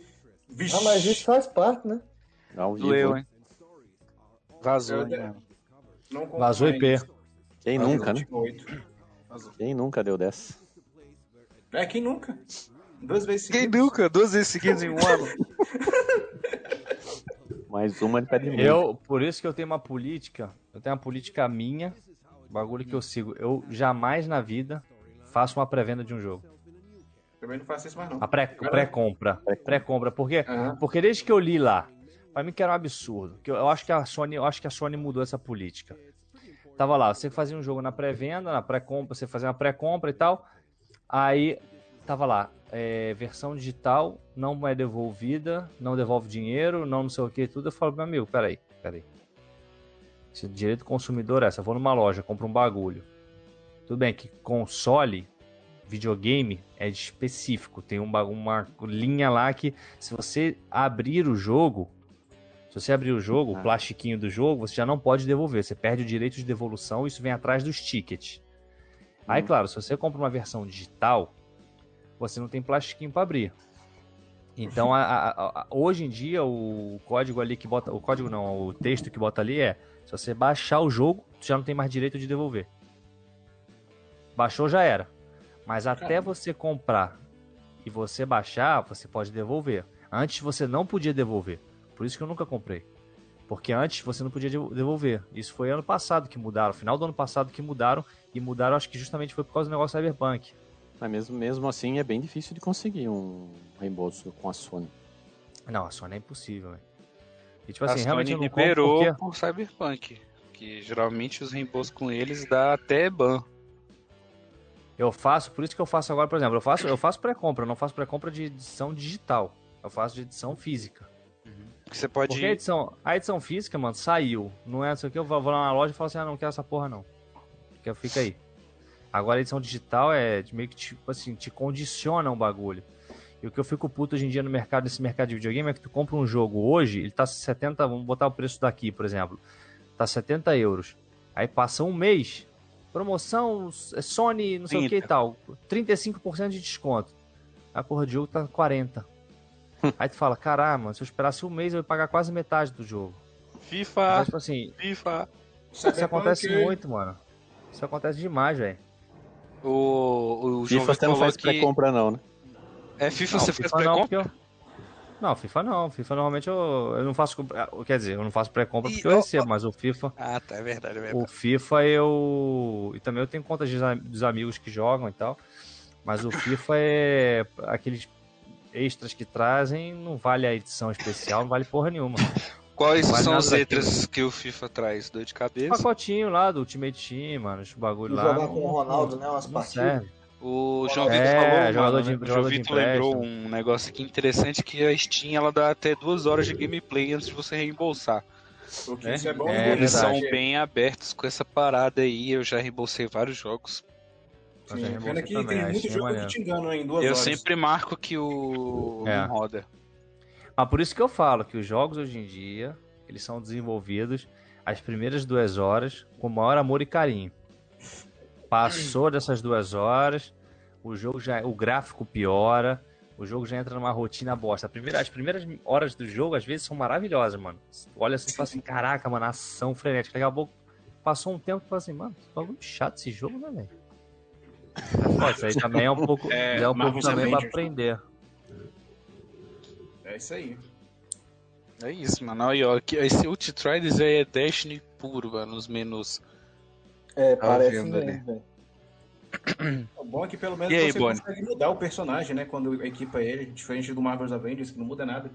Ah, mas isso faz parte, né? vivo. Doeu, hein? Vazou, Eu- hein, mano. Não comprei Vazou. IP. Quem Vazou nunca, né? 28. Quem nunca deu dessa? É, quem nunca? Duas vezes Quem seguidas. nunca? Duas vezes seguidas em um ano. Mais uma de pé de meio. Eu, por isso que eu tenho uma política, eu tenho uma política minha, bagulho que eu sigo. Eu jamais na vida faço uma pré-venda de um jogo. Também não faço isso mais não. A pré- pré-compra. Pré-compra. Porque, Aham. porque desde que eu li lá, pra mim que era um absurdo. Que eu, eu acho que a Sony, eu acho que a Sony mudou essa política. Tava lá, você fazia um jogo na pré-venda, na pré-compra, você fazia uma pré-compra e tal. Aí tava lá, é, versão digital não é devolvida, não devolve dinheiro, não não sei o que tudo. Eu falo, meu amigo, peraí, peraí. Se o direito do consumidor é essa, eu vou numa loja, compro um bagulho. Tudo bem que console, videogame é específico, tem um ba- uma linha lá que se você abrir o jogo, se você abrir o jogo, Ah. o plastiquinho do jogo, você já não pode devolver, você perde o direito de devolução, isso vem atrás dos tickets. Aí, Hum. claro, se você compra uma versão digital, você não tem plastiquinho para abrir. Então, a- a- a- hoje em dia, o código ali que bota. O código não, o texto que bota ali é: se você baixar o jogo, você já não tem mais direito de devolver. Baixou já era. Mas até Caramba. você comprar e você baixar, você pode devolver. Antes você não podia devolver. Por isso que eu nunca comprei. Porque antes você não podia devo- devolver. Isso foi ano passado que mudaram, final do ano passado que mudaram. E mudaram, acho que justamente foi por causa do negócio Cyberpunk. Mas mesmo, mesmo assim é bem difícil de conseguir um reembolso com a Sony. Não, a Sony é impossível, velho. E tipo a assim, realmente eu Sony não liberou porque... por Cyberpunk. Que geralmente os reembolsos com eles dá até ban. Eu faço, por isso que eu faço agora, por exemplo, eu faço, eu faço pré-compra, eu não faço pré-compra de edição digital. Eu faço de edição física. Você pode. Porque a edição, a edição física, mano, saiu. Não é isso aqui, eu vou, lá na loja e falo assim, ah, não quero essa porra não. Que fica aí. Agora a edição digital é meio que tipo assim, te condiciona um bagulho. E o que eu fico puto hoje em dia no mercado, nesse mercado de videogame, é que tu compra um jogo hoje, ele tá 70, vamos botar o preço daqui, por exemplo. Tá 70 euros. Aí passa um mês, promoção, é Sony, não sei o que e 30. tal. 35% de desconto. A porra de jogo tá 40. Aí tu fala, caramba, se eu esperasse um mês eu ia pagar quase metade do jogo. FIFA, Mas, tipo assim, FIFA. isso acontece muito, mano. Isso acontece demais, velho. O, o FIFA você não faz que- pré-compra, não, né? É FIFA, Não, você faz FIFA não, pré-compra? Eu- Não, FIFA não. FIFA normalmente eu, eu não faço. Quer dizer, eu não faço pré-compra porque eu ó, recebo, mas o FIFA. Ah, tá, é verdade, é O verdade. FIFA eu. E também eu tenho contas dos amigos que jogam e tal. Mas o FIFA é. Aqueles extras que trazem, não vale a edição especial, não vale porra nenhuma. Quais Vale são os extras que o FIFA traz? Dor de cabeça? Pacotinho lá do Ultimate Team, mano, os bagulho lá. Jogar com o Ronaldo, né? Umas não partidas. serve. O João É, Vitor falou, jogador mano, de- né? O João Vitor lembrou um negócio aqui interessante que a Steam ela dá até duas horas de gameplay antes de você reembolsar. Né? isso é bom É, e Eles são bem abertos com essa parada aí. Eu já reembolsei vários jogos. Mas Sim, é pena reembolso que também, tem a muito Steam é jogo que maneiro. te engana em duas Eu horas. sempre marco que o É. não roda. Mas por isso que eu falo que os jogos hoje em dia, eles são desenvolvidos as primeiras duas horas com o maior amor e carinho. Passou dessas duas horas, o jogo já, o gráfico piora, o jogo já entra numa rotina bosta. Primeira- as primeiras horas do jogo às vezes são maravilhosas, mano. Olha assim e fala assim, caraca, mano, ação frenética. Daqui a pouco passou um tempo e fala assim, mano, que bagulho chato esse jogo, né, velho? Isso aí também é um pouco, É, é um pouco também pra Avengers. aprender. É isso aí. É isso, mano. Aí, ó, aqui- esse Ult Triders aí é Destiny puro, mano, nos menus. É, Tá parece vendo mesmo. O bom é que pelo menos E aí, você Bonnie? consegue mudar o personagem, né? Quando equipa ele, diferente do Marvel's Avengers, que não muda nada.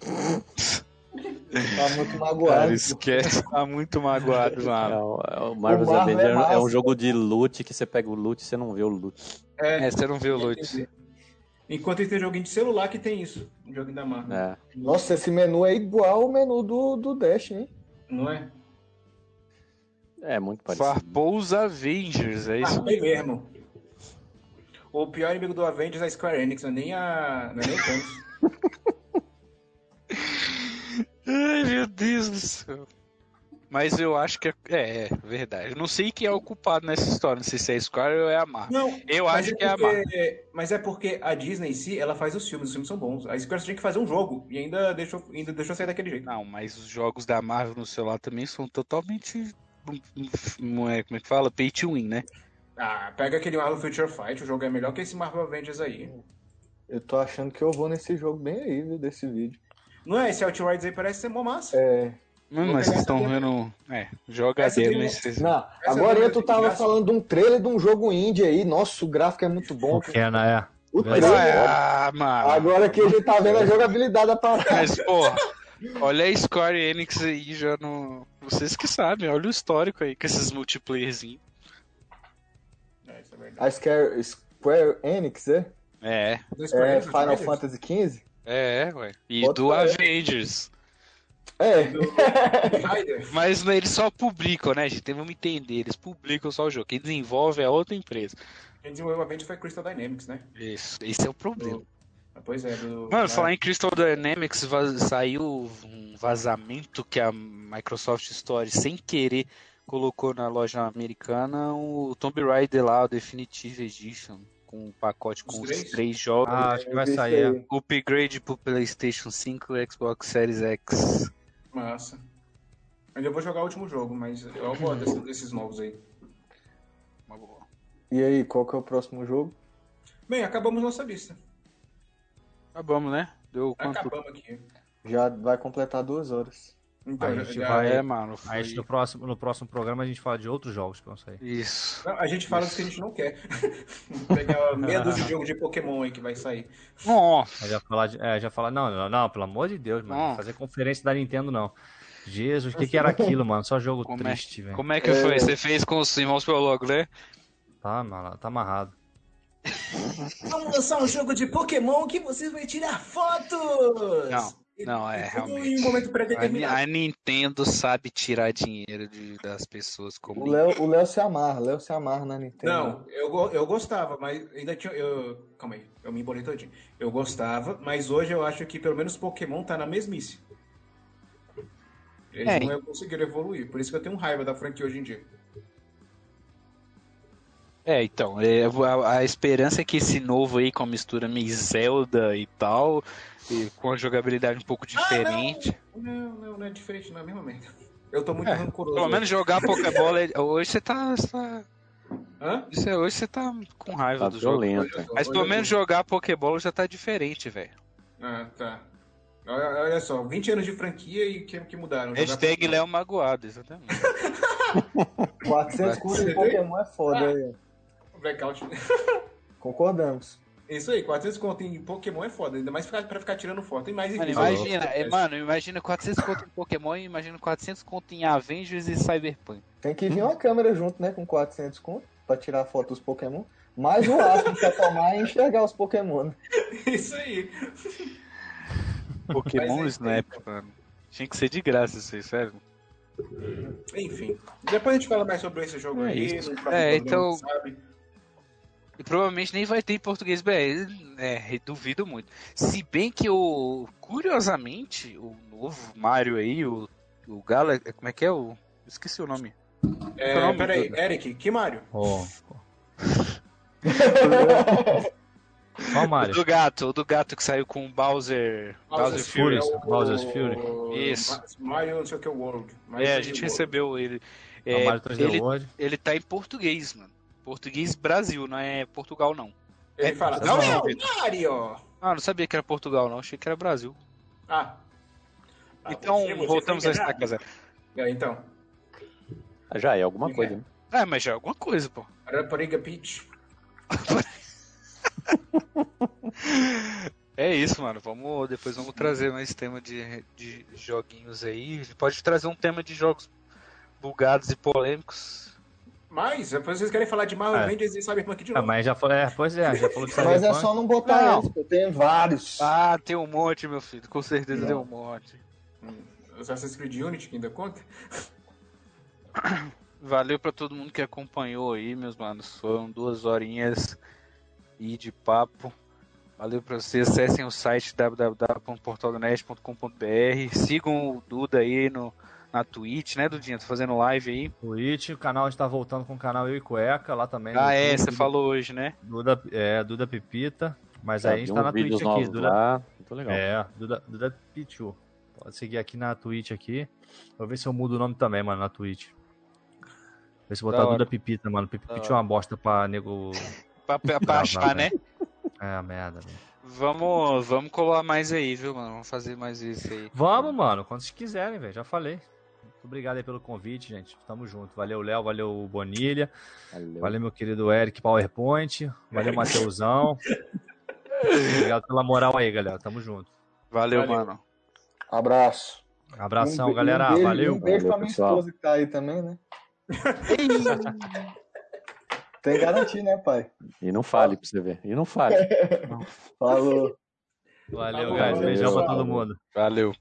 Tá muito magoado. esquece, tá muito magoado, É, mano. o, é o Marvel's Marvel é Avengers é, massa. um jogo de loot que você pega o loot e você não vê o loot. É, você não vê o loot. Enquanto tem joguinho de celular que tem isso, um joguinho da Marvel. É. Nossa, esse menu é igual ao menu do, do Dash, hein? Não é? É muito parecido. Farpou os Avengers, é isso bem mesmo. O pior inimigo do Avengers é a Square Enix, não é nem a. Não é nem o Thanos. Ai, meu Deus do céu. Mas eu acho que é, é, é verdade. Eu não sei quem é o culpado nessa história. Não sei se é a Square ou é a Marvel. Não, Eu mas acho que é a porque- Mas é porque a Disney em si, ela faz os filmes, os filmes são bons. A Square tinha que fazer um jogo e ainda deixou, ainda deixou sair daquele jeito. Não, mas os jogos da Marvel no celular também são totalmente. Não é, como é que fala? Pay to win, né? Ah, pega aquele Marvel Future Fight, o jogo é melhor que esse Marvel Avengers aí. Eu tô achando que eu vou nesse jogo bem aí, viu, desse vídeo. Não é? Esse Outriders aí parece ser mó massa. É. Mas vocês estão vendo. É, joga dele, mas uma- vocês. Não, Essa agora é tu tava graça. falando de um trailer de um jogo indie aí. Nossa, o gráfico é muito bom. Porque, né? O Verdade. trailer. Ah, mano. Agora que a gente tá vendo a jogabilidade da parada. Mas, porra, olha a Square Enix aí já no. Vocês que sabem, olha o histórico aí com esses multiplayerzinhos. É, isso é verdade. A Square, Square Enix, é? É, Do Square É Enix, Final? Fantasy XV? é, ué. E Bota do. Avengers. É. Mas né, eles só publicam, né, gente? Vamos entender. Eles publicam só o jogo. Quem desenvolve é outra empresa. Quem desenvolveu o Avengers foi Crystal Dynamics, né? Isso, esse é o problema. Ah, Pois é, do. Mano, falar em Crystal Dynamics, vaz- saiu um vazamento que a Microsoft Store, sem querer, colocou na loja americana o Tomb Raider lá, o Definitive Edition, com um pacote com Os os três? jogos. Ah, acho que vai sair. é. Upgrade pro PlayStation 5 e Xbox Series X. Massa. Ainda vou jogar o último jogo, mas eu gosto desses, desses novos aí. Uma boa. E aí, qual que é o próximo jogo? Bem, acabamos nossa lista. Acabamos, né? Deu quanto? Acabamos aqui. Já vai completar duas horas. Então, A gente já- vai- É, mano. Foi... no próximo, no próximo programa a gente fala de outros jogos que vão sair. Isso. Não, a gente fala dos que a gente não quer. Pegar meia dúzia de jogo de Pokémon aí que vai sair. Nossa. Já falar, é, já falar, não, não, não, pelo amor de Deus, mano, Não. não fazer conferência da Nintendo não. Jesus, o que, que era aquilo, mano? Só jogo Como é- triste, velho. Como é que foi? Você fez com os irmãos pelo logo, né? Tá, mano, tá amarrado. Vamos lançar um jogo de Pokémon que você vai tirar fotos! Não, não, é, realmente. Em um momento A, a Nintendo sabe tirar dinheiro de- das pessoas como O Léo, o Léo se amarra, o Léo se amarra na Nintendo. Não, eu, eu gostava, mas ainda tinha. Eu, calma aí, eu me embolei todinho. Eu gostava, mas hoje eu acho que pelo menos Pokémon tá na mesmice. Eles É. não conseguiram evoluir, por isso que eu tenho raiva da franquia hoje em dia. É, então, é, a, a esperança é que esse novo aí, com a mistura meio Zelda e tal, e com a jogabilidade um pouco diferente. Não, não, não é diferente, não é a mesma merda. Eu tô muito É, rancoroso. pelo menos jogar Pokébola é- hoje você tá, você tá Hã? Isso é, hoje você tá com raiva Tá do jogo. Olha só, Mas pelo menos jogar Pokébola já tá diferente, velho. Ah, tá. Olha, olha só, 20 anos de franquia e o que, que mudaram? Hashtag. Léo Magoado, exatamente. 400 conto em Pokémon é foda aí. Blackout. Concordamos. Isso aí, 400 conto em Pokémon é foda, ainda mais pra, pra ficar tirando foto. E mais Mano, imagina, é, mano, imagina 400 conto em Pokémon e imagina 400 conto em Avengers e Cyberpunk. Tem que vir uma câmera junto, né? Com 400 conto pra tirar foto dos Pokémon. Mais o astro pra tomar e enxergar os Pokémon. né? Isso aí. Pokémon é- Snap, mano. Tinha que ser de graça isso aí, sério. Enfim. Depois a gente fala mais sobre esse jogo É aí. isso. É, então- sabe? E provavelmente nem vai ter em português BR. É, duvido muito. Se bem que o. Curiosamente, o novo Mario aí, o. O Gala. Como é que é o. Esqueci o nome. É, é o nome peraí, do- Eric, que Mario? Ó. Qual O Mario? do gato, o do gato que saiu com o Bowser. Bowser Fury. é o- Bowser's Fury. Isso. Ma- Mario não sei o que World. Mario É, a World. gente recebeu ele. É o É, Mario 3D ele, World. ele tá em português, mano. Português Brasil, não é Portugal, não. Ele É, fala, não, não. Mario! Ah, não sabia que era Portugal, não. Achei que era Brasil. Ah. Ah, então, você- você voltamos a estaca zero. É, então. Já é alguma coisa, né? É, mas já é alguma coisa, pô. Rapariga Peach. É isso, mano. Vamos, depois vamos trazer mais tema de, de joguinhos aí. Pode trazer um tema de jogos bugados e polêmicos. Mas, depois vocês querem falar de Marvel É. Avengers e Cyberpunk de Ah, novo. mas já falou, é, pois é, já falou que Mas é Cyberpunk. só não botar Não. eles, pô. Tem vários. Ah, tem um monte, meu filho. Com certeza Não. tem um monte. Assassin's Creed Unity, que ainda conta. Valeu pra todo mundo que acompanhou aí, meus manos. Foram duas horinhas e de papo. Valeu pra vocês. Acessem o site www.portaldonet.com.br. Sigam o Duda aí no, na Twitch, né, Dudinha? Tô fazendo live aí. Twitch, o canal está voltando com o canal Eu e Cueca, lá também. Ah, é, você falou hoje, né? Duda, é, Duda Pipita. Mas Já aí a gente tá na Twitch aqui. Duda, lá. Muito legal. É, Duda, Duda Pichu. Pode seguir aqui na Twitch aqui. Vou ver se eu mudo o nome também, mano, na Twitch. Ver se eu botar. Duda Pipita, mano. Pichu é uma bosta pra nego. Pra, pra, pra achar, né? É, merda, velho. Vamos, vamos colar mais aí, viu, mano? Vamos fazer mais isso aí. Vamos, mano, quando vocês quiserem, velho. Já falei. Muito obrigado aí pelo convite, gente. Tamo junto. Valeu, Léo. Valeu, Bonilha. Valeu. Valeu, meu querido Eric PowerPoint. Valeu, Mateusão. Obrigado pela moral aí, galera. Tamo junto. Valeu, Valeu. mano. Abraço. Abração, Um galera. Um beijo, Valeu. Um beijo Valeu, pra minha pessoal. esposa que tá aí também, né? Tem que garantir, né, pai? E não fale pra você ver. E não fale. Falou. Valeu, Falou, guys. Beijão pra valeu. todo mundo. Valeu.